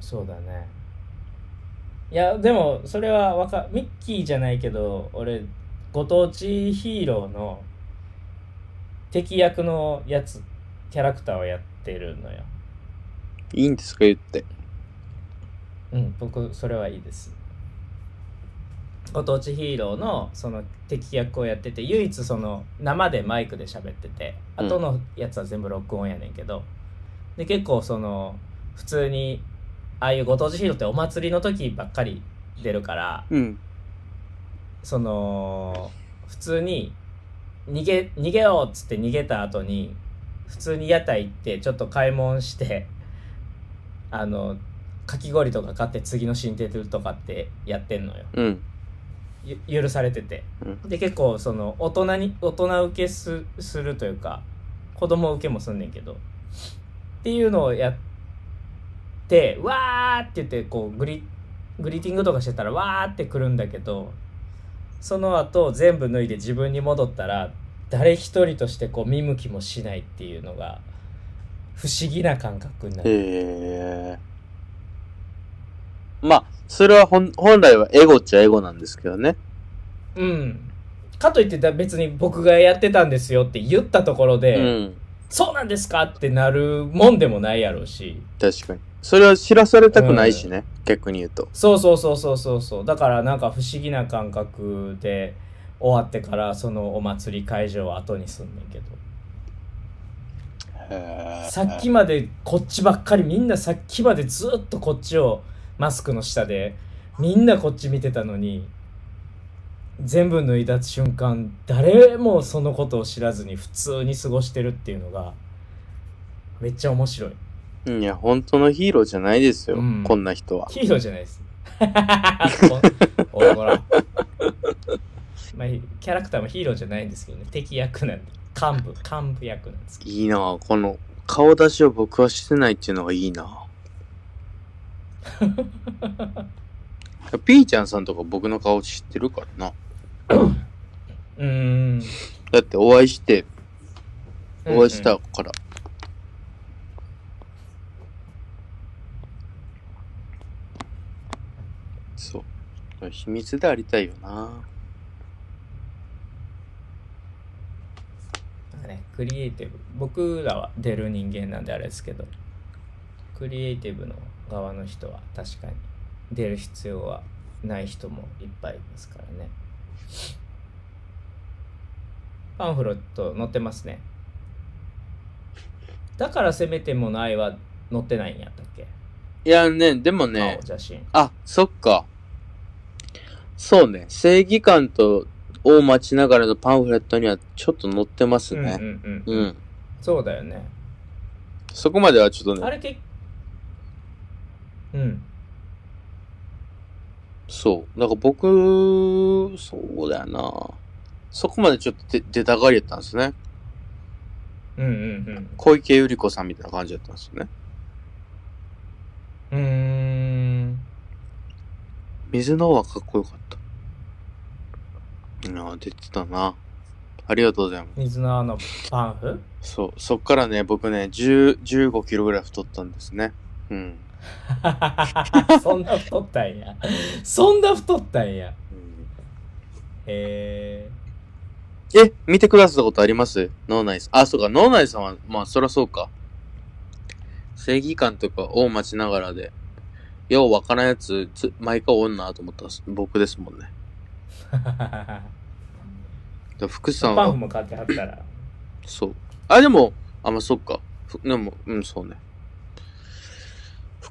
そうだねいやでもそれはわかミッキーじゃないけど俺ご当地ヒーローの敵役のやつキャラクターをやってるのよいいんですか？言って。うん。僕それはいいです。ご当地ヒーローのその敵役をやってて唯一その生でマイクで喋っててうん。後のやつは全部録音やねんけど、で結構その普通にああいうご当地ヒーローってお祭りの時ばっかり出るからうん。その普通に逃げ逃げようっつって逃げた後に普通に屋台行ってちょっと買い物してあのかき氷とか買って次の新テーとかってやってんのようん。ゆ許されててうん。で結構その大人に大人受けすするというか子供受けもすんねんけどっていうのをやってわーって言ってこうグリグリーティングとかしてたらわーってくるんだけどその後全部脱いで自分に戻ったら誰一人としてこう見向きもしないっていうのが不思議な感覚になる。へえ。まあ、それは本本来はエゴっちゃエゴなんですけどね。うん。かといってだ別に僕がやってたんですよって言ったところで、うん。そうなんですかってなるもんでもないやろうし。確かに。それは知らされたくないしね。逆に言うと。そうそうそうそうそうそう。だからなんか不思議な感覚で終わってからそのお祭り会場を後にすんねんけど。さっきまでこっちばっかりみんなさっきまでずっとこっちをマスクの下でみんなこっち見てたのに全部脱いだ瞬間誰もそのことを知らずに普通に過ごしてるっていうのがめっちゃ面白い。いや、本当のヒーローじゃないですよ。うん。こんな人は。ヒーローじゃないです。おおほらまあキャラクターもヒーローじゃないんですけどね。敵役なんで。幹部。幹部役なんですけど。いいなこの顔出しを僕はしてないっていうのがいいな ピーちゃんさんとか僕の顔知ってるからな？うーんだってお会いして、お会いしたから。そう。秘密でありたいよな。なんかね、クリエイティブ僕らは出る人間なんであれですけどクリエイティブの側の人は確かに。出る必要はない人もいっぱいいますからね。パンフレット載ってますね。だからせめてもないは載ってないんやったっけ？いやね、でもね青、写真。あ、そっか。そうね、正義感とを待ちながらのパンフレットにはちょっと載ってますね。うんうんうん、うん。そうだよね。そこまではちょっとね、あれけうんそう。だから僕、そうだよな。そこまでちょっと出出たがりやったんですね。うんうん小池百合子さんみたいな感じだったんですよね。うんうーん水の方はかっこよかった。いや、出てたな。ありがとうございます。水ののパンフそう。そっからね、僕ね、10 15キロぐらい太ったんですね。うん。そんな太ったんや。そんな太ったんや。うんへえ、見てくださったことあります？脳内さん。あ、そうか、脳内さんは、まあ、そらそうか。正義感とかを待ちながらで、ようわからんやつ、つ毎回おんなと思ったら僕ですもんね。福さんは、パンフも買ってはったら。そう。あ、でも、あ、まあ、そっか。ふでも、うん、そうね。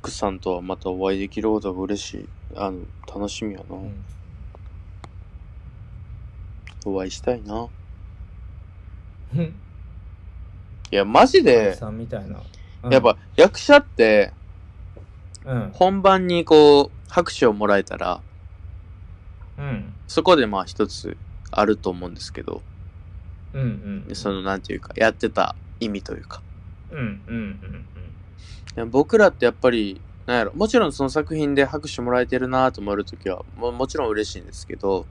福さんとはまたお会いできることが嬉しい。あの、楽しみやな。うんお会いしたいな。うん。いや、マジで、さんみたいな。うんやっ、ぱ、役者って、うん。本番にこう、拍手をもらえたら、うん。そこでまあ一つあると思うんですけど、うんうん。そのなんていうか、やってた意味というか。うんうんうんでも僕らってやっぱり、なんやろ、もちろんその作品で拍手もらえてるなと思えるときはも、もちろん嬉しいんですけど、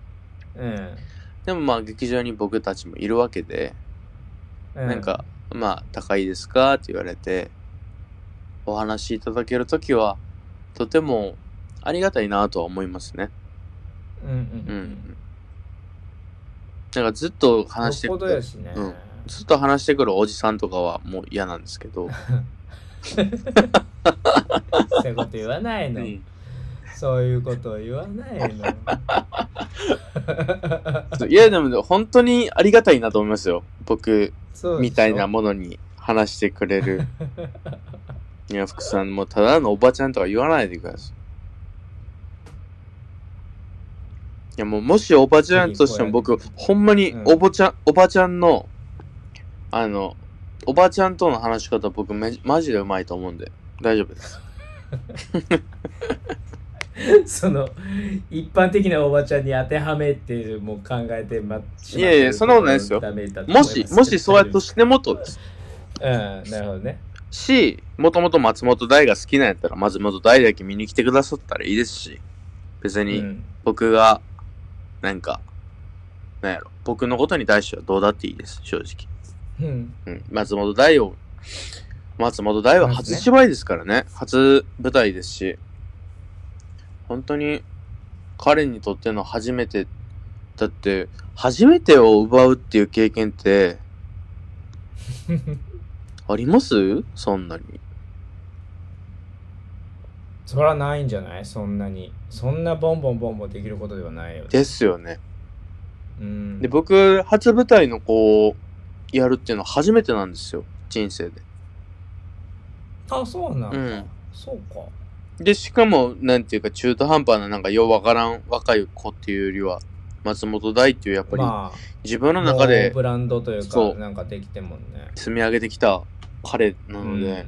うん。でもまあ劇場に僕たちもいるわけで、うん。なんか、まあ、高いですかって言われて、お話しいただけるときは、とてもありがたいなとは思いますね。うんうんううんん。なんかずっと話してよっぽどやしね。うんずっと話してくるおじさんとかはもう嫌なんですけど。そういうこと言わないの。うんそういうことを言わないの。いや、でも本当にありがたいなと思いますよ。僕みたいなものに話してくれる。いや、福さんもうただのおばちゃんとか言わないでください。いや、もうもしおばちゃんとしても僕、ほんまにうんおばちゃん、おばちゃんの、あの、おばちゃんとの話し方僕め、マジでうまいと思うんで、大丈夫です。その一般的なおばちゃんに当てはめてもう考えてまいやいやそんなことないですよもし、もしそうやとしてもとです。うんなるほどねし、もともと松本大が好きなんやったら、松本大だけ見に来てくださったらいいですし、別にうん僕が、なんか、なんやろ、僕のことに対してはどうだっていいです、正直。うん。うん。松本大を、松本大は初芝居ですからね。初舞台ですし、本当に彼にとっての初めて、だって、初めてを奪うっていう経験って、あります？そんなに。そらないんじゃない？そんなに。そんなボンボンボンボンできることではないよね。ですよね。うん。で、僕、初舞台のこう、やるっていうのは初めてなんですよ。人生で。あそうなんだ、うん。そうか。で、しかも、なんていうか、中途半端な、なんか、ようわからん若い子っていうよりは、松本大っていうやっぱりま自分あもうの中でブランドというかなんかできてんもんね。積み上げてきた彼なので、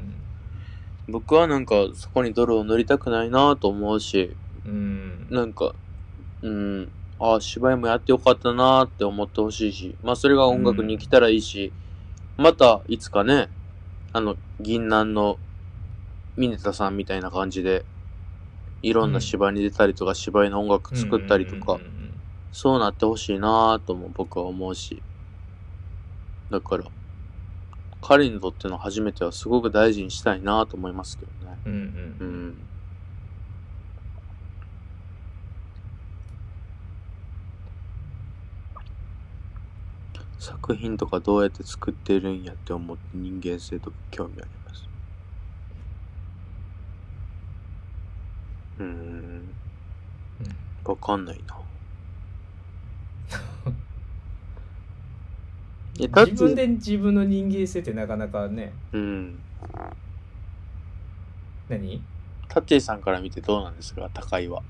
僕はなんかそこに泥を塗りたくないなと思うし、うん、うん、なんか、うん、ああ、芝居もやってよかったなって思ってほしいし、まあそれが音楽に来たらいいし、またいつかね、あの、銀杏のミネタさんみたいな感じで、いろんな芝居に出たりとか、芝居の音楽作ったりとかうん、うんうんそうなってほしいなとも僕は思うし。だから、彼にとっての初めてはすごく大事にしたいなと思いますけどね。うんうんうん。作品とかどうやって作ってるんやって思って人間性とか興味あります？うーん。わかんないな。自分で自分の人間性ってなかなかねうん。何？タッチーさんから見てどうなんですか？高いは。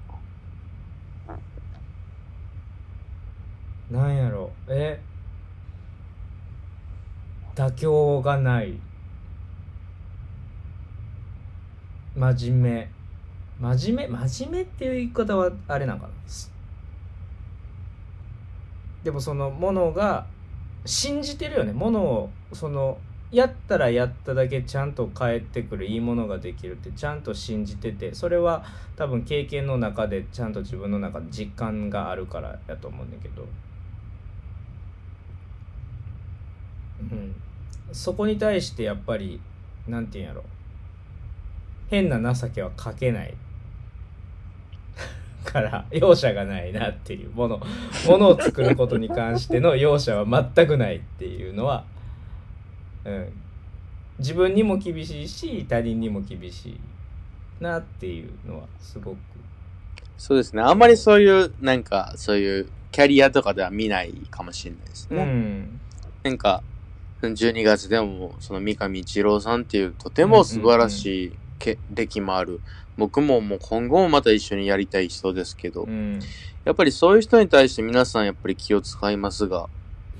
なんやろえ妥協がない。真面目。真面目？真面目っていう言い方はあれなんかな。でもそのものが信じてるよね。ものをそのやったらやっただけちゃんと返ってくるいいものができるってちゃんと信じててそれは多分経験の中でちゃんと自分の中で実感があるからやと思うんだけど、うん、そこに対してやっぱりなんていうんやろ。変な情けはかけない。から容赦がないなっていうものものを作ることに関しての 容赦は全くないっていうのは、うん、自分にも厳しいし他人にも厳しいなっていうのはすごく。そうですね。あんまりそういう、なんか、そういう、キャリアとかでは見ないかもしれないですうね。ん。なんか、12月でも、その三上一郎さんっていう、とても素晴らしいけ歴もある。僕ももう今後もまた一緒にやりたい人ですけど、うん。やっぱりそういう人に対して皆さんやっぱり気を使いますが、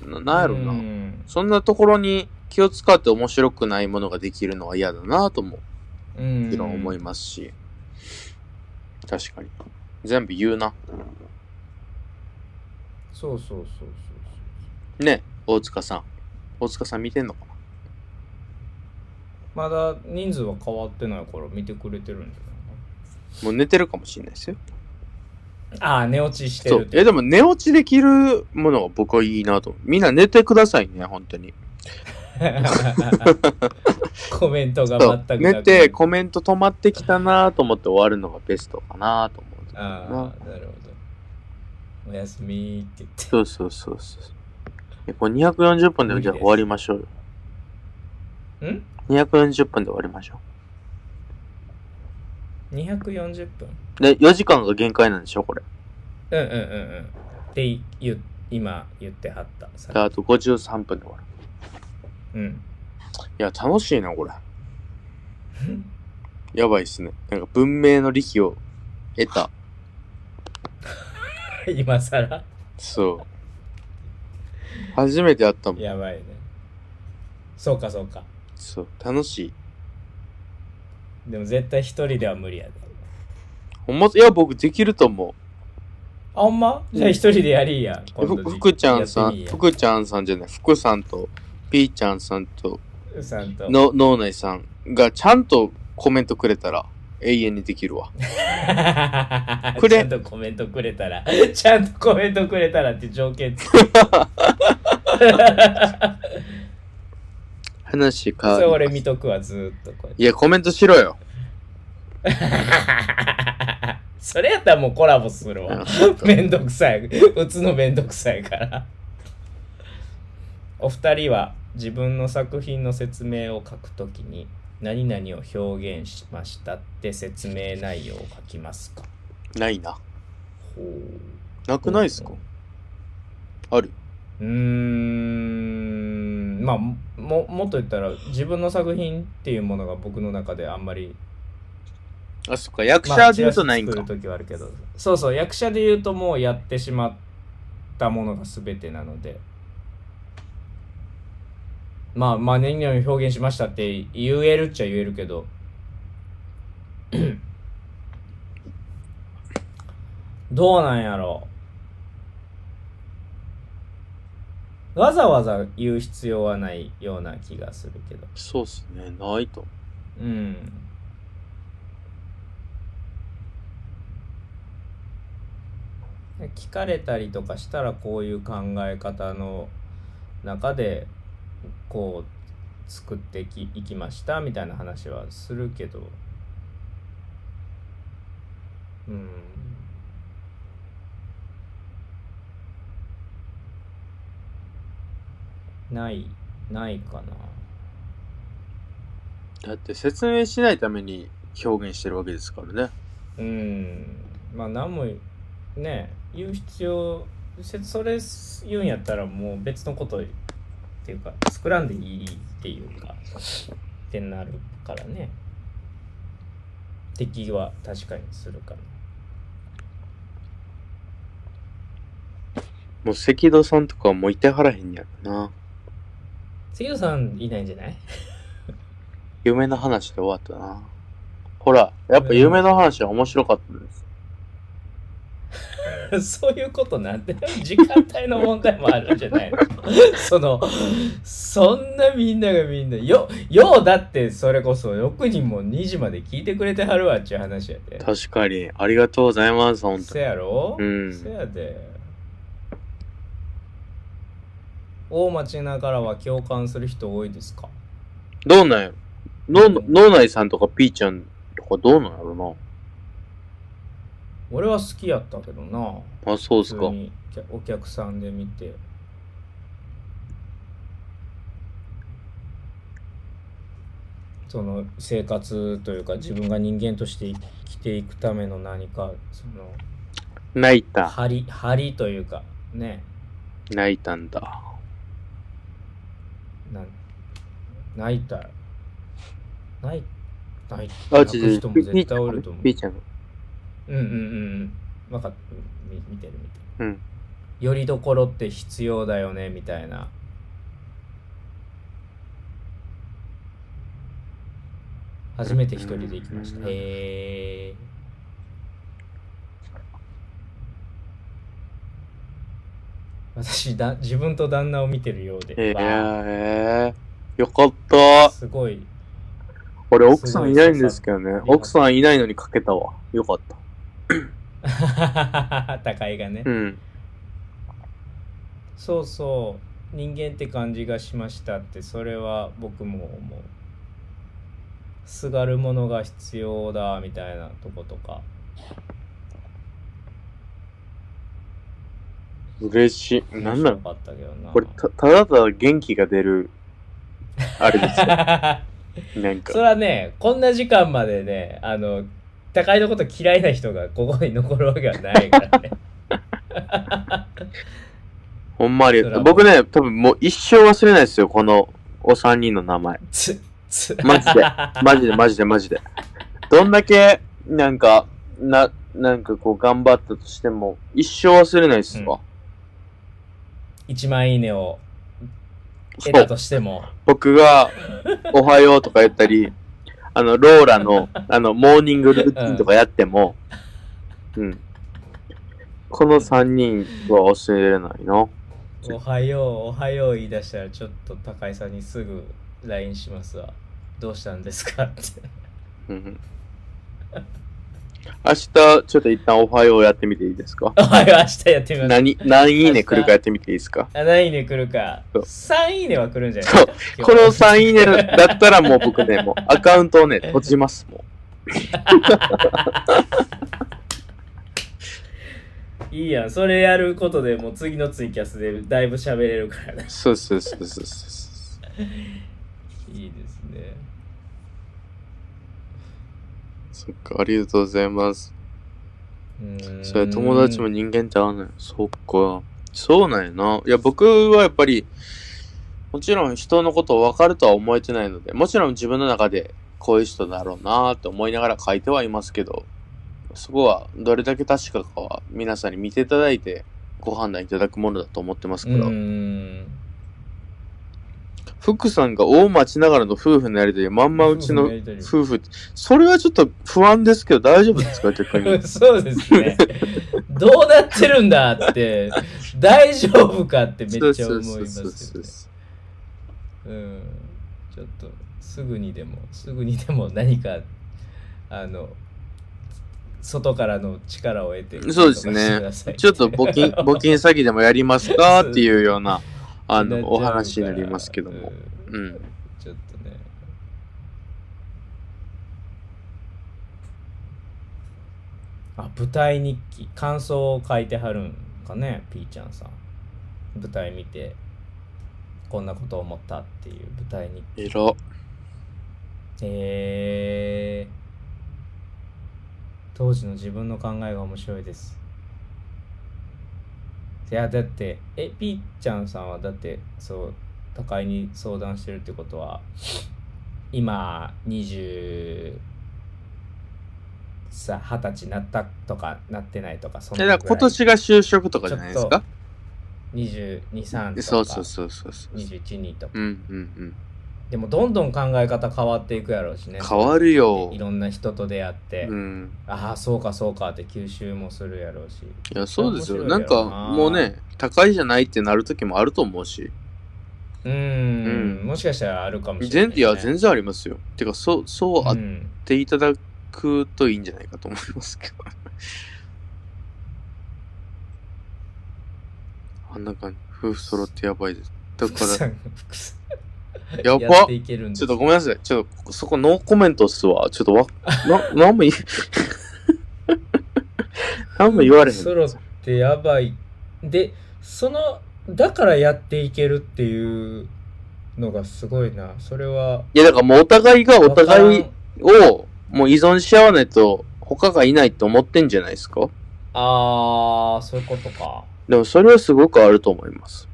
ななんやろな、うん。そんなところに気を使って面白くないものができるのは嫌だなとも、うん。もちろん思いますし、確かに。全部言うな。そうそうそうそう。ね、大塚さん。大塚さん見てんのかな？まだ人数は変わってないから見てくれてるんじもう寝てるかもしれないですよ。ゃないああ寝落ちしてる。そうえ、でも寝落ちできるものが僕はいいなと。みんな寝てくださいね、本当に。コメントがそう全くなく寝てコメント止まってきたなと思って終わるのがベストかなと思う。ああなるほどおやすみって言ってそうそうそうそう。えこれ240分でじゃあ終わりましょうよ。ん？240分で終わりましょ240分？う。で、4時間が限界なんでしょ、これ。うんうんうんうんって言う今言ってはったあと53分で終わる。うんいや、楽しいな、これ。やばいっすね。なんか文明の利器を得た。今さらそう。初めて会ったもん。やばいね。そうかそうか。そう。楽しい。でも絶対一人では無理やで。ほんま、いや、僕できると思あほんま？じゃあ一人でやりや。ふ福ちゃんさん、福ちゃんさんじゃない、福さんと、ピーちゃんさんと、うさんと。の、脳内さんがちゃんとコメントくれたら、永遠にできるわ。くれ。ちゃんとコメントくれたら。ちゃんとコメントくれたらって条件つ 話変わそれ俺り見とくわずーっとこうやって。いや、コメントしろよ。それやったらもうコラボするわ。うんめんどくさい。打つのめんどくさいから。お二人は自分の作品の説明を書くときに何々を表現しましたって説明内容を書きますか？ないな。ほう。なくないっすか？ある？うーん。まあももっと言ったら自分の作品っていうものが僕の中であんまりあ、そっか、役まあ者で言うとないんか。チラシ作る時はあるけど。そうそう。役者で言うともうやってしまったものが全てなのでまあまあ何々を表現しましたって言えるっちゃ言えるけど どうなんやろわざわざ言う必要はないような気がするけどそうっすね。ないと。うん聞かれたりとかしたらこういう考え方の中でこう作ってきいきましたみたいな話はするけど。うん。ないないかな。だって説明しないために表現してるわけですからね。うん。まあ何もね言う必要せそれ言うんやったらもう別のことっていうか作らんでいいっていうかってなるからね敵は確かにするからもう赤道さんとかはもういてはらへんやろな。杉野さんいないんじゃない？夢の話で終わったな。ほら、やっぱ夢の話は面白かったです。そういうことなんて時間帯の問題もあるんじゃないの？そのそんなみんながみんなよようだってそれこそ6人も2時まで聞いてくれてはるわっちゅう話やで。確かに。ありがとうございます、本当せやろ？うん。せやで。大町ながらは共感する人多いですか？どうなんやの脳内さんとかピーちゃんとかどうなんやろ俺は好きやったけどなな。あ、そうですかお客さんで見てその生活というか自分が人間として生きていくための何かその泣いた。張りというかね泣いたんだ。なん泣いたら泣い泣いあ、泣く人も絶対おると思う。うんうんうん。うん分かっみ見てる見てる。うん。よりどころって必要だよねみたいな。初めて一人で行きました。うんへえ私だ自分と旦那を見てるようで、えわえよかった。あ。すごい。俺、奥さんいないんですけどね。奥さんいないのにかけたわ。よかった。高いがね、うん。そうそう人間って感じがしましたってそれは僕も思うすがるものが必要だみたいなとことか嬉しい。なんなのかったけどなこれた、ただただ元気が出る、あれですよ。なんかそ。れはねこんな時間までねあの高井のこと嫌いな人がここに残るわけはないからね ほんまありがとう。それはもう僕ね、多分もう一生忘れないですよ、このお三人の名前。つつ マジで。マジでマジでマジで。どんだけ、なんか、な、なんかこう頑張ったとしても、一生忘れないっすわ。1万いいねを。得たとしても僕が、おはようとか言ったり、あの、ローラの、あの、モーニングルーティンとかやっても、うん。この三人は忘れられないな。おはよう、おはよう言い出したら、ちょっと高井さんにすぐ LINE しますわ。どうしたんですかって。うん。明日、ちょっと一旦おはようやってみていいですか？おはよう、明日やってみます。何、何いいね来るかやってみていいですか？あ何いいね来るか。そう3いいねは来るんじゃないそうですか。この3いいねだったらもう僕ね、もう アカウントをね、閉じます、も いいやん。それやることでもう次のツイキャスでだいぶ喋れるからねう。。そうそうそうそうそう。いいですね。そっか、ありがとうございます。それ友達も人間ちゃうねん。そっか。そうなんやな。いや、僕はやっぱり、もちろん人のことを分かるとは思えてないので、もちろん自分の中でこういう人だろうなって思いながら書いてはいますけど、そこはどれだけ確かかは皆さんに見ていただいてご判断いただくものだと思ってますうから、ん。福さんが大町ながらの夫婦のやりとり、まんまうちの夫婦それはちょっと不安ですけど大丈夫ですか逆に。そうですね。どうなってるんだって、大丈夫かってめっちゃ思いますそうよそうそうねそ。うん。ちょっと、すぐにでも、すぐにでも何か、あの、外からの力を得て、そうですねちょっと募金、募金詐欺でもやりますかっていうような、あの、お話になりますけども。うんうん。ちょっとね。あ、舞台日記、感想を書いてはるんかね、ピーちゃんさん。舞台見て、こんなことを思ったっていう舞台日記。えら。えー、当時の自分の考えが面白いです。いや、だって、え、ピーちゃんさんはだって、そう、高井に相談してるってことは、今、20、さ、二十歳なったとか、なってないとか、そんえ、なら今年が就職とかじゃないですか？22、3とか、そうそうそうそうそう。21、2とか。うんうんうん。でも、どんどん考え方変わっていくやろうしね。変わるよい。ろんな人と出会って、うん。ああそうかそうかって吸収もするやろうしいや、そうですよ。面なんか、もうね、高いじゃないってなる時もあると思うし。うーんうんもしかしたらあるかもしれない、全いや、全然ありますよ。てか、そう、そうあっうんていただくといいんじゃないかと思いますけど。あんな感じ。夫婦揃ってやばいです。だから、やばやっていけるんですちょっとごめんなさい。ちょっと、そこノーコメントっすわ。ちょっとわ、な、なんも言え、なんも言われへん。揃ってやばいでそのだからやっていけるっていうのがすごいなそれはいや、だからもうお互いがお互いを、もう依存し合わないと、他がいないって思ってんじゃないですか？ああそういうことかでもそれはすごくあると思います。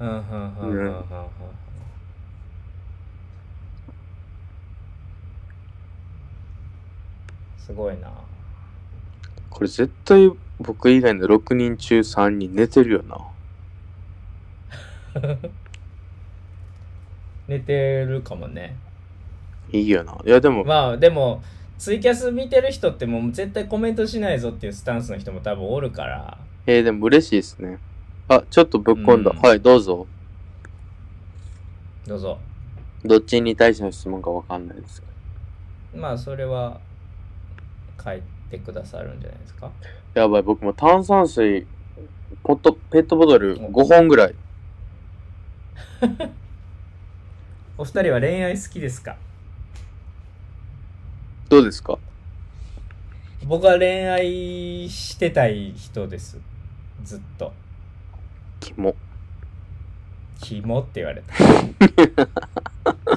うんうんうんうんうんうんすごいなこれ絶対僕以外の6人中3人寝てるよな。寝てるかもねいいよな。いやでも、まあでもツイキャス見てる人ってもう絶対コメントしないぞっていうスタンスの人も多分おるからえー、でも嬉しいですね。あ、ちょっとぶっ込んだ。うんはい、どうぞ。どうぞどっちに対しての質問かわかんないです。まあそれは書いてくださるんじゃないですか？やばい、僕も炭酸水、ポット、ペットボトル5本ぐらい。お二人は恋愛好きですか？どうですか？僕は恋愛してたい人です。ずっと。キモ。キモって言われた。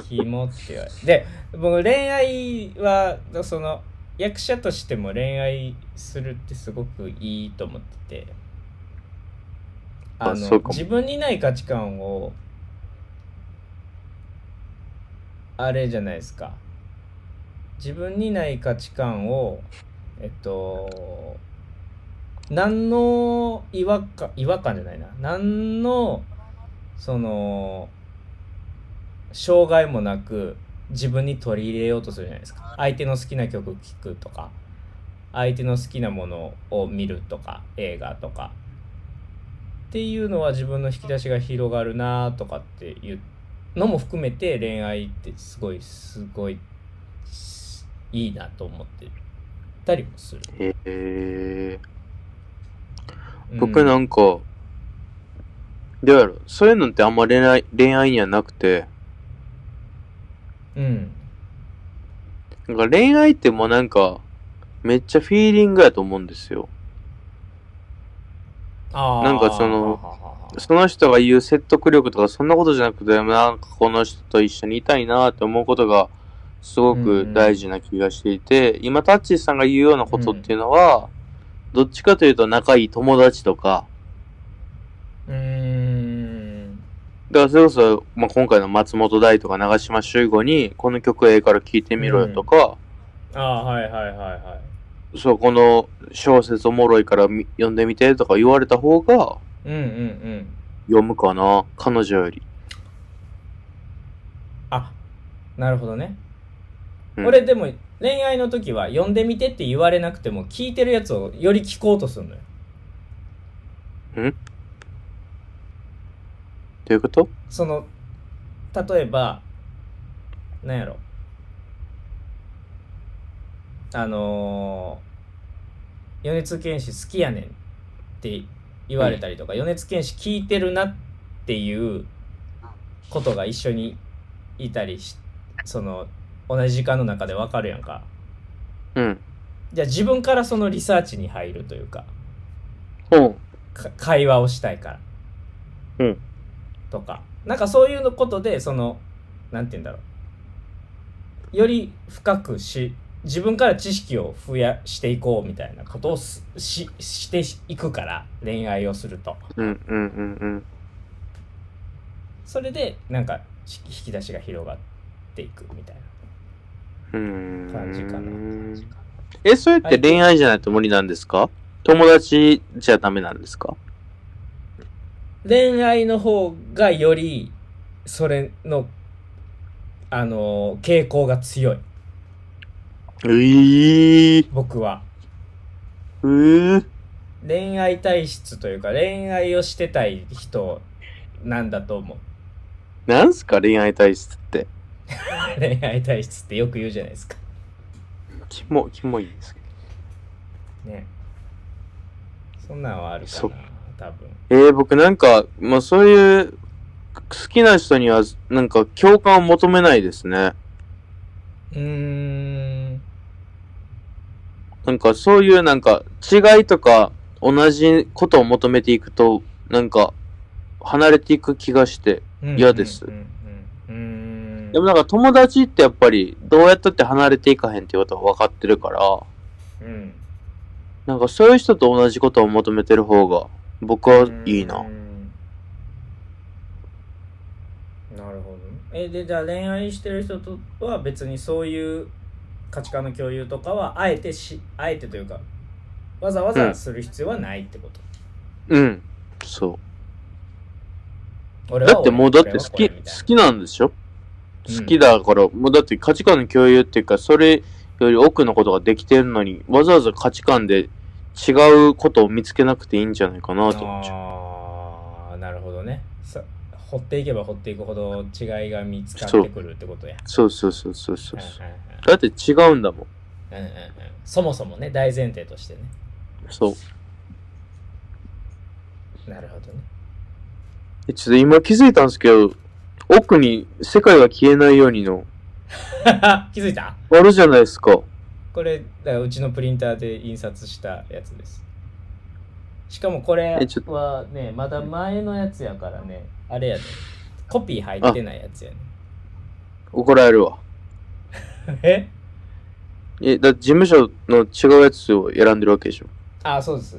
キモって言われた。で僕恋愛はその役者としても恋愛するってすごくいいと思ってて。あの自分にない価値観をあれじゃないですか。自分にない価値観をえっと何の違和感違和感じゃないな。何のその障害もなく自分に取り入れようとするじゃないですか。相手の好きな曲聴くとか相手の好きなものを見るとか映画とか。っていうのは自分の引き出しが広がるなとかっていうのも含めて恋愛ってすごいすごいいいなと思ってたりもする。へえうん。僕なんか、どうやろそういうのってあんま恋愛、恋愛にはなくて、うん。なんか恋愛ってもうなんか、めっちゃフィーリングやと思うんですよ。あー。なんかそのははははその人が言う説得力とかそんなことじゃなくて、なんかこの人と一緒にいたいなって思うことがすごく大事な気がしていて、今タッチーさんが言うようなことっていうのは、どっちかというと仲いい友達とか、うーんだからそれこそ、まあ、今回の松本大とか長島修吾に、この曲ええから聴いてみろよとか、ああはいはいはいはそう、この小説おもろいからみ読んでみてとか言われた方がうんうんうん。読むかな。彼女より。あなるほどね、うん。俺でも恋愛の時は読んでみてって言われなくても聞いてるやつをより聞こうとするのよどういうこと？その例えばなんやろあのー、米津玄師好きやねんって言われたりとか、米津玄師聞いてるなっていうことが一緒にいたりしその同じ時間の中でわかるやんかうん。じゃあ自分からそのリサーチに入るというかうん。か会話をしたいから。うんとか。なんかそういうのことで、その、なんて言うんだろう。より深くし、自分から知識を増やしていこうみたいなことをすししていくから、恋愛をすると。うんうんうんうん。それで、なんか、し引き出しが広がっていくみたいな。うーん感じかなえ、それって恋愛じゃないと無理なんですか？友達じゃダメなんですか？恋愛の方がより、それの、あの、傾向が強い。えー、僕は。うー、恋愛体質というか恋愛をしてたい人なんだと思うなんすか恋愛体質って。恋愛体質ってよく言うじゃないですかキモ、キモいんですけど。ねそんなんはあるかそな多分えー、僕なんか、まあそういう、好きな人には、なんか共感を求めないですね。うーんなんかそういうなんか違いとか同じことを求めていくと、なんか離れていく気がして。嫌ですでもなんか友達ってやっぱりどうやったって離れていかへんっていうことは分かってるから、うんなんかそういう人と同じことを求めてる方が僕はいいな。うんなるほどえでじゃあ恋愛してる人とは別にそういう価値観の共有とかはあえてしあえてというかわざわざする必要はないってこと、うん。そ俺う。だってもうだって俺好き、好きなんでしょ？うん好きだから、もうだって価値観の共有っていうか、それより奥のことができてるのに、わざわざ価値観で違うことを見つけなくていいんじゃないかなと思っちゃう。ああなるほどねさ掘っていけば掘っていくほど違いが見つかってくるってことやそうそうそうそうそうはい。はいはいだって違うんだもん。うんうんうんそもそもね大前提としてねそう。なるほどねえちょっと今気づいたんですけど、奥に世界が消えないようにの、気づいた？あるじゃないですか。これうちのプリンターで印刷したやつですしかもこれはねまだ前のやつやからねあれやねコピー入ってないやつやね怒られるわ。え？え、だ事務所の違うやつを選んでるわけでしょ。あそうです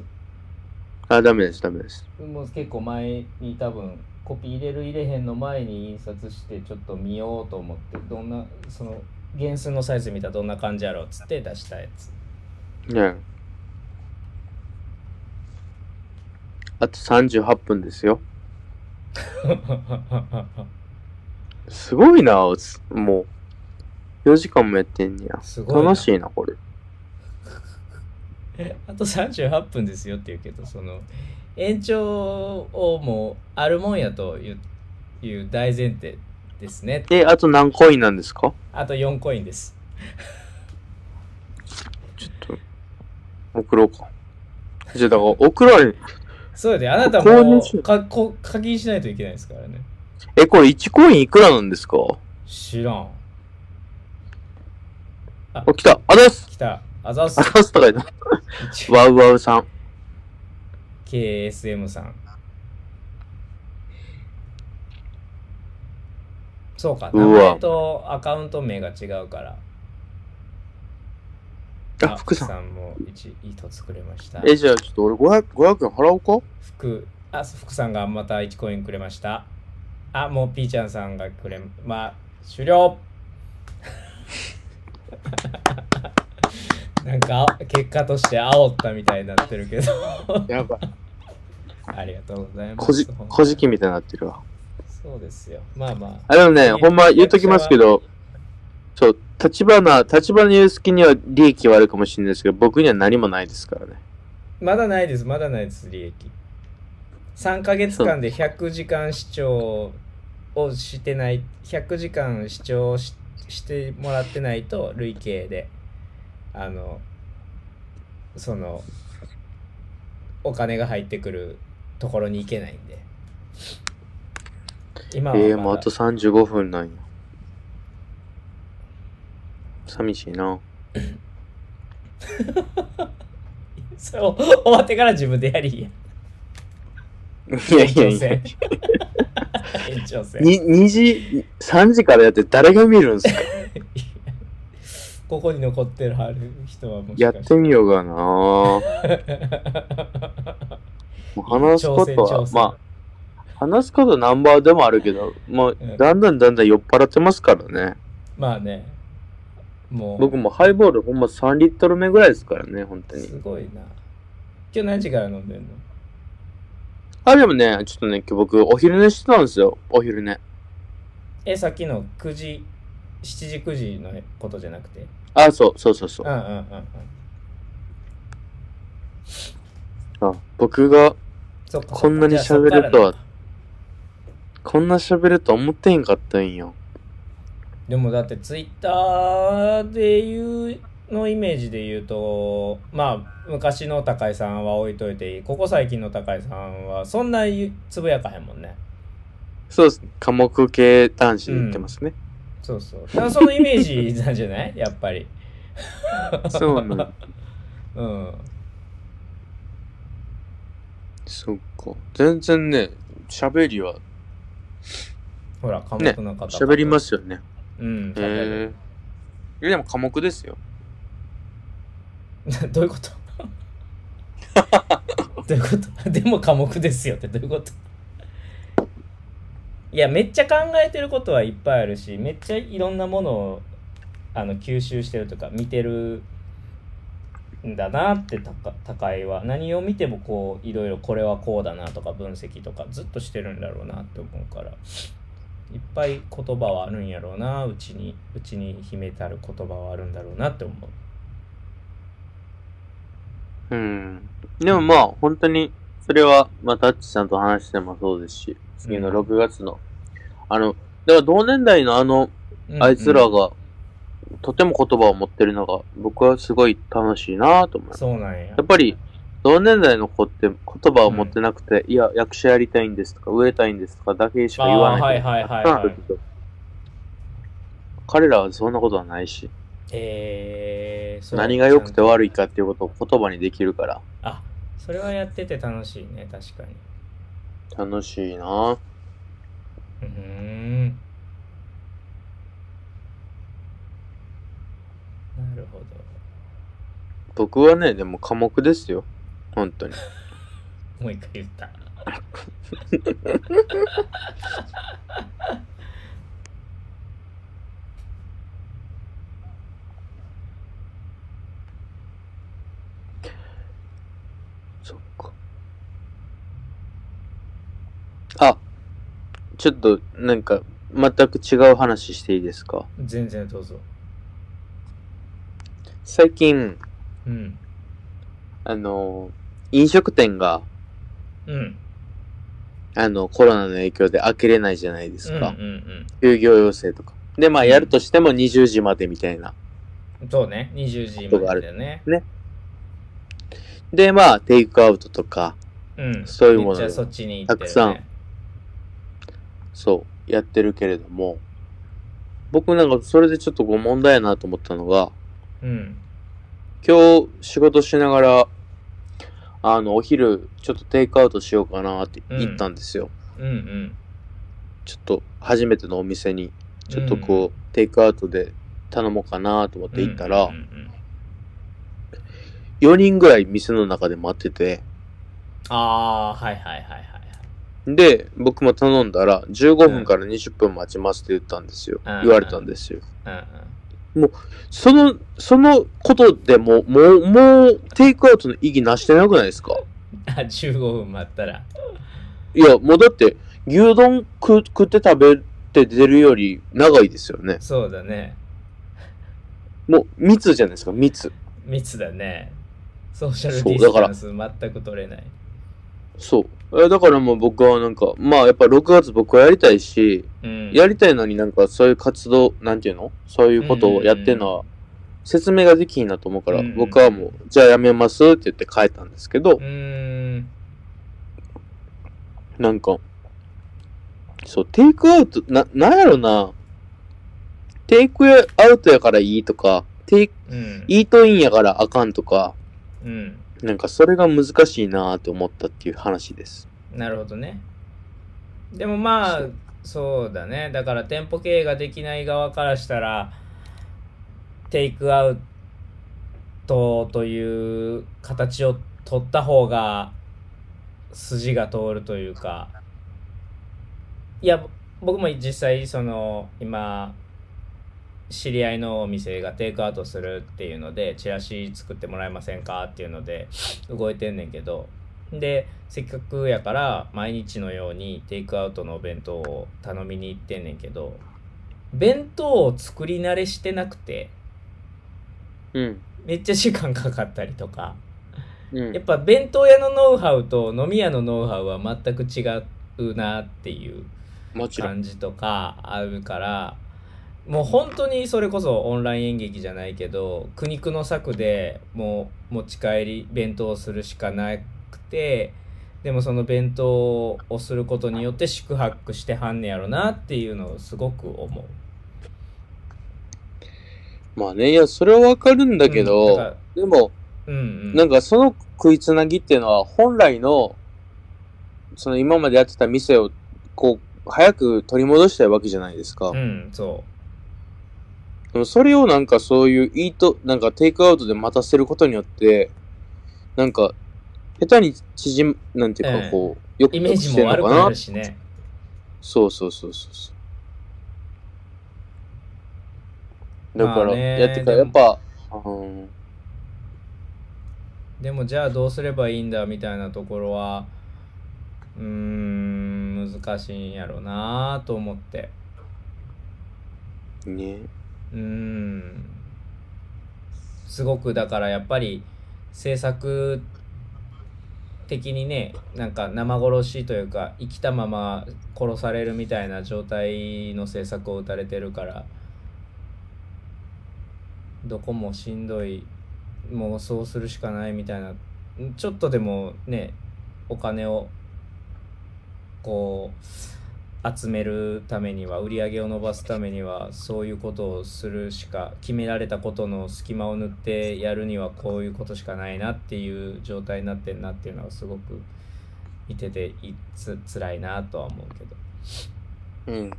あ、ダメです、ダメです。もう結構前に多分コピー入れる入れへんの前に印刷してちょっと見ようと思ってどんなその原寸のサイズ見たらどんな感じやろうっつって出したやつねあと38分ですよ。すごいな、つもう。4時間もやってんねや。すごいな楽しいな、これ。あと38分ですよって言うけどその延長をもうあるもんやといういう大前提ですね。え、あと何コインなんですか？あと4コインです。ちょっと、送ろうか。じゃあ、だから、送られ、そうやであなたもかこ課金しないといけないですからね。え、これ1コインいくらなんですか？知らん。あ、来た。あざっす。来た。あざっす。あざっすとか言った。ワウワウさん。KSM さんそうか。名前とアカウント名が違うから。あ、福さん。さんも一一つくれました。え、じゃあ、ちょっと俺500、500円払おうか？福。あ福さんがまた1コインくれました。あもうピーちゃんさんがくれまあ終了。なんかあ結果として煽ったみたいになってるけど。やば。い。ありがとうございます。こじ、こじきみたいになってるわ。そうですよ。まあまあ。あ、でもね、ほんま言うときますけど、そう、立花、立花祐介には利益はあるかもしれないですけど、僕には何もないですからね。まだないですまだないです利益。3ヶ月間で100時間視聴をしてない100時間視聴ししてもらってないと累計であのそのお金が入ってくるところに行けないんで今はええもうあと35分なんや。寂しいな。そう終わってから自分でやりや。いやいやいや。延長戦 に、2時、3時からやって誰が見るんすか？ここに残ってる人はもしやっててみようかな。もう話すことは挑戦挑、戦まあ、話すことナンバーでもあるけど、もううん、だんだんだんだん酔っ払ってますからね。まあねもう僕もハイボールほんま3リットル目ぐらいですからね、本当にす。ごいな今日何時から飲んでんの？あ、でもね、ちょっとね、今日僕、お昼寝してたんですよ。お昼寝。えさっきの9時7時9時のことじゃなくて？あ、そう、そうそうそううん。うんうんうんあ僕がこんなに喋るとはこんな喋るとは思ってへんかったんよ。でもだってツイッターで言うのイメージで言うとまあ昔の高井さんは置いといていいここ最近の高井さんはそんなつぶやかへんもんねそうです。科目系男子で言ってますね。そうそうだからそのイメージなんじゃない？やっぱりそうなの。うんそっか。全然ね、喋りは、ほら科目ね、の方喋りますよね。うん喋へるえ。でも科目ですよ。どういうこと？どういうこと？でも科目ですよってどういうこと？いやめっちゃ考えてることはいっぱいあるしめっちゃいろんなものをあの吸収してるとか見てるんだなって高高井は何を見てもこういろいろこれはこうだなとか分析とかずっとしてるんだろうなって思うからいっぱい言葉はあるんやろうなうちにうちに秘めてある言葉はあるんだろうなって思う。うん。でもまあ、本当に、それは、まあ、タッチさんと話してもそうですし、次のうん。6月の、あの、だから同年代のあの、うん。あいつらうんが、とても言葉を持ってるのが、僕はすごい楽しいなと思います。そうなんや。やっぱり、同年代の子って言葉を持ってなくて、いや、役者やりたいんですとか、植えたいんですとかだけしか言わない。はいはいはいはい。彼らはそんなことはないし、えー、何が良くて悪いかっていうことを言葉にできるから、あそれはやってて楽しいね確かに。楽しいな。うーんるほど僕はね、でも科目ですよ。本当に。もう一回言ったそっか。あ、ちょっと、なんか、全く違う話していいですか？全然どうぞ最近、うん。あの、飲食店が、うん。あの、コロナの影響で開けれないじゃないですか。うんうん休業要請とか。で、まあ、やるとしても20時までみたいな。うんそうね。20時までだよね。で、まあ、テイクアウトとか、うん。そういうもの。めっちゃそっちに行ってる、ね、たくさん。そう、やってるけれども、僕なんかそれでちょっとこう問題やなと思ったのが、うん。今日仕事しながら、あの、お昼ちょっとテイクアウトしようかなって言ったんですよ。うんうん。ちょっと初めてのお店に、ちょっとこう、テイクアウトで頼もうかなと思って行ったら、うんうんうん4人ぐらい店の中で待ってて、ああはいはいはいはいはい。で、僕も頼んだら、15分から20分待ちますって言ったんですよ。うん。言われたんですよ。うんうんその、そのことでも、もう、もう、テイクアウトの意義なしてなくないですか？あ15分待ったら。いや、もうだって、牛丼食食って食べて出るより長いですよね。そうだね。もう、密じゃないですか、密。密だね。ソーシャルディスタンス全く取れないそう。えだからもう僕はなんか、まあやっぱ6月僕はやりたいし、うん。やりたいのになんかそういう活動、なんていうの？そういうことをやってるのは、説明ができひんなと思うから、うん。僕はもう、じゃあやめますって言って帰ったんですけどう、ーん。なんか、そう、テイクアウト、な、なんやろな、テイクアウトやからいいとか、テイク、うん。イートインやからあかんとか、うんなんかそれが難しいなって思ったっていう話です。なるほどね。でもまあそう。だね。だから店舗経営ができない側からしたらテイクアウトという形を取った方が筋が通るというか。いや僕も実際その今知り合いのお店がテイクアウトするっていうのでチラシ作ってもらえませんかっていうので動いてんねんけどでせっかくやから毎日のようにテイクアウトのお弁当を頼みに行ってんねんけど弁当を作り慣れしてなくてうん。めっちゃ時間かかったりとかうんやっ。ぱ弁当屋のノウハウと飲み屋のノウハウは全く違うなっていう。感じとかあるからもう本当にそれこそオンライン演劇じゃないけど苦肉の策でもう持ち帰り弁当をするしかなくてでもその弁当をすることによって宿泊してはんねやろなっていうのをすごく思う。まあね、いや、それはわかるんだけうんど、だからでも、うんうん、なんかその食いつなぎっていうのは、本来の、その今までやってた店を、こう、早く取り戻したいわけじゃないですか。うんそでもそれをなんかそういうイート、なんかテイクアウトで待たせることによって、なんか、下手に縮む、なんていうええかこう、よくうイメージも悪くなるしね。そうそうそうそうそう。だから、やってか、でもやっぱ、うん、でもじゃあどうすればいいんだみたいなところはうーん難しいんやろなと思ってね。うん。すごくだからやっぱり制作的にねなんか生殺しというか生きたまま殺されるみたいな状態の制作を打たれてるからどこもしんどいもうそうするしかないみたいな。ちょっとでもねお金をこう集めるためには売り上げを伸ばすためにはそういうことをするしか決められたことの隙間を縫ってやるにはこういうことしかないなっていう状態になってんなっていうのはすごく見てていつ辛いなとは思うけど。うん。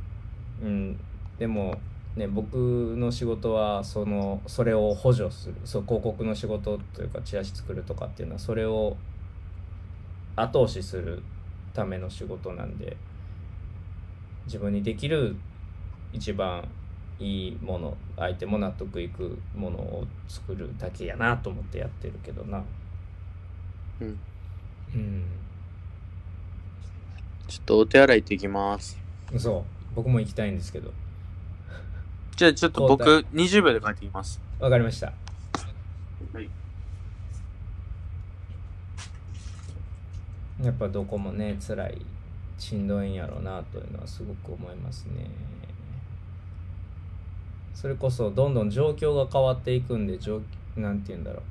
うん。でもね僕の仕事はそのそれを補助するそう広告の仕事というかチラシ作るとかっていうのはそれを後押しするための仕事なんで自分にできる一番いいもの相手も納得いくものを作るだけやなと思ってやってるけどなうん。うんちょっとお手洗い行ってきます。そう僕も行きたいんですけどじゃあちょっと僕交20秒で帰ってきます。わかりましたはい。やっぱどこもね辛いしんどいんやろうなというのはすごく思いますね。それこそどんどん状況が変わっていくんで状なんて言うんだろう。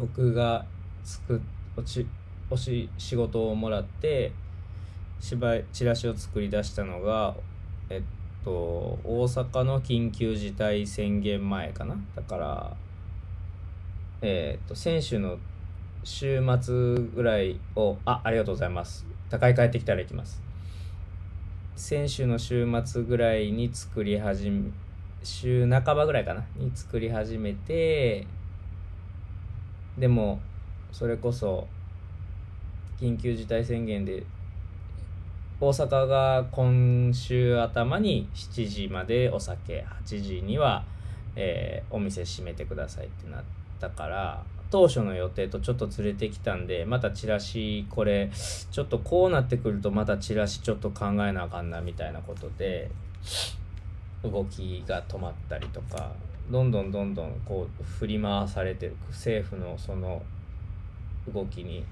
僕がつくおちおし仕事をもらって芝居チラシを作り出したのがえっと大阪の緊急事態宣言前かな。だからえっと先週の週末ぐらいをあありがとうございます。高い帰ってきたら行きます。先週の週末ぐらいに作り始め週半ばぐらいかなに作り始めてでもそれこそ緊急事態宣言で大阪が今週頭に7時までお酒8時には、えーお店閉めてくださいってなったから当初の予定とちょっとずれてきたんでまたチラシこれちょっとこうなってくるとまたチラシちょっと考えなあかんなみたいなことで動きが止まったりとかどんどんどんどんこう振り回されてる。政府のその動きに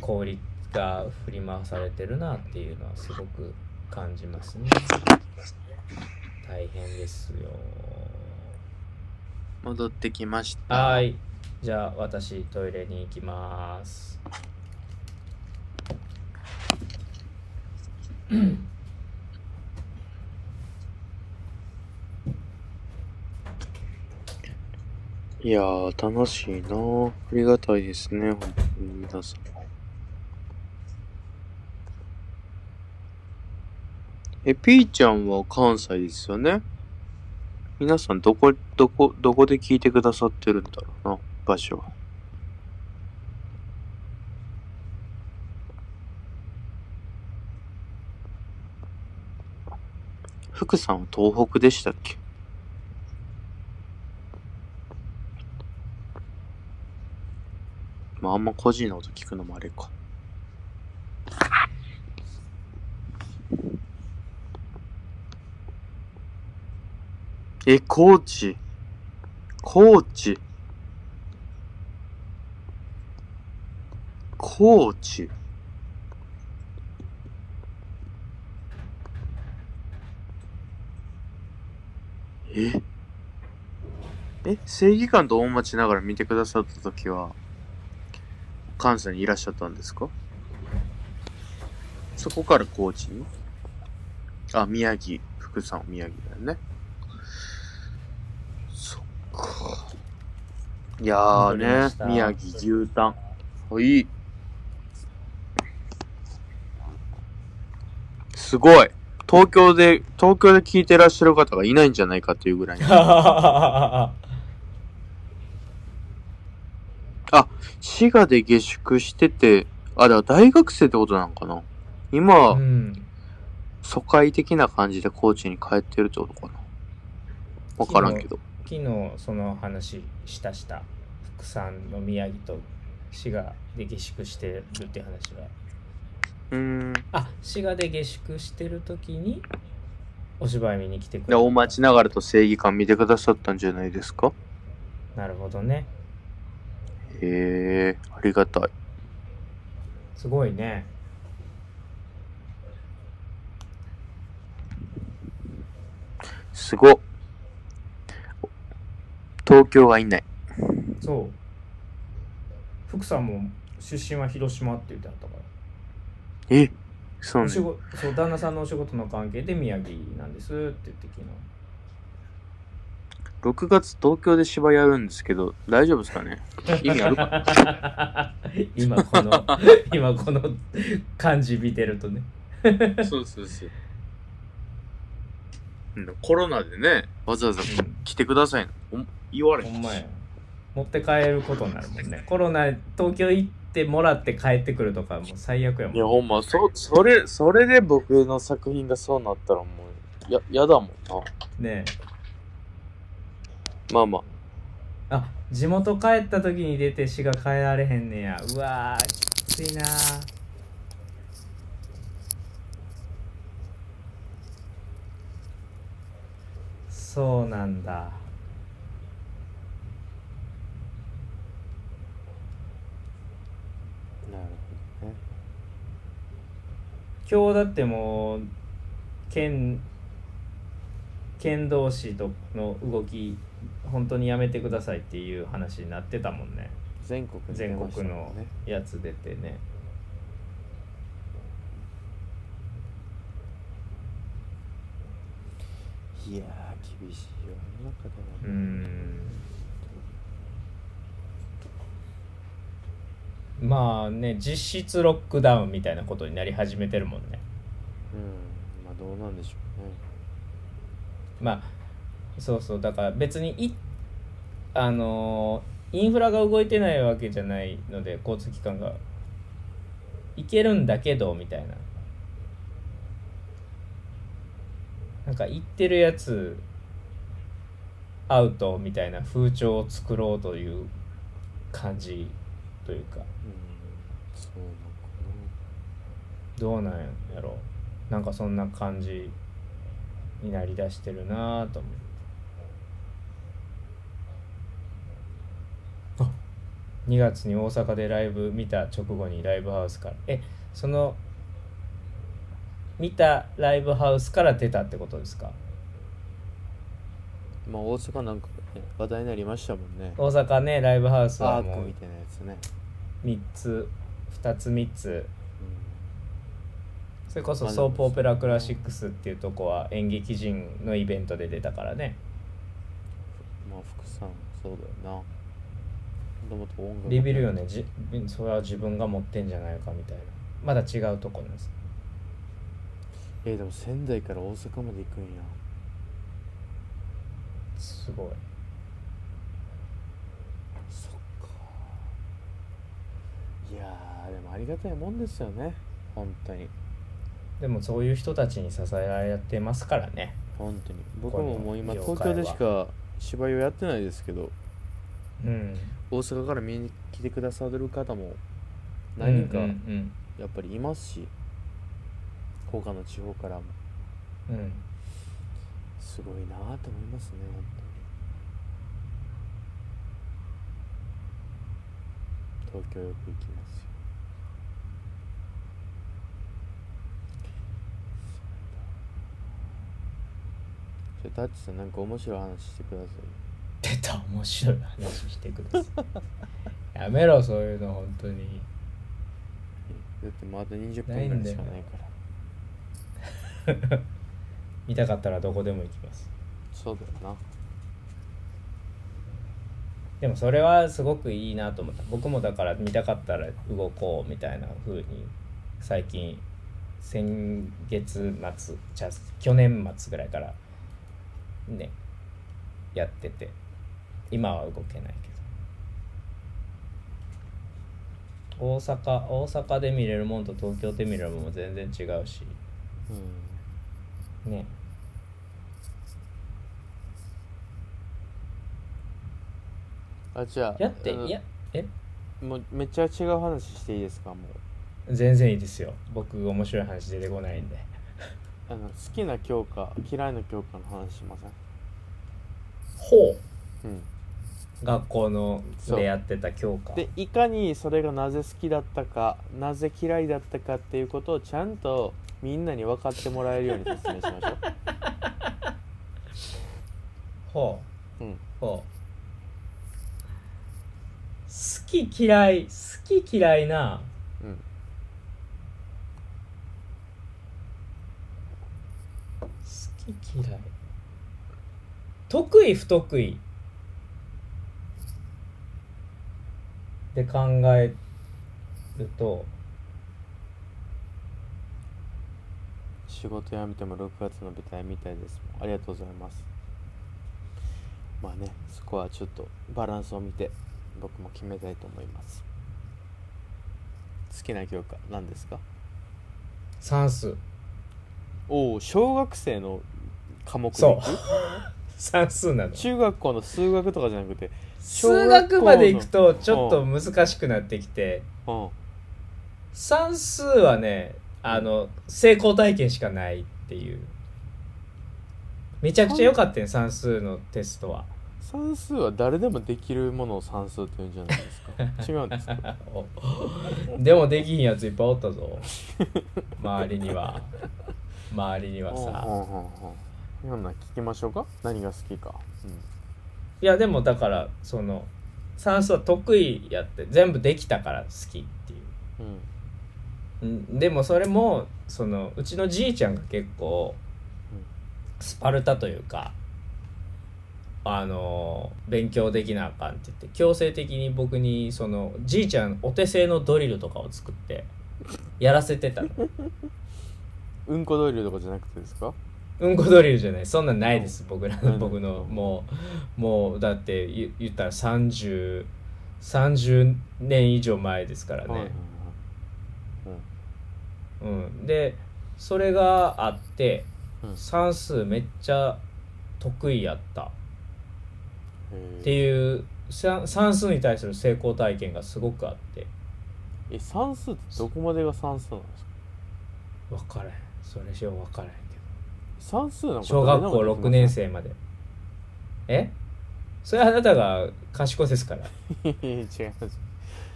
氷が振り回されてるなっていうのはすごく感じますね。大変ですよ。戻ってきました。はいじゃあ私トイレに行きます。いやー、楽しいなありがたいですね、本当に皆さん。え、ピーちゃんは関西ですよね？皆さんどこ、どこ、どこで聞いてくださってるんだろうな、場所。福さんは東北でしたっけ？まあ、あんま個人のこと聞くのもあれか。え、高知？高知？高知え？え、正義感と大町しながら見てくださったときは、関西にいらっしゃったんですか？そこから高知に？あ、宮城。福さんは宮城だよね。そっか。いやーね宮城牛タン。はい。すごい。東京で、東京で聞いてらっしゃる方がいないんじゃないかっていうぐらい に。滋賀で下宿してて、あ、だから大学生ってことなんかな？今、うん疎開的な感じで高知に帰ってるってことかな？わからんけど。昨日その話したした福さんの宮城と滋賀で下宿してるって話はうーん。あ滋賀で下宿してる時にお芝居見に来てくで、大町ながらと正義感見てくださったんじゃないですか？なるほどねへえ、ありがたい。すごいねすごっ。東京はいない。そう福さんも出身は広島って言ってあったからえそうねお仕。事そう旦那さんのお仕事の関係で宮城なんですって言って昨6月東京で芝居やるんですけど、大丈夫ですかね？日 意味あるか？今この 今この感じ見てるとね。そうそうそう。うんコロナでね、わざわざうん。来てくださいの、お言われへんほんまや。持って帰ることになるもんね。コロナ東京行ってもらって帰ってくるとかもう最悪やもん。いや、ほんま、そ、それ、それで僕の作品がそうなったらもう、や、やだもんな。ねえ。まあまあ。あ地元帰った時に出て滋賀帰られへんねや。うわーきついなー。そうなんだなるほどね。今日だってもう県県同士との動き本当にやめてくださいっていう話になってたもんね。全国に出全国のやつ出てね。いやー、厳しい世の中だな。んまあね実質ロックダウンみたいなことになり始めてるもんね。うん、まあどうなんでしょうね。まあそうそう。だから別にいあのーインフラが動いてないわけじゃないので交通機関が。行けるんだけどみたいな。なんか言ってるやつアウトみたいな風潮を作ろうという感じというか。うんそうなのかどうなんやろ。なんかそんな感じになりだしてるなぁと思うあ2月に大阪でライブ見た直後にライブハウスから。えその見たライブハウスから出たってことですか？なまあ大阪なんか、ね、話題になりましたもんね。大阪ねライブハウスアはもみたいなやつね、3つ2つ3つ。うそれこそまあソープオペラクラシックスっていうとこは演劇人のイベントで出たからね。ん、まあ福さんそうだよな。もともと音楽ビビるよね。じそれは自分が持ってんじゃないかみたいな。まだ違うとこなんです。えーでも仙台から大阪まで行くんや。すごいそっかいやーでもありがたいもんですよね。本当に。でもそういう人たちに支えられてますからね。本当に。僕ももう今東京でしか芝居をやってないですけどうん。大阪から見に来てくださる方も何人かやっぱりいますし、他の地方からも。うん、うんすごいなと思いますね本当に東京よく行きますよ。じゃあタッチさんなんか面白い話してください。出た。面白い話してください。やめろそういうの本当に。だってまだ20分ぐらいしかないから。見たかったらどこでも行きます。そうだよなでもそれはすごくいいなと思った。僕もだから見たかったら動こうみたいな風に最近先月末じゃあ去年末ぐらいからねやってて今は動けないけど。大阪大阪で見れるもんと東京で見れるもんも全然違うし。うん。ねあじゃあやっていやえ？もうめっちゃ違う話していいですかもう。全然いいですよ。僕面白い話出てこないんで。あの好きな教科嫌いな教科の話しません？ほう。うん。学校のでやってた教科。でいかにそれがなぜ好きだったかなぜ嫌いだったかっていうことをちゃんとみんなに分かってもらえるように説明しましょ ほう。うん。うほう好き嫌い好き嫌いなうん。好き嫌い。得意不得意。で考えると。仕事辞めても6月の舞台みたいですありがとうございます。まあねそこはちょっとバランスを見て僕も決めたいと思います。好きな教科何ですか？算数。おお小学生の科目でそう。算数なの。中学校の数学とかじゃなくて数学まで行くとちょっと難しくなってきて。うん。算数はねあの成功体験しかないっていう。めちゃくちゃ良かったよ算数のテストは算数は誰でもできるものを算数って言うんじゃないですか？違うんですか？おでもできひんやついっぱいおったぞ。周りには。周りにはさ。うんうんなら聞きましょうか？何が好きか、いやでもだからその算数は得意やって全部できたから好きっていう。うん。うん。うんでもそれもそのうちのじいちゃんが結構スパルタというかあの勉強できなあかんって言って強制的に僕にそのじいちゃんお手製のドリルとかを作ってやらせてた。のうんこドリルとかじゃなくてですか？うんこドリルじゃない。そんなんないです。僕らうん。の僕のもうもうだって言言ったら30 30年以上前ですからね、はいはいはい。うん、でそれがあってうん。算数めっちゃ得意やったってういう算算数に対する成功体験がすごくあって。え算数ってどこまでが算数なんですか？分からへん。それしよう分からへんけ算数なんかど小学校誰でもでき6年生まで。え？それはあなたが賢いですから。違います。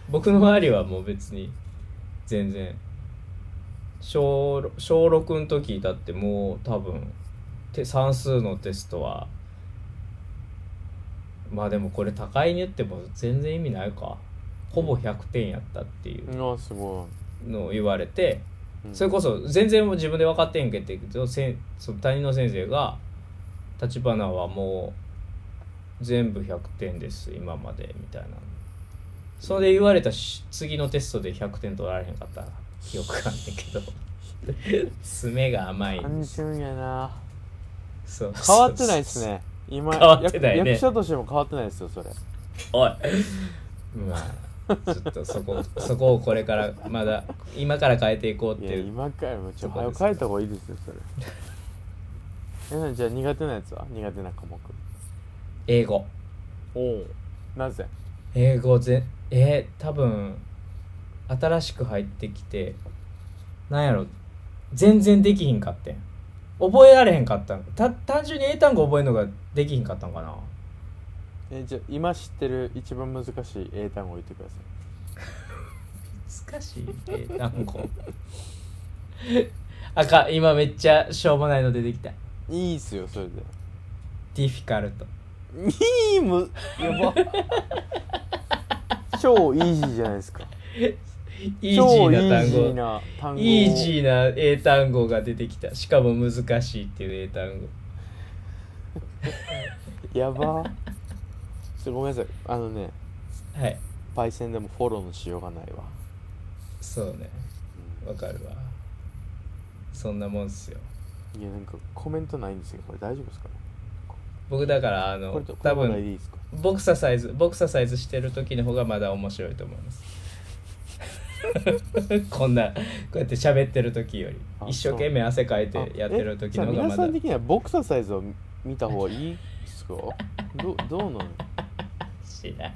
僕の周りはもう別に全然。小ろ小6の時だってもう多分て算数のテストはまあでもこれ高いに言っても全然意味ないか。ほぼ100点やったっていう。のを言われてい、うん。それこそ全然自分で分かってんけってそのせんその担任の先生が「立花はもう全部100点です今まで」みたいな。それで言われたし次のテストで100点取られへんかった記憶があんねんけど。爪が甘い単純やな。そう。変わってないっすね今変わってないね。役役者としても変わってないですよそれ。おい。まあちょっとそこ そこをこれからまだ今から変えていこうっていやいう今からもちょっと早く変えた方がいいですよそれ。えなじゃあ苦手なやつは？苦手な科目。英語。おおなぜ？英語ぜえー、多分新しく入ってきてなんやろ。全然できひんかってん覚えられへんかったんた単純に英単語覚えるのができひんかったんかな。えじゃあ今知ってる一番難しい英単語言ってくださ難しい英単語。あかん。今めっちゃしょうもないの出てきた。いいいっすよそれで。ディフィカルト。いいむやば。超イージーじゃないですかイージーな単ージー語な単語。イージーな英単語が出てきた。しかも難しいっていう英単語。やば。ちょごめんなさい。あのねはい。パイセンでもフォローのしようがないわ、そうね。わかるわ。そんなもんっすよ。いやなんかコメントないんですけどこれ大丈夫ですか？ね僕だからあの多分いいですか？ボクササイズボクササイズしてる時の方がまだ面白いと思います こんなこうやって喋ってる時よりあ一生懸命汗かいてやってる時の方がまだ皆さん的にはボクササイズを見た方がいいですか？どどうなの知らん。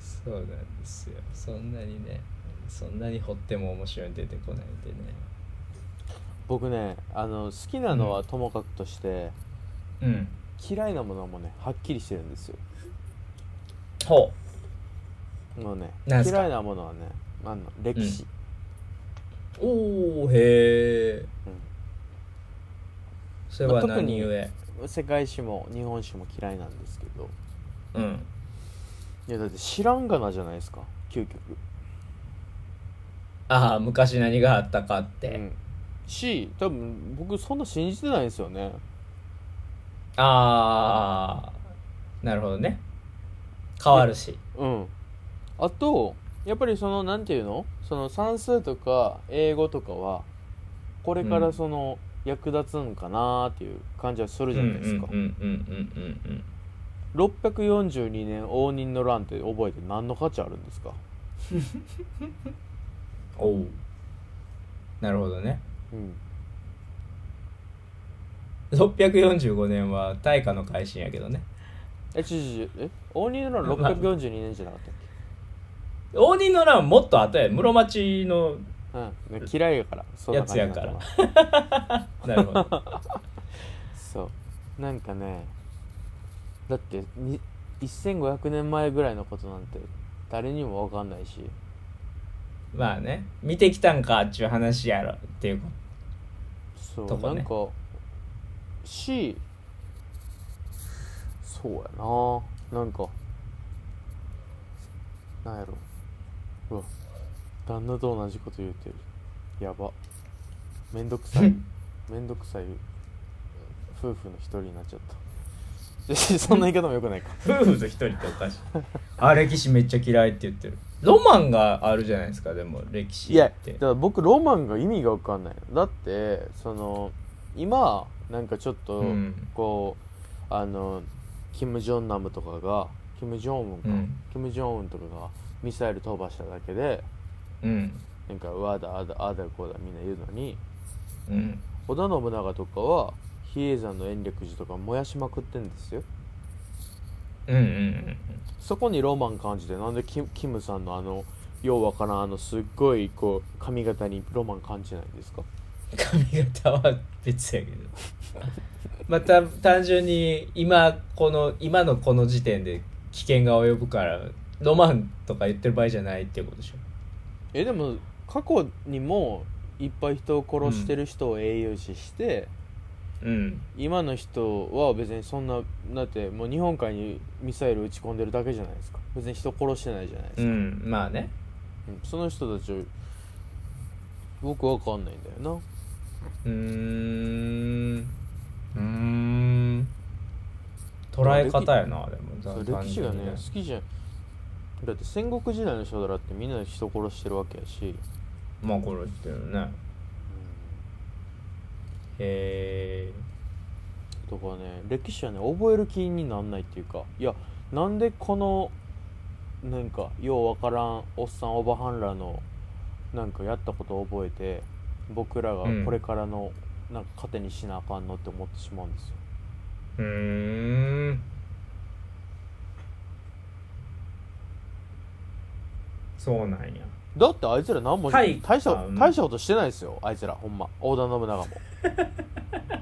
そうなんですよ。そんなにねそんなに掘っても面白いの出てこないんでね。僕ねあの好きなのはともかくとして、うん。嫌いなものもねはっきりしてるんですよ。ほもうねなんすか？嫌いなものはねあの歴史、うおおへえそれはまあ特に何故？うん世界史も日本史も嫌いなんですけど。うん。いやだって知らんがなじゃないですか究極。ああ昔何があったかって、うん。し多分僕そんな信じてないんですよね。ああなるほどね。変わるし。うんあとやっぱりそのなんていうの？その算数とか英語とかはこれからその役立つんかなっていう感じはするじゃないですか、うんうんうんうんうんうん642年応仁の乱って覚えて何の価値あるんですか？おおなるほどね。うん。645年は大化の改新やけどね。えちちちえ？応仁の乱642年じゃなかったっ応仁の乱もっと後や。室町のけうん。嫌いやから。そんな感じになってますなるほど。そう。なんかねだってに1500年前ぐらいのことなんて誰にも分かんないし。まあね。見てきたんかっちゅう話やろっていうこそう、とこね。なんかしそうやな。なんかなんやろうわ旦那と同じこと言うてる。やば。めんどくさい。めんどくさい。夫婦の一人になっちゃった。そんな言い方もよくないか。夫婦と一人っておかしい。あ歴史めっちゃ嫌いって言ってる。ロマンがあるじゃないですかでも歴史いやってだから僕ロマンが意味が分かんないの。だってその今なんかちょっとうん。こう、あのキム・ジョンナムとかがキム・ジョンウンか、うん。キム・ジョンウンとかがミサイル飛ばしただけでうん。なんかうわだあだあだこうだみんな言うのにうん。織田信長とかは比叡山の延暦寺とか燃やしまくってんですよ。うんうんうんそこにロマン感じてなんでキキムさんのあのようわからんあのすっごいこう髪型にロマン感じないんですか？髪型は別やけど。また単純に今この今のこの時点で危険が及ぶからロマンとか言ってる場合じゃないっていうことでしょ。えでも過去にもいっぱい人を殺してる人を英雄視して、うん。今の人は別にそんなだってもう日本海にミサイル撃ち込んでるだけじゃないですか。別に人殺してないじゃないですか、うんまあね。うんその人たちを僕わかんないんだようーん。うーん。捉え方やなでも。なそう単歴史がね好きじゃんだって戦国時代の人だってみんな人殺してるわけやし、まあ殺してるね。へえとかね歴史はね覚える気になんないっていうか。いやなんでこのなんかようわからんおっさんおばはんらのなんかやったことを覚えて僕らがこれからのなんか糧にしなあかんのって思ってしまうんですよ、うーんそうなんや。だってあいつら何もはい。大した大したことしてないですよ。あいつらほんま。織田信長も。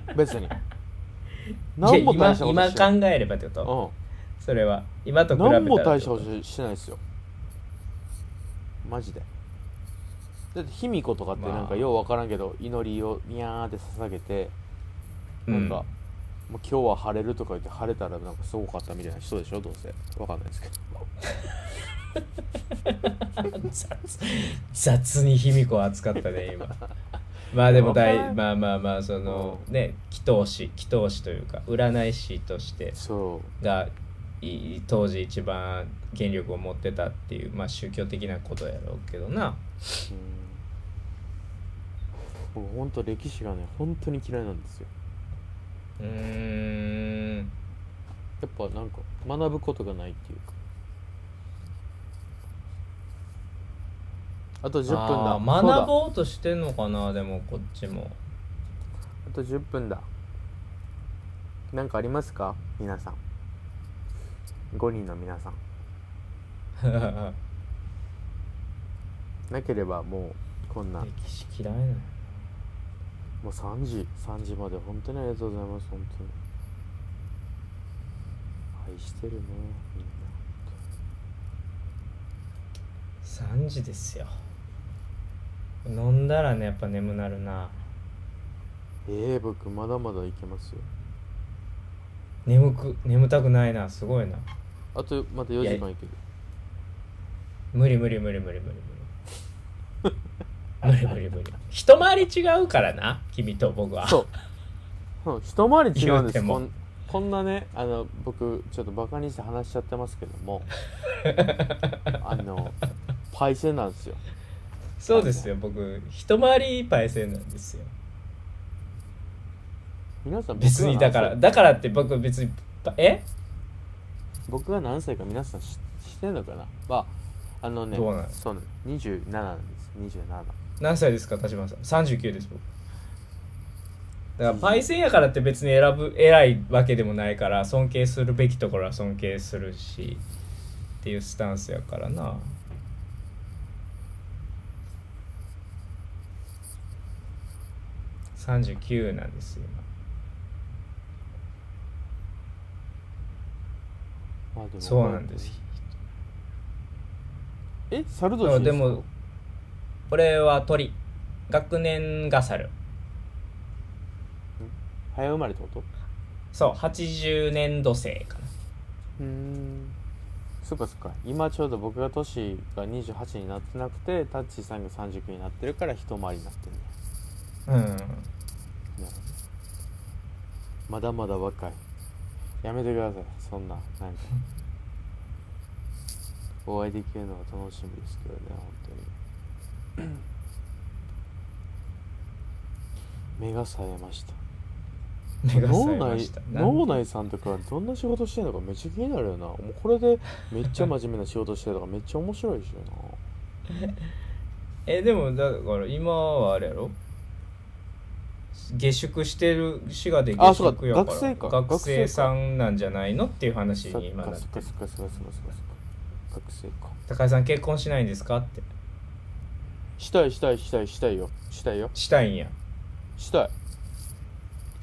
別に。何も今大したこと今してない。考えればってこと？うん。それは。今と比べたら何も大したことしてないですよ。マジで。だって卑弥呼とかってなんまあ。かようわからんけど祈りをニャーって捧げてなんか、もう今日は晴れるとか言って晴れたらなんかすごかったみたいな人でしょ？どうせ。わかんないですけど雑雑に卑弥呼を扱ったね今。まあでも大まあまあまあそのね祈祷師祈祷師というか占い師としてそう。がい当時一番権力を持ってたっていうまあ宗教的なことやろうけどな。うん。僕ほんと歴史がね本当に嫌いなんですよ。うーん。やっぱなんか学ぶことがないっていうかあと10分だ。学ぼうとしてんのかなでもこっちも。あと10分だ。なんかありますか？皆さん。5人の皆さん。なければもうこんな。も歴史嫌いなのう3時3時まで本当にありがとうございます本当に。愛してるねみんな。3時ですよ飲んだらねやっぱ眠なるな。ええ僕まだまだいけますよ。眠く眠たくないな。すごいな。あとまた4時間いける。無理無理無理無理無理無理。無理無理無理。一 回り違うからな君と僕は。そう。一回り違うんです。こんこんなねあの僕ちょっとバカにして話しちゃってますけども。あのパイセンなんですよ。そうですよ。僕一回りパイセンなんですよ。皆さん僕が別にだから何歳だからって僕別にパえ？僕が何歳か皆さん知知ってんのかな？まああのねどうなんそうね。27なんです。27何歳ですか？田島さん。39です僕。だからパイセンやからって別に選ぶ偉いわけでもないから尊敬するべきところは尊敬するしっていうスタンスやからな39なんです今。そうなんです。え猿あ年でも俺は鳥。学年が猿。早生まれってこと？そう80年度生かな。うーん。そっかそっか。今ちょうど僕が年が28になってなくてタッチさんが39になってるから一回りになってるねうんまだまだ若い。やめてください。そんななんか。お会いできるのが楽しみですけどね本当に。目が冴えました。目がました。脳内さんとかどんな仕事してんのかめっちゃ気になるよな。もうこれでめっちゃ真面目な仕事してるとかめっちゃ面白いしよ えでもだから今はあれやろ？下宿してる滋賀で下宿やから。学生か。学生さんなんじゃないのっていう話に今なって。高井さん結婚しないんですかって。したいしたいしたいしたいよ。したいよ。したいんや。したい。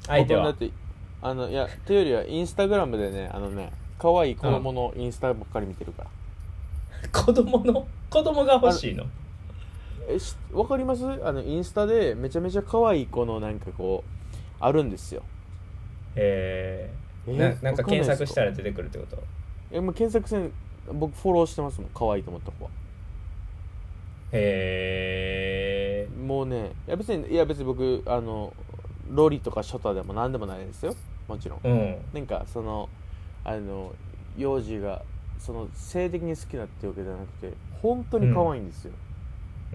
相手は？僕だってあのいやというよりはインスタグラムでねあのね可愛い子供のインスタばっかり見てるから、子供の？子供が欲しいの？えしわかります？あのインスタでめちゃめちゃ可愛い子のなんかこうあるんですよ。えー、えななんか検索したらら出てくるってこと？えもう検索せん僕フォローしてますもん可愛いと思った子は。へえもうねいや別にいや別に僕あのロリとかショタでも何でもないですよ。もちろん。うん。なんかそのあの幼児がその性的に好きだっていうわけじゃなくて本当に可愛いんですよ、う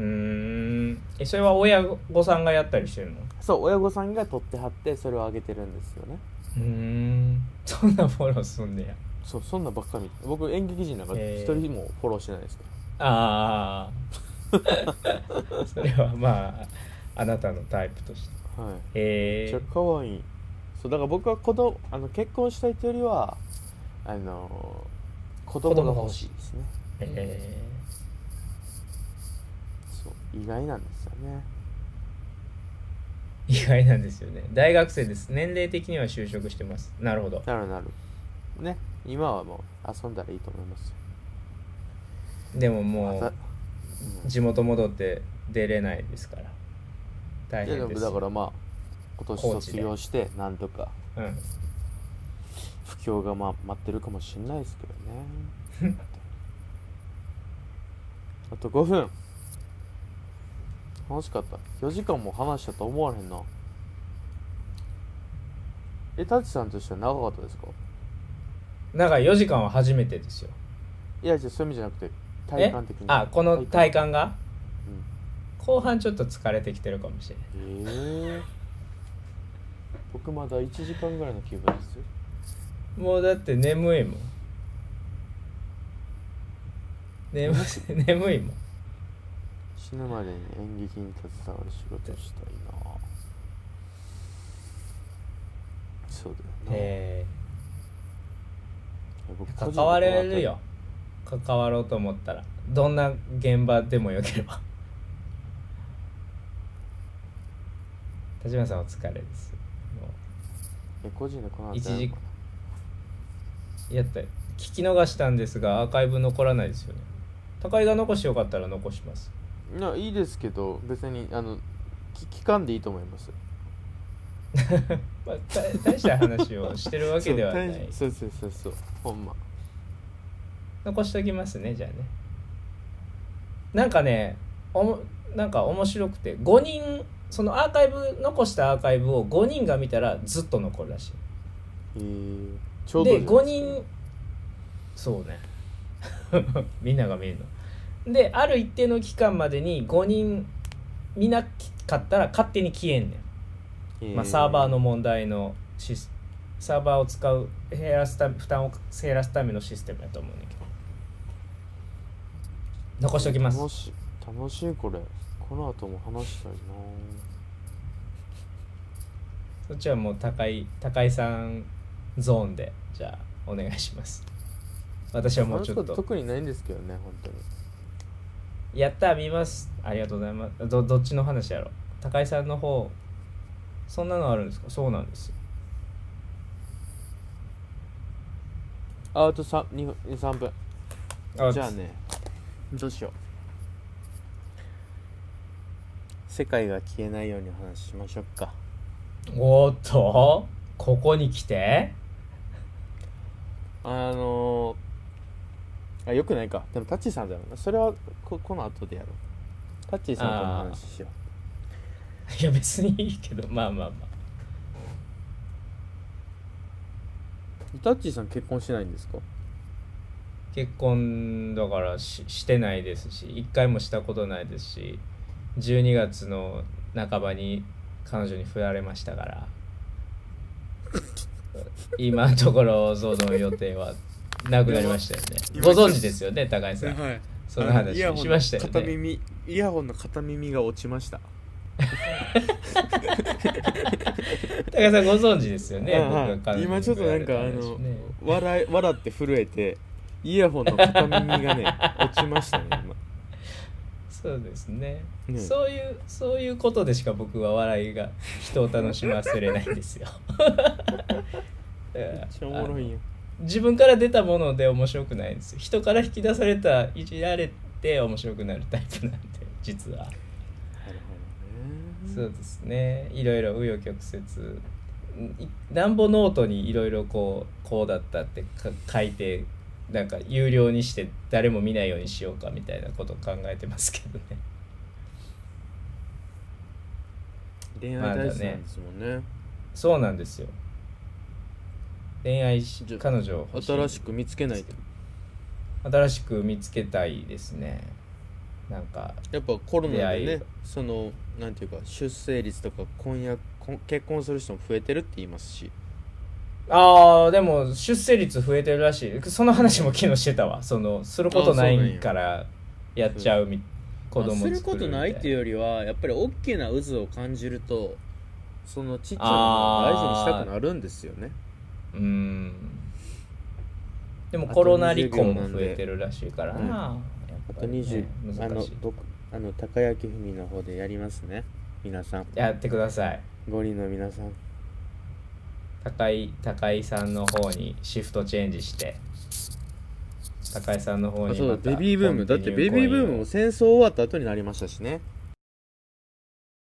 ーん。えそれは親御さんがやったりしてるの？そう親御さんが撮ってはってそれをあげてるんですよね。うーん。そんなフォローすんねや。そうそんなばっかり僕演劇人なんか一人もフォローしてないですかああ それはまああなたのタイプとして。らはい。めっへえちゃ可愛い。そうだから僕は子供あの結婚したいというよりはあの子供が欲しいですね。えそう意外なんですよね。ー、意外なんですよね。大学生です。年齢的には就職してます。なるほど。なるなる。ね今はもう遊んだらいいと思いますよ。でももう地元戻って出れないですから。大変ですだからまあ今年卒業してなんとかうん。不況がまあ待ってるかもしれないですけどね。あと5分楽しかった。4時間も話したと思われへんな。えタチさんとしては長かったですか？なんか4時間は初めてですよ。いやじゃあそういう意味じゃなくて体え感的に。あこの体感。が？うん。後半ちょっと疲れてきてるかもしれないえ。え僕まだ1時間ぐらいの気分ですよ。もうだって眠いもん。眠い 眠いもん死ぬまでに演劇に携わる仕事をしたいな。そうだよな、え。僕ー、関われるよ。関わろうと思ったら。どんな現場でもよければ。田島さんお疲れです。もえ個人でこの後一時。やった聞き逃したんですがアーカイブ残らないですよね。高井が残してよかったら残します。ないやいいですけど別にあのき聞かんでいいと思います。まあ、大大した話をしてるわけではない。そうそうそうそうほんま残しときますねじゃあねなんかねおもなんか面白くて5人そのアーカイブ残したアーカイブを5人が見たらずっと残るらしえー、ちょいうで5どじゃないす人そうねみんなが見るのである一定の期間までに5人見なかったら勝手に消えんねん、えー。まあ、サーバーの問題のシスサーバーを使う減らすた負担を減らすためのシステムやと思うんだけど。残しておきます。楽しい楽しいこれ。この後も話したいな。そっちはもう高い高井さんゾーンでじゃあお願いします。私はもうちょっと特にないんですけどね本当にやった見ます。ありがとうございます。どどっちの話やろ？高井さんの方そんなのあるんですか？そうなんです。よああと3 2, 3分。あじゃあねどうしよう。世界が消えないようにお話ししましょうか。おーっと？ここに来て？あのー、あよくないか。でもタッチーさんだよなそれはここの後でやろう。タッチーさんとの話しよいや別にいいけど。まあまあまあ。うタッチーさん結婚しないんですか？結婚だからししてないですし一回もしたことないですし12月の半ばに彼女に振られましたから。今のところその予定はなくなりましたよね。今ご存知ですよね高井さん。はい。その話しましたよ片ね耳イヤホンの片耳が落ちました。高橋さんご存知ですよね、はい今ちょっとなんかあにの、ね笑い 笑って震えてイヤホンの片耳がね 落ちましたね今。そうですね。ね。そういうそういうことでしか僕は笑いが人を楽しませれないんですよ。めめっちゃおもろいよ自分から出たもので面白くないんですよ。人から引き出されたいじられて面白くなるタイプなんで実は。そうですね。いろいろ紆余曲折。いなんぼノートにいろいろこうこうだったってか書いてなんか有料にして誰も見ないようにしようかみたいなことを考えてますけどね。恋愛大好きなんですもんね。そうなんですよ恋愛しじゃ彼女欲しい。新しく見つけないと新しく見つけたいですね。なんかやっぱコロナでね出会いそのなんていうか出生率とか婚約婚結婚する人も増えてるって言いますし。ああでも出生率増えてるらしい。その話も昨日してたわ。そのすることなあそうなんやいからやっちゃうみ子供まあする作ことないっていううよりはや。っぱり大きな渦を感じるとそのちっちゃなものを大事にしたくな。るんですよねうん。でもコロナ離婚20も増えてるらしいからな、あとぱりね20、あの難しい。僕あの高焼文の方でやりますね。皆さん。やってください。五人の皆さん。高井高井さんの方にシフトチェンジして。高井さんの方あそうだ。ベビーブーム。だってベビーブームも戦争終わった後になりましたしね